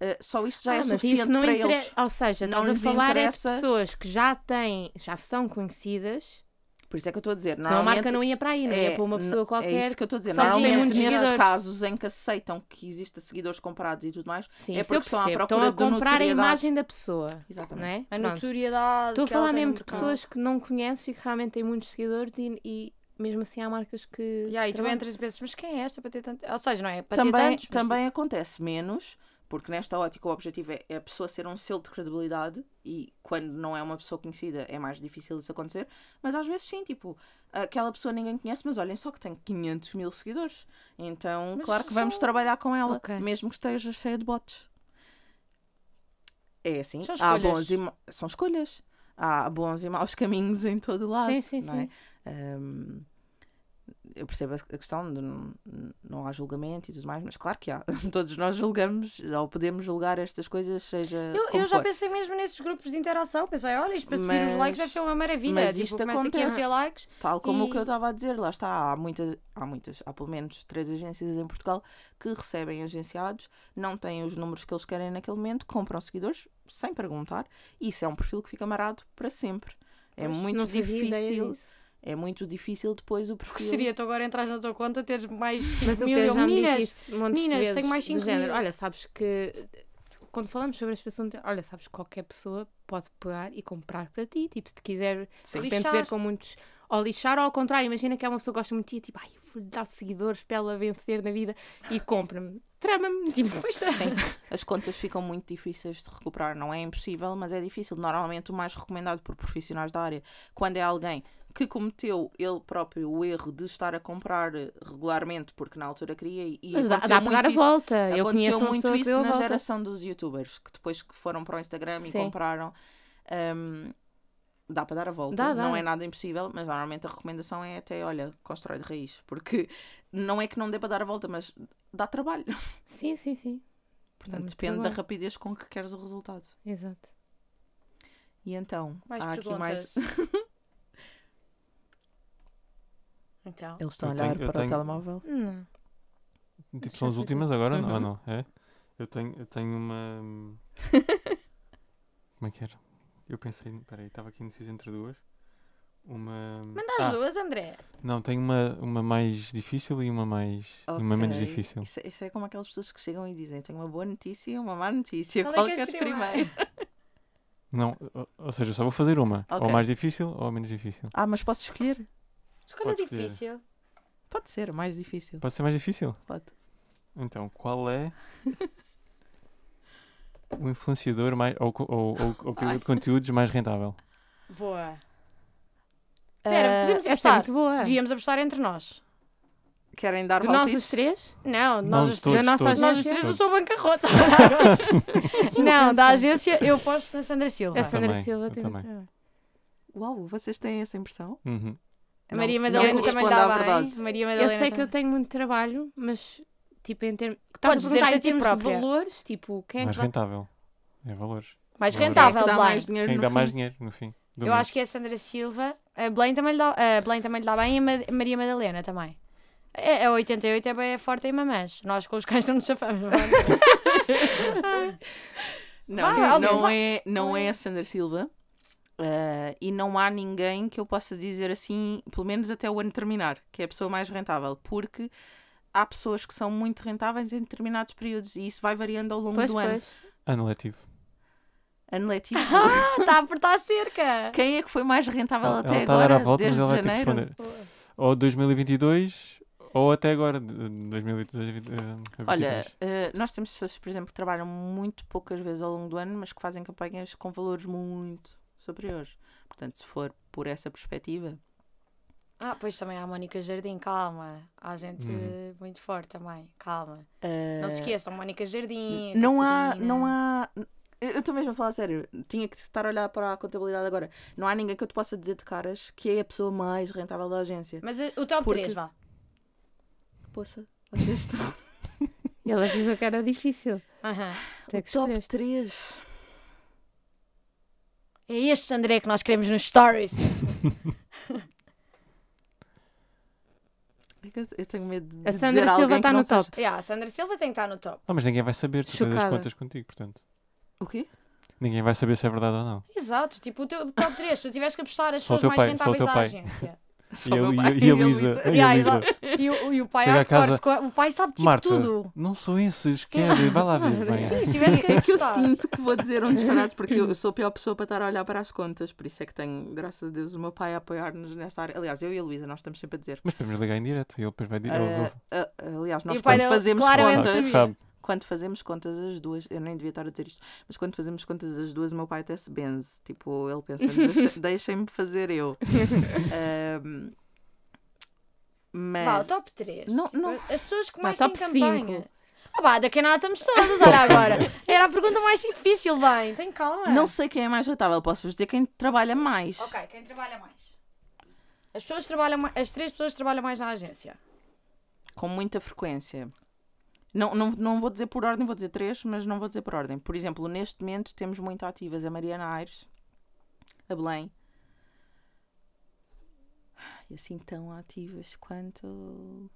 [SPEAKER 1] Uh, só isto já
[SPEAKER 4] Ah,
[SPEAKER 1] é suficiente
[SPEAKER 4] isso não
[SPEAKER 1] para
[SPEAKER 4] intere-
[SPEAKER 1] eles.
[SPEAKER 4] Ou seja,
[SPEAKER 1] Não lhes
[SPEAKER 4] falar
[SPEAKER 1] interessa-
[SPEAKER 4] é de pessoas que já têm, já são conhecidas.
[SPEAKER 1] Por isso é que eu estou a dizer.
[SPEAKER 4] Senão a marca não ia para aí, não ia para uma pessoa qualquer.
[SPEAKER 1] É isso que eu estou a dizer. Normalmente,
[SPEAKER 4] muitos
[SPEAKER 1] nestes casos em que aceitam que exista seguidores comprados e tudo mais,
[SPEAKER 4] Sim,
[SPEAKER 1] é porque estão à procura
[SPEAKER 4] Estão a
[SPEAKER 1] de
[SPEAKER 4] comprar a imagem da pessoa. Não
[SPEAKER 1] Exatamente.
[SPEAKER 4] é?
[SPEAKER 2] A notoriedade.
[SPEAKER 4] Estou a falar mesmo de pessoas que não conheces e que realmente têm muitos seguidores e, e mesmo assim há marcas que.
[SPEAKER 2] Yeah, e tu entras e pensas, mas quem é esta para ter tanto. Ou seja, não é para
[SPEAKER 1] também,
[SPEAKER 2] ter tantos. mas
[SPEAKER 1] também acontece menos, porque nesta ótica o objetivo é, é a pessoa ser um selo de credibilidade e quando não é uma pessoa conhecida é mais difícil isso acontecer, mas às vezes sim, tipo, aquela pessoa ninguém conhece, mas olhem só que tem 500 mil seguidores, então
[SPEAKER 2] Mas
[SPEAKER 1] claro que vamos
[SPEAKER 2] são-
[SPEAKER 1] trabalhar com ela,
[SPEAKER 4] Ok.
[SPEAKER 1] mesmo que esteja cheia de bots. É assim,
[SPEAKER 2] São
[SPEAKER 1] há bons e são escolhas. Há bons e maus caminhos em todo o lado.
[SPEAKER 4] Sim, sim,
[SPEAKER 1] não é?
[SPEAKER 4] sim.
[SPEAKER 1] Eu percebo a questão de não, não há julgamento e tudo mais, mas claro que há. Todos nós julgamos, ou podemos julgar estas coisas, seja.
[SPEAKER 2] Eu, eu já
[SPEAKER 1] for.
[SPEAKER 2] pensei mesmo nesses grupos de interação. Pensei, olha, isto para subir os
[SPEAKER 1] Mas-
[SPEAKER 2] likes deve ser uma maravilha.
[SPEAKER 1] mas
[SPEAKER 2] tipo,
[SPEAKER 1] isto
[SPEAKER 2] a
[SPEAKER 1] acontece.
[SPEAKER 2] likes.
[SPEAKER 1] Tal como o que
[SPEAKER 2] e-
[SPEAKER 1] eu estava a dizer, lá está. Há muitas, há muitas, há pelo menos três agências em Portugal que recebem agenciados, não têm os números que eles querem naquele momento, compram seguidores sem perguntar. E isso é um perfil que fica marado para sempre. É
[SPEAKER 4] Pois,
[SPEAKER 1] muito difícil. É muito difícil depois o perfil.
[SPEAKER 2] seria tu agora entras na tua conta, teres mais 5
[SPEAKER 4] Mas o
[SPEAKER 2] mil eu,
[SPEAKER 4] já me
[SPEAKER 2] meninas.
[SPEAKER 4] disse de
[SPEAKER 2] meninas, tenho mais
[SPEAKER 4] do
[SPEAKER 2] cinco
[SPEAKER 4] género.
[SPEAKER 2] mil.
[SPEAKER 4] Olha, sabes que quando falamos sobre este assunto, olha, sabes que qualquer pessoa pode pegar e comprar para ti. Tipo, se te quiser de
[SPEAKER 1] Sim.
[SPEAKER 4] repente
[SPEAKER 2] Lixar.
[SPEAKER 4] ver com muitos. Ou lixar, ou ao contrário, imagina que é uma pessoa que gosta muito de ti, tipo, ai, eu vou dar seguidores para ela vencer na vida e compra-me. Trama-me. Tipo,
[SPEAKER 2] Pois está.
[SPEAKER 1] Sim, as contas ficam muito difíceis de recuperar. Não é impossível, mas é difícil. Normalmente o mais recomendado por profissionais da área, quando é alguém que cometeu ele próprio o erro de estar a comprar regularmente, porque na altura queria e e
[SPEAKER 4] mas dá,
[SPEAKER 1] aconteceu
[SPEAKER 4] dá para dar a
[SPEAKER 1] muito isso.
[SPEAKER 4] volta. Eu
[SPEAKER 1] Aconteceu
[SPEAKER 4] conheço uma
[SPEAKER 1] muito isso
[SPEAKER 4] a
[SPEAKER 1] na
[SPEAKER 4] volta.
[SPEAKER 1] geração dos youtubers, que depois que foram para o Instagram e
[SPEAKER 4] Sim.
[SPEAKER 1] compraram. hum, dá para dar a volta.
[SPEAKER 4] Dá, dá.
[SPEAKER 1] Não é nada impossível, mas normalmente a recomendação é até, olha, constrói de raiz. Porque não é que não dê para dar a volta, mas dá trabalho.
[SPEAKER 4] Sim, sim, sim.
[SPEAKER 1] Portanto, depende da
[SPEAKER 4] trabalho.
[SPEAKER 1] rapidez com que queres o resultado.
[SPEAKER 4] Exato.
[SPEAKER 1] E então,
[SPEAKER 2] Mais
[SPEAKER 1] há aqui mais.
[SPEAKER 2] então.
[SPEAKER 1] Eles estão a
[SPEAKER 3] Eu
[SPEAKER 1] olhar
[SPEAKER 3] tenho- eu
[SPEAKER 1] para o
[SPEAKER 3] tenho-
[SPEAKER 1] telemóvel.
[SPEAKER 2] Hum.
[SPEAKER 3] Tipo, são
[SPEAKER 2] eu
[SPEAKER 3] as últimas agora, não?
[SPEAKER 1] Uhum.
[SPEAKER 3] ou não? É? Eu tenho, eu tenho uma. Como é que era? Eu pensei. Peraí, estava aqui indeciso entre duas. Uma.
[SPEAKER 2] Manda as
[SPEAKER 3] Ah,
[SPEAKER 2] duas, André.
[SPEAKER 3] Não, tenho uma, uma mais difícil e uma mais. e uma menos
[SPEAKER 1] Ok.
[SPEAKER 3] difícil.
[SPEAKER 1] Isso, é- isso é como aquelas pessoas que chegam e dizem: Tenho uma boa notícia e uma má notícia.
[SPEAKER 2] Qual é que
[SPEAKER 1] queres
[SPEAKER 2] queres
[SPEAKER 1] primeiro?
[SPEAKER 3] Não, ou- ou seja, só vou fazer uma. Ou
[SPEAKER 1] Ok.
[SPEAKER 3] a mais difícil ou a menos difícil.
[SPEAKER 1] Ah, mas posso escolher?
[SPEAKER 2] Escolha
[SPEAKER 3] Podes escolher.
[SPEAKER 2] difícil.
[SPEAKER 1] Pode ser, mais difícil.
[SPEAKER 3] Pode ser mais difícil?
[SPEAKER 1] Pode.
[SPEAKER 3] Então, qual é o influenciador mais. ou, co- ou, ou, ou criador de conteúdos mais rentável?
[SPEAKER 2] Boa. Espera,
[SPEAKER 1] Ah,
[SPEAKER 2] podemos
[SPEAKER 4] Essa é
[SPEAKER 2] apostar.
[SPEAKER 4] muito boa.
[SPEAKER 2] Devíamos apostar entre nós.
[SPEAKER 1] Querem dar
[SPEAKER 4] De nós
[SPEAKER 1] palpites?
[SPEAKER 4] os três?
[SPEAKER 2] Não, nós os três.
[SPEAKER 4] da nossa
[SPEAKER 3] todos,
[SPEAKER 2] Nós os
[SPEAKER 4] agência?
[SPEAKER 2] três eu sou bancarrota. não, da agência eu posto na Sandra Silva.
[SPEAKER 4] A Sandra
[SPEAKER 3] também,
[SPEAKER 4] Silva
[SPEAKER 3] eu
[SPEAKER 4] tem
[SPEAKER 3] também.
[SPEAKER 4] muito-
[SPEAKER 1] Uau, vocês têm essa impressão?
[SPEAKER 3] Uhum.
[SPEAKER 2] A Maria Madalena também dá bem. Maria
[SPEAKER 4] Eu
[SPEAKER 2] Madalena
[SPEAKER 4] sei que eu tenho muito trabalho, mas tipo em termos.
[SPEAKER 2] Podes
[SPEAKER 4] Estás a perguntar
[SPEAKER 2] a
[SPEAKER 4] em termos de
[SPEAKER 2] própria.
[SPEAKER 4] valores, tipo, quem é
[SPEAKER 3] Mais
[SPEAKER 4] que vai...
[SPEAKER 3] rentável. É valores.
[SPEAKER 2] mais
[SPEAKER 3] é que
[SPEAKER 1] Quem é
[SPEAKER 2] rentável,
[SPEAKER 1] que dá mais dinheiro
[SPEAKER 3] Quem
[SPEAKER 1] no
[SPEAKER 3] dá
[SPEAKER 1] fim?
[SPEAKER 3] mais dinheiro no fim? do
[SPEAKER 2] Eu
[SPEAKER 3] mês?
[SPEAKER 2] acho que é a Sandra Silva. A Belém também lhe dá, a Belém também lhe dá bem e a Ma- a Maria Madalena também. É, a 88 é bem forte em mamãs. Nós com os cães não nos chafamos. não é?
[SPEAKER 1] Não, não, é, não é a Sandra Silva. Ah, e não há ninguém que eu possa dizer assim, pelo menos até o ano terminar, que é a pessoa mais rentável, porque há pessoas que são muito rentáveis em determinados períodos e isso vai variando ao longo
[SPEAKER 4] Pois,
[SPEAKER 1] do ano.
[SPEAKER 4] pois.
[SPEAKER 3] Ano letivo.
[SPEAKER 1] Ano letivo.
[SPEAKER 2] Ah, Está a apertar a cerca.
[SPEAKER 1] Quem é que foi mais rentável
[SPEAKER 3] Ela
[SPEAKER 1] até
[SPEAKER 3] ela está a
[SPEAKER 1] agora?
[SPEAKER 3] dar a volta, mas
[SPEAKER 1] desde
[SPEAKER 3] ela vai ter que
[SPEAKER 1] janeiro?
[SPEAKER 3] responder. Ou 2022 ou até agora, de- de 2022 a
[SPEAKER 1] Olha,
[SPEAKER 3] 23.
[SPEAKER 1] eh, nós temos pessoas, por exemplo, que trabalham muito poucas vezes ao longo do ano, mas que fazem campanhas com valores muito superiores. Portanto, se for por essa perspectiva,
[SPEAKER 2] Ah, pois também há a Mónica Jardim, calma. Há gente
[SPEAKER 3] Uhum.
[SPEAKER 2] muito forte também, calma.
[SPEAKER 1] eh,
[SPEAKER 2] Não se esqueçam, Mónica Jardim.
[SPEAKER 1] não há, não há. Eu estou mesmo a falar a sério. Tinha que estar a olhar para a contabilidade agora. Não há ninguém que eu te possa dizer de caras que é a pessoa mais rentável da agência.
[SPEAKER 2] Mas eh, o top
[SPEAKER 1] Porque-
[SPEAKER 2] 3, vá.
[SPEAKER 1] Poça, vocês estão.
[SPEAKER 4] Ele avisou que era difícil. É que
[SPEAKER 1] Top
[SPEAKER 4] escolheste.
[SPEAKER 1] 3.
[SPEAKER 2] É este André que nós queremos nos stories.
[SPEAKER 1] É que eu- tenho medo de
[SPEAKER 4] A
[SPEAKER 1] dizer
[SPEAKER 4] Sandra
[SPEAKER 1] alguém
[SPEAKER 4] Silva
[SPEAKER 1] que
[SPEAKER 4] está
[SPEAKER 1] não
[SPEAKER 4] no
[SPEAKER 1] seja-
[SPEAKER 4] top.
[SPEAKER 2] yeah, a Sandra Silva tem que estar no top.
[SPEAKER 3] Não, mas ninguém vai saber, tu tens as
[SPEAKER 4] Chocada.
[SPEAKER 3] contas contigo, portanto.
[SPEAKER 1] O quê?
[SPEAKER 3] Ninguém vai saber se é verdade ou não.
[SPEAKER 2] Exato, tipo o teu top 3. Se tu tivesse que apostar as
[SPEAKER 3] Só o
[SPEAKER 2] pessoas
[SPEAKER 3] teu
[SPEAKER 2] mais
[SPEAKER 3] pai, só o
[SPEAKER 2] rentáveis
[SPEAKER 3] teu
[SPEAKER 2] da
[SPEAKER 3] pai.
[SPEAKER 2] agência.
[SPEAKER 1] Só
[SPEAKER 3] E a, e e a Luísa. E a Luísa.
[SPEAKER 2] E o, e o pai
[SPEAKER 3] Chega a casa-
[SPEAKER 2] o pai sabe tipo
[SPEAKER 3] Marta,
[SPEAKER 2] tudo.
[SPEAKER 3] não sou esses, quero, vai lá ver bem.
[SPEAKER 2] Sim, se
[SPEAKER 1] Sim,
[SPEAKER 2] tivesse que
[SPEAKER 1] é que eu sinto que vou dizer um disparate porque eu eu sou a pior pessoa para estar a olhar para as contas, por isso é que tenho, graças a Deus, o meu pai a apoiar-nos nesta área. Aliás, eu e a Luísa, nós estamos sempre a dizer.
[SPEAKER 3] Mas podemos ligar em direto e ele depois vai dizer.
[SPEAKER 1] Ah, ah, aliás, nós
[SPEAKER 2] o pai
[SPEAKER 1] quando fazemos contas,
[SPEAKER 3] sabe.
[SPEAKER 1] Quando fazemos contas as duas, eu nem devia estar a dizer isto, mas quando fazemos contas as duas, o meu pai até se benze. Tipo, ele pensa, "Deixa- deixem-me fazer eu. Ahm, mas
[SPEAKER 2] Vá, top 3.
[SPEAKER 1] Não- não-
[SPEAKER 2] As pessoas que
[SPEAKER 4] Vá,
[SPEAKER 2] mais têm
[SPEAKER 4] top
[SPEAKER 2] campanha.
[SPEAKER 4] cinco.
[SPEAKER 2] Ah, pá, daqui a nada estamos todas, olha agora. Era a pergunta mais difícil, bem. Tem calma.
[SPEAKER 1] não sei quem é mais rentável, posso-vos dizer quem trabalha mais.
[SPEAKER 2] Ok, quem trabalha mais? As pessoas trabalham mais, as três pessoas trabalham mais na agência.
[SPEAKER 1] com muita frequência. Não, não, não vou dizer por ordem, vou dizer três, mas não vou dizer por ordem. Por exemplo, neste momento temos muito ativas a Mariana Aires, a Belém. E assim tão ativas quanto.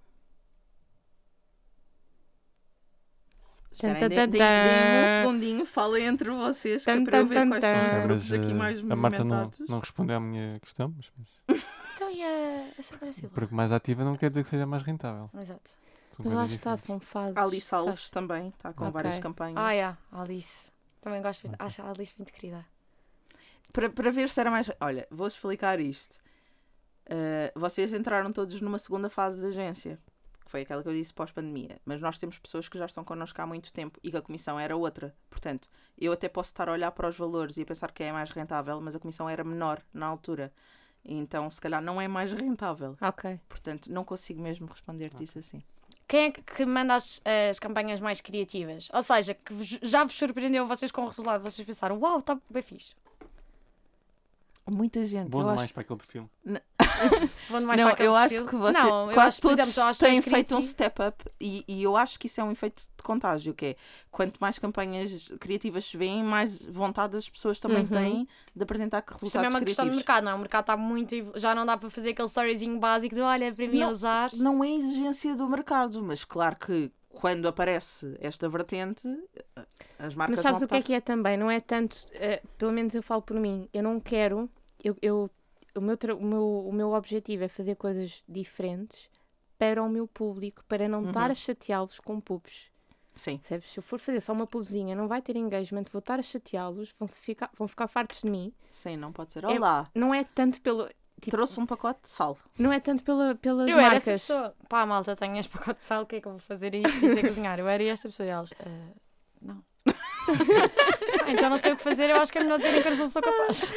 [SPEAKER 1] Esperem,
[SPEAKER 4] Tan, tan,
[SPEAKER 1] um segundinho, falem entre vocês que é para eu ver quais são os grupos
[SPEAKER 3] mas,
[SPEAKER 1] aqui mais
[SPEAKER 3] a Marta não, não respondeu à minha questão, mas-
[SPEAKER 2] Então e a, a Sandra Silva?
[SPEAKER 3] porque mais ativa não quer dizer que seja mais rentável.
[SPEAKER 2] Exato.
[SPEAKER 3] São
[SPEAKER 4] Mas lá está, são fases.
[SPEAKER 1] A Alice
[SPEAKER 4] sabes?
[SPEAKER 1] Alves também está com
[SPEAKER 4] Ok.
[SPEAKER 1] várias campanhas.
[SPEAKER 2] Ah, é, a Alice. Também gosto muito. Acho a Alice muito querida.
[SPEAKER 1] para, para ver se era mais. Olha, vou explicar isto. Uh, vocês entraram todos numa segunda fase de agência, que foi aquela que eu disse pós-pandemia. Mas nós temos pessoas que já estão connosco há muito tempo e que a comissão era outra. Portanto, eu até posso estar a olhar para os valores e a pensar que é mais rentável, mas a comissão era menor na altura. Então, se calhar, não é mais rentável.
[SPEAKER 4] Ok.
[SPEAKER 1] Portanto, não consigo mesmo responder-te isso assim.
[SPEAKER 2] Quem é que- manda as, as campanhas mais criativas? Ou seja, que já vos surpreendeu vocês com o resultado? Vocês pensaram, uau, está bem fixe.
[SPEAKER 1] Muita gente.
[SPEAKER 3] Bom
[SPEAKER 1] eu acho
[SPEAKER 3] demais para aquele perfil.
[SPEAKER 1] não, eu acho que você,
[SPEAKER 2] Não, eu
[SPEAKER 1] quase
[SPEAKER 2] acho,
[SPEAKER 1] todos
[SPEAKER 2] exemplo,
[SPEAKER 1] têm
[SPEAKER 2] que
[SPEAKER 1] feito um step up e, e eu acho que isso é um efeito de contágio, que é quanto mais campanhas criativas se vêem, mais vontade as pessoas também
[SPEAKER 4] Uhum.
[SPEAKER 1] têm de apresentar
[SPEAKER 2] Isto também
[SPEAKER 1] resultados
[SPEAKER 2] é uma questão
[SPEAKER 1] criativos.
[SPEAKER 2] mercado, não é? O mercado está muito. Já não dá para fazer aquele storyzinho básico de olha, para mim
[SPEAKER 1] Não,
[SPEAKER 2] usar.
[SPEAKER 1] Não é exigência do mercado, mas claro que quando aparece esta vertente, as marcas
[SPEAKER 4] Mas sabes
[SPEAKER 1] vão
[SPEAKER 4] o que é que é também? Não é tanto, eh, pelo menos eu falo por mim, eu não quero, eu, eu- o, meu, o, meu, o meu objetivo é fazer coisas diferentes para o meu público, para não estar
[SPEAKER 1] Uhum.
[SPEAKER 4] a chateá-los com pubs.
[SPEAKER 1] Sim.
[SPEAKER 4] Percebes? Se eu for fazer só uma pubzinha, não vai ter engagement, vou estar a chateá-los, vão, -se ficar, vão ficar fartos de mim.
[SPEAKER 1] Sim, não pode ser.
[SPEAKER 4] É-
[SPEAKER 1] Olá,
[SPEAKER 4] Não é tanto pelo. Tipo,
[SPEAKER 1] trouxe um pacote de sal.
[SPEAKER 4] Não é tanto pela, pelas
[SPEAKER 2] Eu era essa
[SPEAKER 4] marcas.
[SPEAKER 2] pessoa. Pá, malta, tenho este pacote de sal, o que é que eu vou fazer aí? E sei cozinhar. Eu era esta pessoa e elas. "Ah, não. "Ah, então não sei o que fazer, eu acho que é melhor dizerem que eu não sou capaz.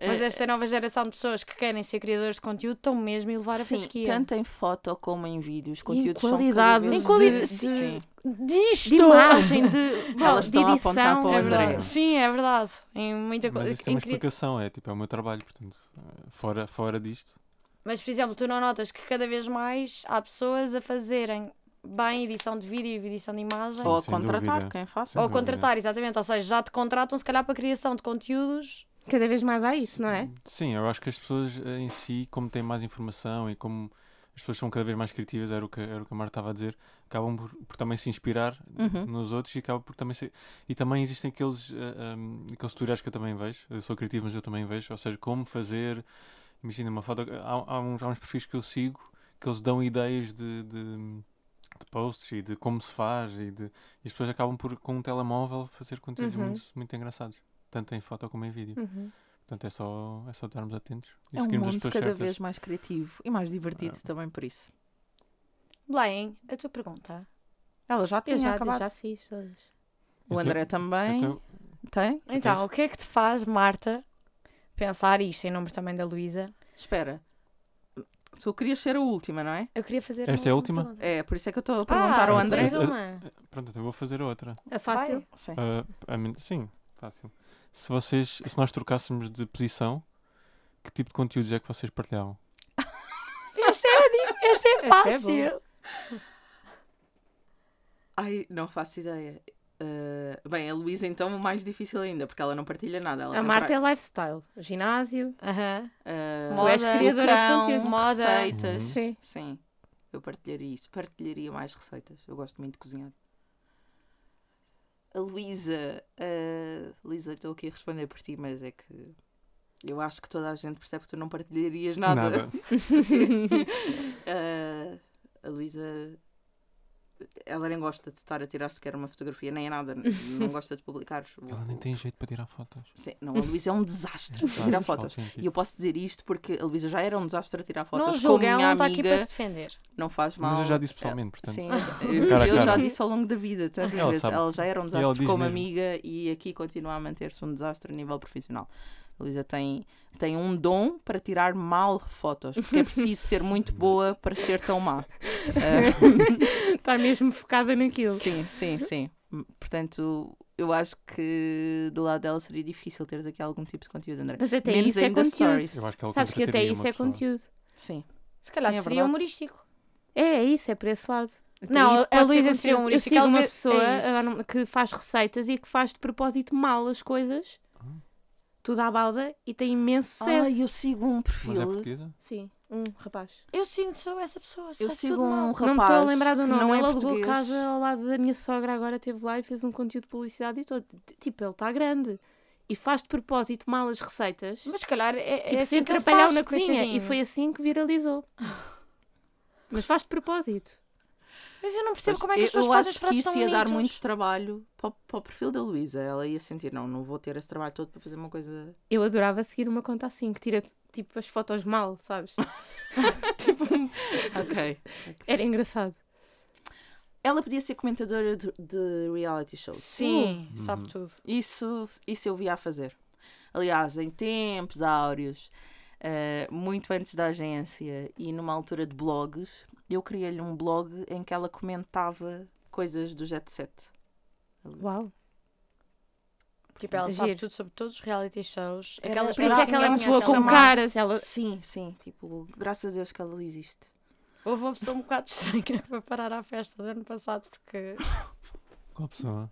[SPEAKER 2] Mas esta nova geração de pessoas que querem ser criadores de conteúdo estão mesmo a levar a
[SPEAKER 1] Sim,
[SPEAKER 2] fasquia.
[SPEAKER 1] tanto em foto como em vídeos,
[SPEAKER 4] em
[SPEAKER 1] conteúdos
[SPEAKER 4] qualidade
[SPEAKER 1] são cada vez...
[SPEAKER 2] Em qualidade-
[SPEAKER 1] Sim.
[SPEAKER 2] Disto!
[SPEAKER 4] De imagem, de, bom,
[SPEAKER 1] Elas
[SPEAKER 4] de
[SPEAKER 1] estão a
[SPEAKER 4] edição.
[SPEAKER 1] apontar para o
[SPEAKER 2] É
[SPEAKER 1] André.
[SPEAKER 2] Sim, é verdade. Em muita
[SPEAKER 3] Mas
[SPEAKER 2] coisa.
[SPEAKER 3] isso tem uma
[SPEAKER 2] em
[SPEAKER 3] explicação, é tipo, é o meu trabalho, portanto, eh, fora, fora disto.
[SPEAKER 2] Mas, por exemplo, tu não notas que cada vez mais há pessoas a fazerem bem edição de vídeo e edição de imagem.
[SPEAKER 1] Ou a contratar
[SPEAKER 3] dúvida.
[SPEAKER 1] quem faça.
[SPEAKER 2] Ou
[SPEAKER 3] dúvida.
[SPEAKER 2] contratar, exatamente. Ou seja, já te contratam se calhar para a criação de conteúdos.
[SPEAKER 4] Cada vez mais há isso, não é?
[SPEAKER 3] Sim, eu acho que as pessoas eh, em si, como têm mais informação e como as pessoas são cada vez mais criativas, era o que, era o que a Marta estava a dizer, acabam por, por também se inspirar
[SPEAKER 1] Uhum.
[SPEAKER 3] nos outros e acabam por também ser. E também existem aqueles, eh, um, aqueles tutoriais que eu também vejo. Eu sou criativo, mas eu também vejo. Ou seja, como fazer. Imagina uma foto. Há, há uns, há uns perfis que eu sigo que eles dão ideias de, de, de posts e de como se faz. E, de, e as pessoas acabam por, com um telemóvel, fazer conteúdos
[SPEAKER 4] Uhum.
[SPEAKER 3] muito, muito engraçados. Tanto em foto como em vídeo.
[SPEAKER 4] Uhum.
[SPEAKER 3] Portanto, é só, é só estarmos atentos e
[SPEAKER 1] É um
[SPEAKER 3] seguirmos as
[SPEAKER 1] mundo
[SPEAKER 3] pessoas
[SPEAKER 1] cada
[SPEAKER 3] certas.
[SPEAKER 1] vez mais criativo e mais divertido
[SPEAKER 3] É.
[SPEAKER 1] também por isso.
[SPEAKER 2] Belém, a tua pergunta.
[SPEAKER 1] Ela já tinha
[SPEAKER 4] Eu já, eu
[SPEAKER 1] acabado.
[SPEAKER 4] já fiz todas.
[SPEAKER 1] O
[SPEAKER 3] Eu
[SPEAKER 1] André também tem.
[SPEAKER 2] Então,
[SPEAKER 3] Tens?
[SPEAKER 2] o que é que te faz, Marta, pensar isto em nome também da Luísa?
[SPEAKER 1] Espera. Tu querias ser a última, não é?
[SPEAKER 2] Eu queria fazer.
[SPEAKER 3] Esta é a
[SPEAKER 2] última pergunta.
[SPEAKER 1] É, por isso é que eu estou a perguntar
[SPEAKER 2] ah,
[SPEAKER 1] ao André.
[SPEAKER 3] eu- pronto, então vou fazer outra.
[SPEAKER 4] É fácil?
[SPEAKER 1] Sim.
[SPEAKER 3] Ah, a mim- sim, fácil. Se vocês, se nós trocássemos de posição, que tipo de conteúdos é que vocês partilhavam?
[SPEAKER 2] Este é, este é
[SPEAKER 4] Este é
[SPEAKER 2] fácil.
[SPEAKER 1] Ai, não faço ideia. Uh, bem, a Luísa então o mais difícil ainda, porque ela não partilha nada. Ela
[SPEAKER 4] A Marta é lifestyle, ginásio.
[SPEAKER 2] Aham.
[SPEAKER 1] uh,
[SPEAKER 2] Tu és
[SPEAKER 4] criadora de
[SPEAKER 1] cão,
[SPEAKER 4] conteúdo.
[SPEAKER 2] Moda.
[SPEAKER 1] receitas.
[SPEAKER 3] Uhum.
[SPEAKER 4] Sim.
[SPEAKER 1] Sim. Eu partilharia isso. Partilharia mais receitas. Eu gosto muito de cozinhar. A Luísa. uh, Luísa, estou aqui a responder por ti, mas é que. Eu acho que toda a gente percebe que tu não partilharias nada. Uh, a Luísa. Ela nem gosta de estar a tirar sequer uma fotografia, nem é nada. Não gosta de publicar.
[SPEAKER 3] Ela nem tem jeito para tirar fotos.
[SPEAKER 1] Sim, não, a Luísa é um desastre a
[SPEAKER 3] Faz
[SPEAKER 1] tirar fotos. E eu posso dizer isto porque a Luísa já era um desastre a tirar
[SPEAKER 2] Não
[SPEAKER 1] fotos.
[SPEAKER 2] julga,
[SPEAKER 1] como
[SPEAKER 2] ela não está aqui para se defender.
[SPEAKER 1] não faz mal.
[SPEAKER 3] Mas eu já disse pessoalmente, portanto.
[SPEAKER 1] Sim, eu, eu-
[SPEAKER 3] Cara
[SPEAKER 1] já disse ao longo da vida tantas
[SPEAKER 3] Ela
[SPEAKER 1] vezes.
[SPEAKER 3] sabe.
[SPEAKER 1] Ela já era um desastre como
[SPEAKER 3] mesmo.
[SPEAKER 1] amiga e aqui continua a manter-se um desastre a nível profissional. A Luísa tem, tem um dom para tirar mal fotos, porque é preciso ser muito boa para ser tão má. Ah,
[SPEAKER 4] Está mesmo focada naquilo.
[SPEAKER 1] sim, sim, sim. Portanto, eu acho que do lado dela seria difícil teres aqui algum tipo de conteúdo, André.
[SPEAKER 4] Mas até
[SPEAKER 1] Menos
[SPEAKER 4] isso é conteúdo.
[SPEAKER 1] stories.
[SPEAKER 3] Eu acho que
[SPEAKER 4] Sabes que até isso é
[SPEAKER 3] pessoa.
[SPEAKER 4] conteúdo.
[SPEAKER 1] Sim.
[SPEAKER 2] Se calhar
[SPEAKER 1] Sim, é
[SPEAKER 2] seria
[SPEAKER 1] verdade.
[SPEAKER 2] humorístico.
[SPEAKER 4] É, é isso, é por esse lado. Até
[SPEAKER 2] Não, a Luísa seria
[SPEAKER 4] Eu
[SPEAKER 2] humorística,
[SPEAKER 4] sigo
[SPEAKER 2] ela
[SPEAKER 4] uma
[SPEAKER 2] vê-
[SPEAKER 4] pessoa
[SPEAKER 2] é
[SPEAKER 4] que faz receitas e que faz de propósito mal as coisas,
[SPEAKER 3] Ah.
[SPEAKER 4] tudo à balda, e tem imenso sucesso.
[SPEAKER 1] Ah, eu sigo um
[SPEAKER 3] Mas é
[SPEAKER 1] perfil.
[SPEAKER 3] portuguesa?
[SPEAKER 4] Sim, um rapaz.
[SPEAKER 2] Eu sinto sou essa pessoa.
[SPEAKER 1] Eu sigo
[SPEAKER 2] tudo mal.
[SPEAKER 1] um rapaz.
[SPEAKER 4] não me estou a lembrar do nome.
[SPEAKER 1] Não é
[SPEAKER 4] ele alugou
[SPEAKER 1] português.
[SPEAKER 4] casa ao lado da minha sogra, agora teve lá e fez um conteúdo de publicidade e todo. Tipo, ele está grande. E faz de propósito mal as receitas.
[SPEAKER 2] Mas se calhar é,
[SPEAKER 4] tipo,
[SPEAKER 2] é assim que ele
[SPEAKER 4] atrapalhar
[SPEAKER 2] faz,
[SPEAKER 4] na cozinha. E foi assim que viralizou. Mas faz de propósito.
[SPEAKER 2] Mas eu não percebo
[SPEAKER 1] Pois,
[SPEAKER 2] como é que as
[SPEAKER 1] eu-
[SPEAKER 2] pessoas
[SPEAKER 1] eu
[SPEAKER 2] fazem os
[SPEAKER 1] acho que
[SPEAKER 2] pratos
[SPEAKER 1] isso ia dar muito trabalho para, o- para o perfil da Luísa. Ela ia sentir, não, não vou ter esse trabalho todo para fazer uma coisa.
[SPEAKER 4] Eu adorava seguir uma conta assim, que tira tipo as fotos mal, sabes? tipo,
[SPEAKER 1] Ok.
[SPEAKER 4] era engraçado.
[SPEAKER 1] Ela podia ser comentadora de, de reality shows.
[SPEAKER 2] Sim,
[SPEAKER 3] Uhum.
[SPEAKER 2] sabe tudo.
[SPEAKER 1] Isso, isso eu via a fazer. Aliás, em tempos áureos, eh, muito antes da agência e numa altura de blogs, eu criei-lhe um blog em que ela comentava coisas do Jet Set.
[SPEAKER 4] Uau.
[SPEAKER 2] Tipo, ela sabe
[SPEAKER 4] Giro.
[SPEAKER 2] tudo sobre todos os reality shows. Aquelas
[SPEAKER 1] por isso
[SPEAKER 4] Por isso
[SPEAKER 1] Ela
[SPEAKER 4] é que ela é pessoa
[SPEAKER 1] essa
[SPEAKER 4] com caras. Ela...
[SPEAKER 1] Sim, sim, tipo, graças a Deus que ela existe.
[SPEAKER 2] Houve uma pessoa um bocado estranha que foi parar à festa do ano passado porque.
[SPEAKER 3] Qual pessoa?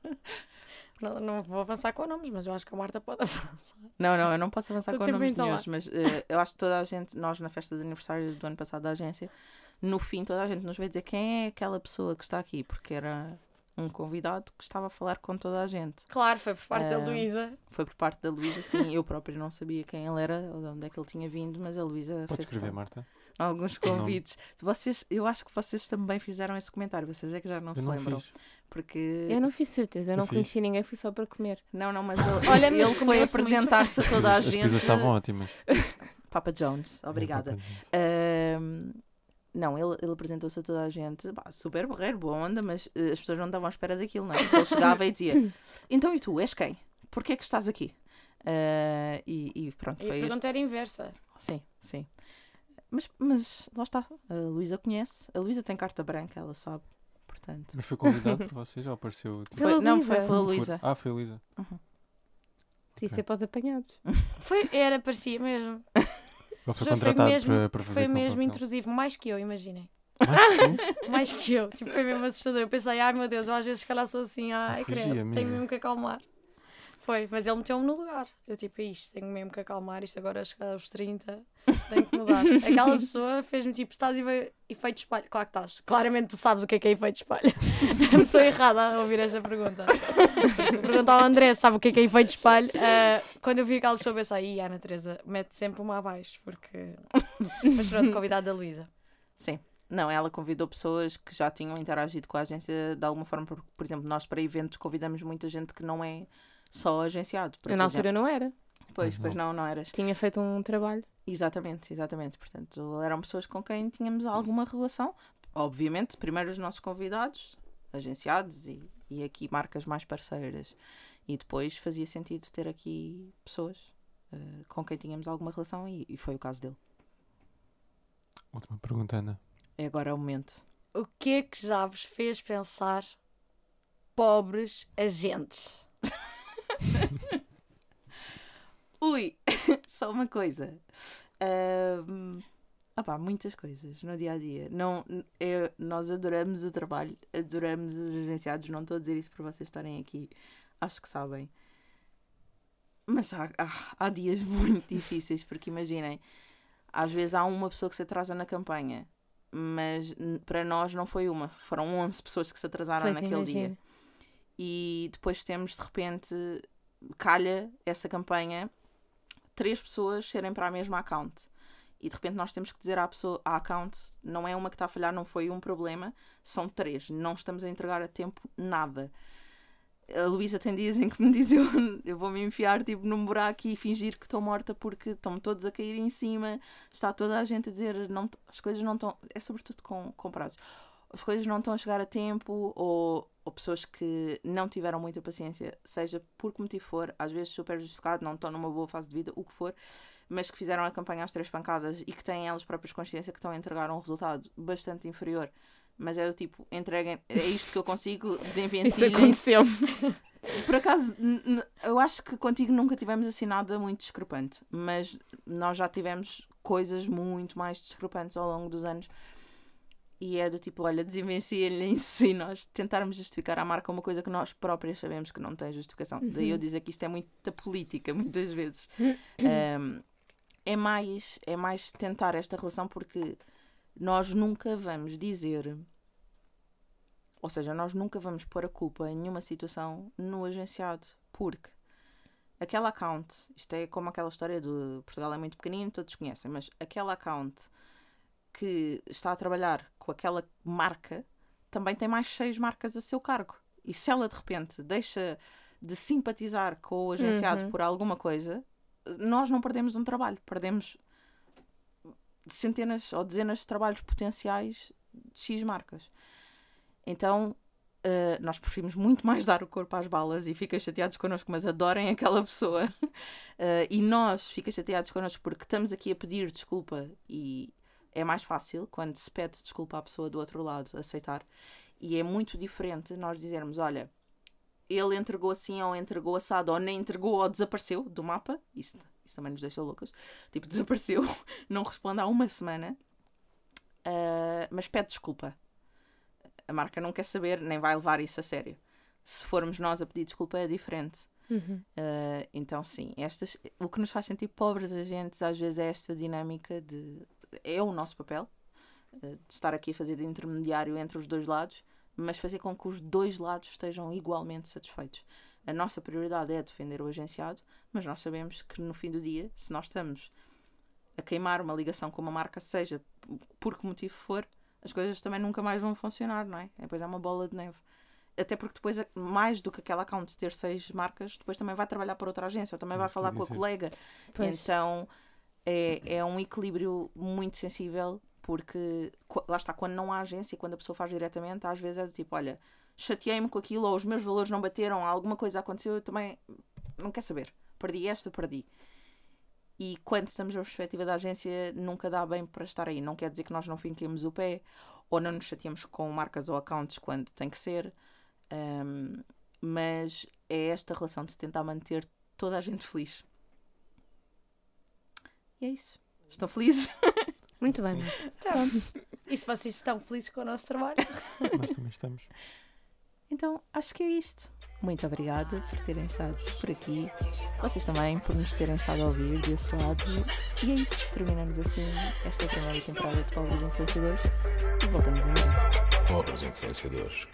[SPEAKER 2] Não, não vou avançar com nomes, mas eu acho que a Marta pode avançar.
[SPEAKER 1] Não, não, eu não posso avançar
[SPEAKER 2] Estou
[SPEAKER 1] com nomes nenhuns, mas eh, eu acho que toda a gente, nós na festa de aniversário do ano passado da agência, no fim toda a gente nos veio dizer quem é aquela pessoa que está aqui, porque era um convidado que estava a falar com toda a gente.
[SPEAKER 2] Claro, foi por parte da
[SPEAKER 1] Ah.
[SPEAKER 2] Luísa.
[SPEAKER 1] Foi por parte da Luísa, sim, eu própria não sabia quem ele era ou de onde é que ele tinha vindo, mas a Luísa
[SPEAKER 3] Pode
[SPEAKER 1] fez
[SPEAKER 3] escrever, Marta?
[SPEAKER 1] alguns convites. Vocês, eu acho que vocês também fizeram esse comentário, vocês é que já não
[SPEAKER 3] Eu
[SPEAKER 1] se
[SPEAKER 3] não
[SPEAKER 1] lembram.
[SPEAKER 3] fiz.
[SPEAKER 1] Porque.
[SPEAKER 4] Eu não fiz certeza, eu
[SPEAKER 3] Eu
[SPEAKER 4] não
[SPEAKER 3] fiz.
[SPEAKER 4] conheci ninguém, fui só para comer.
[SPEAKER 1] Não, não, mas ele,
[SPEAKER 2] Olha, mas
[SPEAKER 1] ele foi apresentar-se a toda a
[SPEAKER 3] As
[SPEAKER 1] gente.
[SPEAKER 3] pizzas estavam ótimas.
[SPEAKER 1] Papa Jones, obrigada.
[SPEAKER 3] É, Papa John's.
[SPEAKER 1] Ahm, não, ele, ele apresentou-se a toda a gente, pá, super borreiro, boa onda, mas eh, as pessoas não estavam à espera daquilo, não é? Ele chegava e dizia: Então e tu, és quem? Porquê é que estás aqui? Ah, e, e pronto,
[SPEAKER 2] E a
[SPEAKER 1] foi
[SPEAKER 2] pergunta
[SPEAKER 1] este.
[SPEAKER 2] era inversa.
[SPEAKER 1] Sim, sim. Mas, mas lá está, a Luísa conhece, a Luísa tem carta branca, ela sabe, portanto.
[SPEAKER 3] Mas foi convidado por vocês ou apareceu? Tipo,
[SPEAKER 1] Foi, não, foi pela
[SPEAKER 3] furo?
[SPEAKER 1] Luísa.
[SPEAKER 3] Ah, foi a Luísa.
[SPEAKER 4] Preciso
[SPEAKER 3] Ok.
[SPEAKER 4] ser para os apanhados.
[SPEAKER 2] Foi, era, parecia mesmo.
[SPEAKER 3] Ele foi
[SPEAKER 2] Foi
[SPEAKER 3] contratado
[SPEAKER 2] mesmo-
[SPEAKER 3] para, para fazer
[SPEAKER 2] Foi mesmo intrusivo, mais que eu, imaginem.
[SPEAKER 3] Mais?
[SPEAKER 2] Mais que eu. Tipo, foi mesmo assustador. Eu pensei, ai meu Deus, eu às vezes se calhar sou assim, ai credo, tenho mesmo que acalmar. Foi, mas ele meteu-me no lugar. Eu tipo, isto, tenho mesmo que acalmar, isto agora a chegar aos 30, tenho que mudar. Aquela pessoa fez-me tipo, estás e efeito espalho. Claro que estás. Claramente tu sabes o que é que é efeito espalho. a pessoa errada a ouvir esta pergunta. Pergunta ao André, sabe o que é que é efeito espalho? Ah, quando eu vi aquela pessoa, pensei, Ana Teresa, mete sempre uma abaixo, porque. Mas pronto, convidado da Luísa.
[SPEAKER 1] Sim. Não, ela convidou pessoas que já tinham interagido com a agência de alguma forma. Por, por exemplo, nós para eventos convidamos muita gente que não é só agenciado.
[SPEAKER 4] Eu na
[SPEAKER 1] já-
[SPEAKER 4] altura não era.
[SPEAKER 1] Pois,
[SPEAKER 3] Pois
[SPEAKER 1] pois não, não eras.
[SPEAKER 4] Tinha feito um trabalho.
[SPEAKER 1] Exatamente, exatamente. Portanto, eram pessoas com quem tínhamos alguma relação. Obviamente, primeiro os nossos convidados, agenciados e, e aqui marcas mais parceiras. E depois fazia sentido ter aqui pessoas eh, com quem tínhamos alguma relação e, e foi o caso dele.
[SPEAKER 3] Última pergunta, Ana.
[SPEAKER 1] É agora o momento.
[SPEAKER 2] O que é que já vos fez pensar pobres agentes?
[SPEAKER 1] Ui, só uma coisa. Ahm, opá, muitas coisas no dia a dia. Não, é- nós adoramos o trabalho, adoramos os agenciados. Não estou a dizer isso para vocês estarem aqui, acho que sabem. Mas há, há, há dias muito difíceis, porque imaginem, às vezes há uma pessoa que se atrasa na campanha, mas para nós não foi uma, foram 11 pessoas que se atrasaram
[SPEAKER 4] Pois,
[SPEAKER 1] naquele dia. E depois temos de repente calha essa campanha três pessoas serem para a mesma account. E de repente nós temos que dizer à pessoa à account não é uma que está a falhar não foi um problema são três. Não estamos a entregar a tempo nada. A Luísa tem dias em que me diz eu, eu vou me enfiar tipo num buraco e fingir que estou morta porque estão todos a cair em cima está toda a gente a dizer não, as coisas não estão é sobretudo com, com prazos as coisas não estão a chegar a tempo ou, ou pessoas que não tiveram muita paciência, seja por que motivo for, às vezes super justificado, não estão numa boa fase de vida, o que for, mas que fizeram a campanha às três pancadas e que têm elas próprias consciência que estão a entregar um resultado bastante inferior. Mas é do tipo, entreguem, é isto que eu consigo,
[SPEAKER 4] Isso
[SPEAKER 1] desenvencilhem
[SPEAKER 4] aconteceu.
[SPEAKER 1] por acaso, eu acho que contigo nunca tivemos assim nada muito discrepante, mas nós já tivemos coisas muito mais discrepantes ao longo dos anos. E é do tipo, olha, desenvencilhem-se e nós tentarmos justificar à marca uma coisa que nós próprias sabemos que não tem justificação. Daí eu dizer que isto é muita política, muitas vezes. Um, é, mais, é mais tentar esta relação porque nós nunca vamos dizer ou seja, nós nunca vamos pôr a culpa em nenhuma situação no agenciado, porque aquela account, isto é como aquela história do Portugal é muito pequenino, todos conhecem, mas aquela account que está a trabalhar com aquela marca também tem mais seis marcas a seu cargo. E se ela de repente deixa de simpatizar com o agenciado
[SPEAKER 4] Uhum.
[SPEAKER 1] por alguma coisa, nós não perdemos um trabalho, perdemos centenas ou dezenas de trabalhos potenciais de X marcas. Então, eh, nós preferimos muito mais dar o corpo às balas e fiquem chateados connosco, mas adorem aquela pessoa. Eh, e nós ficam chateados connosco porque estamos aqui a pedir desculpa e é mais fácil quando se pede desculpa à pessoa do outro lado aceitar. E é muito diferente nós dizermos: olha, ele entregou assim ou entregou assado ou nem entregou ou desapareceu do mapa. Isso, isso também nos deixa loucas. Tipo, desapareceu, não responde há uma semana, uh, mas pede desculpa. A marca não quer saber, nem vai levar isso a sério. Se formos nós a pedir desculpa é diferente.
[SPEAKER 4] Uhum.
[SPEAKER 1] Uh, então, sim, estas, o que nos faz sentir pobres agentes às vezes é esta dinâmica de. É o nosso papel uh, de estar aqui a fazer de intermediário entre os dois lados, mas fazer com que os dois lados estejam igualmente satisfeitos. A nossa prioridade é defender o agenciado, mas nós sabemos que no fim do dia, se nós estamos a queimar uma ligação com uma marca, seja por que motivo for, as coisas também nunca mais vão funcionar, não é? Depois é uma bola de neve até porque depois, mais do que aquela account ter seis marcas, depois também vai trabalhar para outra agência, ou também vai falar com a colega. Pois. Então é, é um equilíbrio muito sensível, porque lá está, quando não há agência, quando a pessoa faz diretamente, às vezes é do tipo: olha, chateei-me com aquilo, ou os meus valores não bateram, alguma coisa aconteceu, eu também não quer saber. Perdi esta, perdi. E quando estamos na perspectiva da agência, nunca dá bem para estar aí. Não quer dizer que nós não finquemos o pé ou não nos chateamos com marcas ou accounts quando tem que ser. Um, mas é esta relação de tentar manter toda a gente feliz. E é isso. Estão felizes?
[SPEAKER 4] Muito bem.
[SPEAKER 2] Então, e se vocês estão felizes com o nosso trabalho?
[SPEAKER 3] Nós também estamos.
[SPEAKER 1] Então, acho que é isto. Muito obrigada por terem estado por aqui. Vocês também por nos terem estado a ouvir desse lado. E é isso. Terminamos assim esta primeira temporada de Pobres Influenciadores e voltamos em breve.
[SPEAKER 5] Pobres Influenciadores.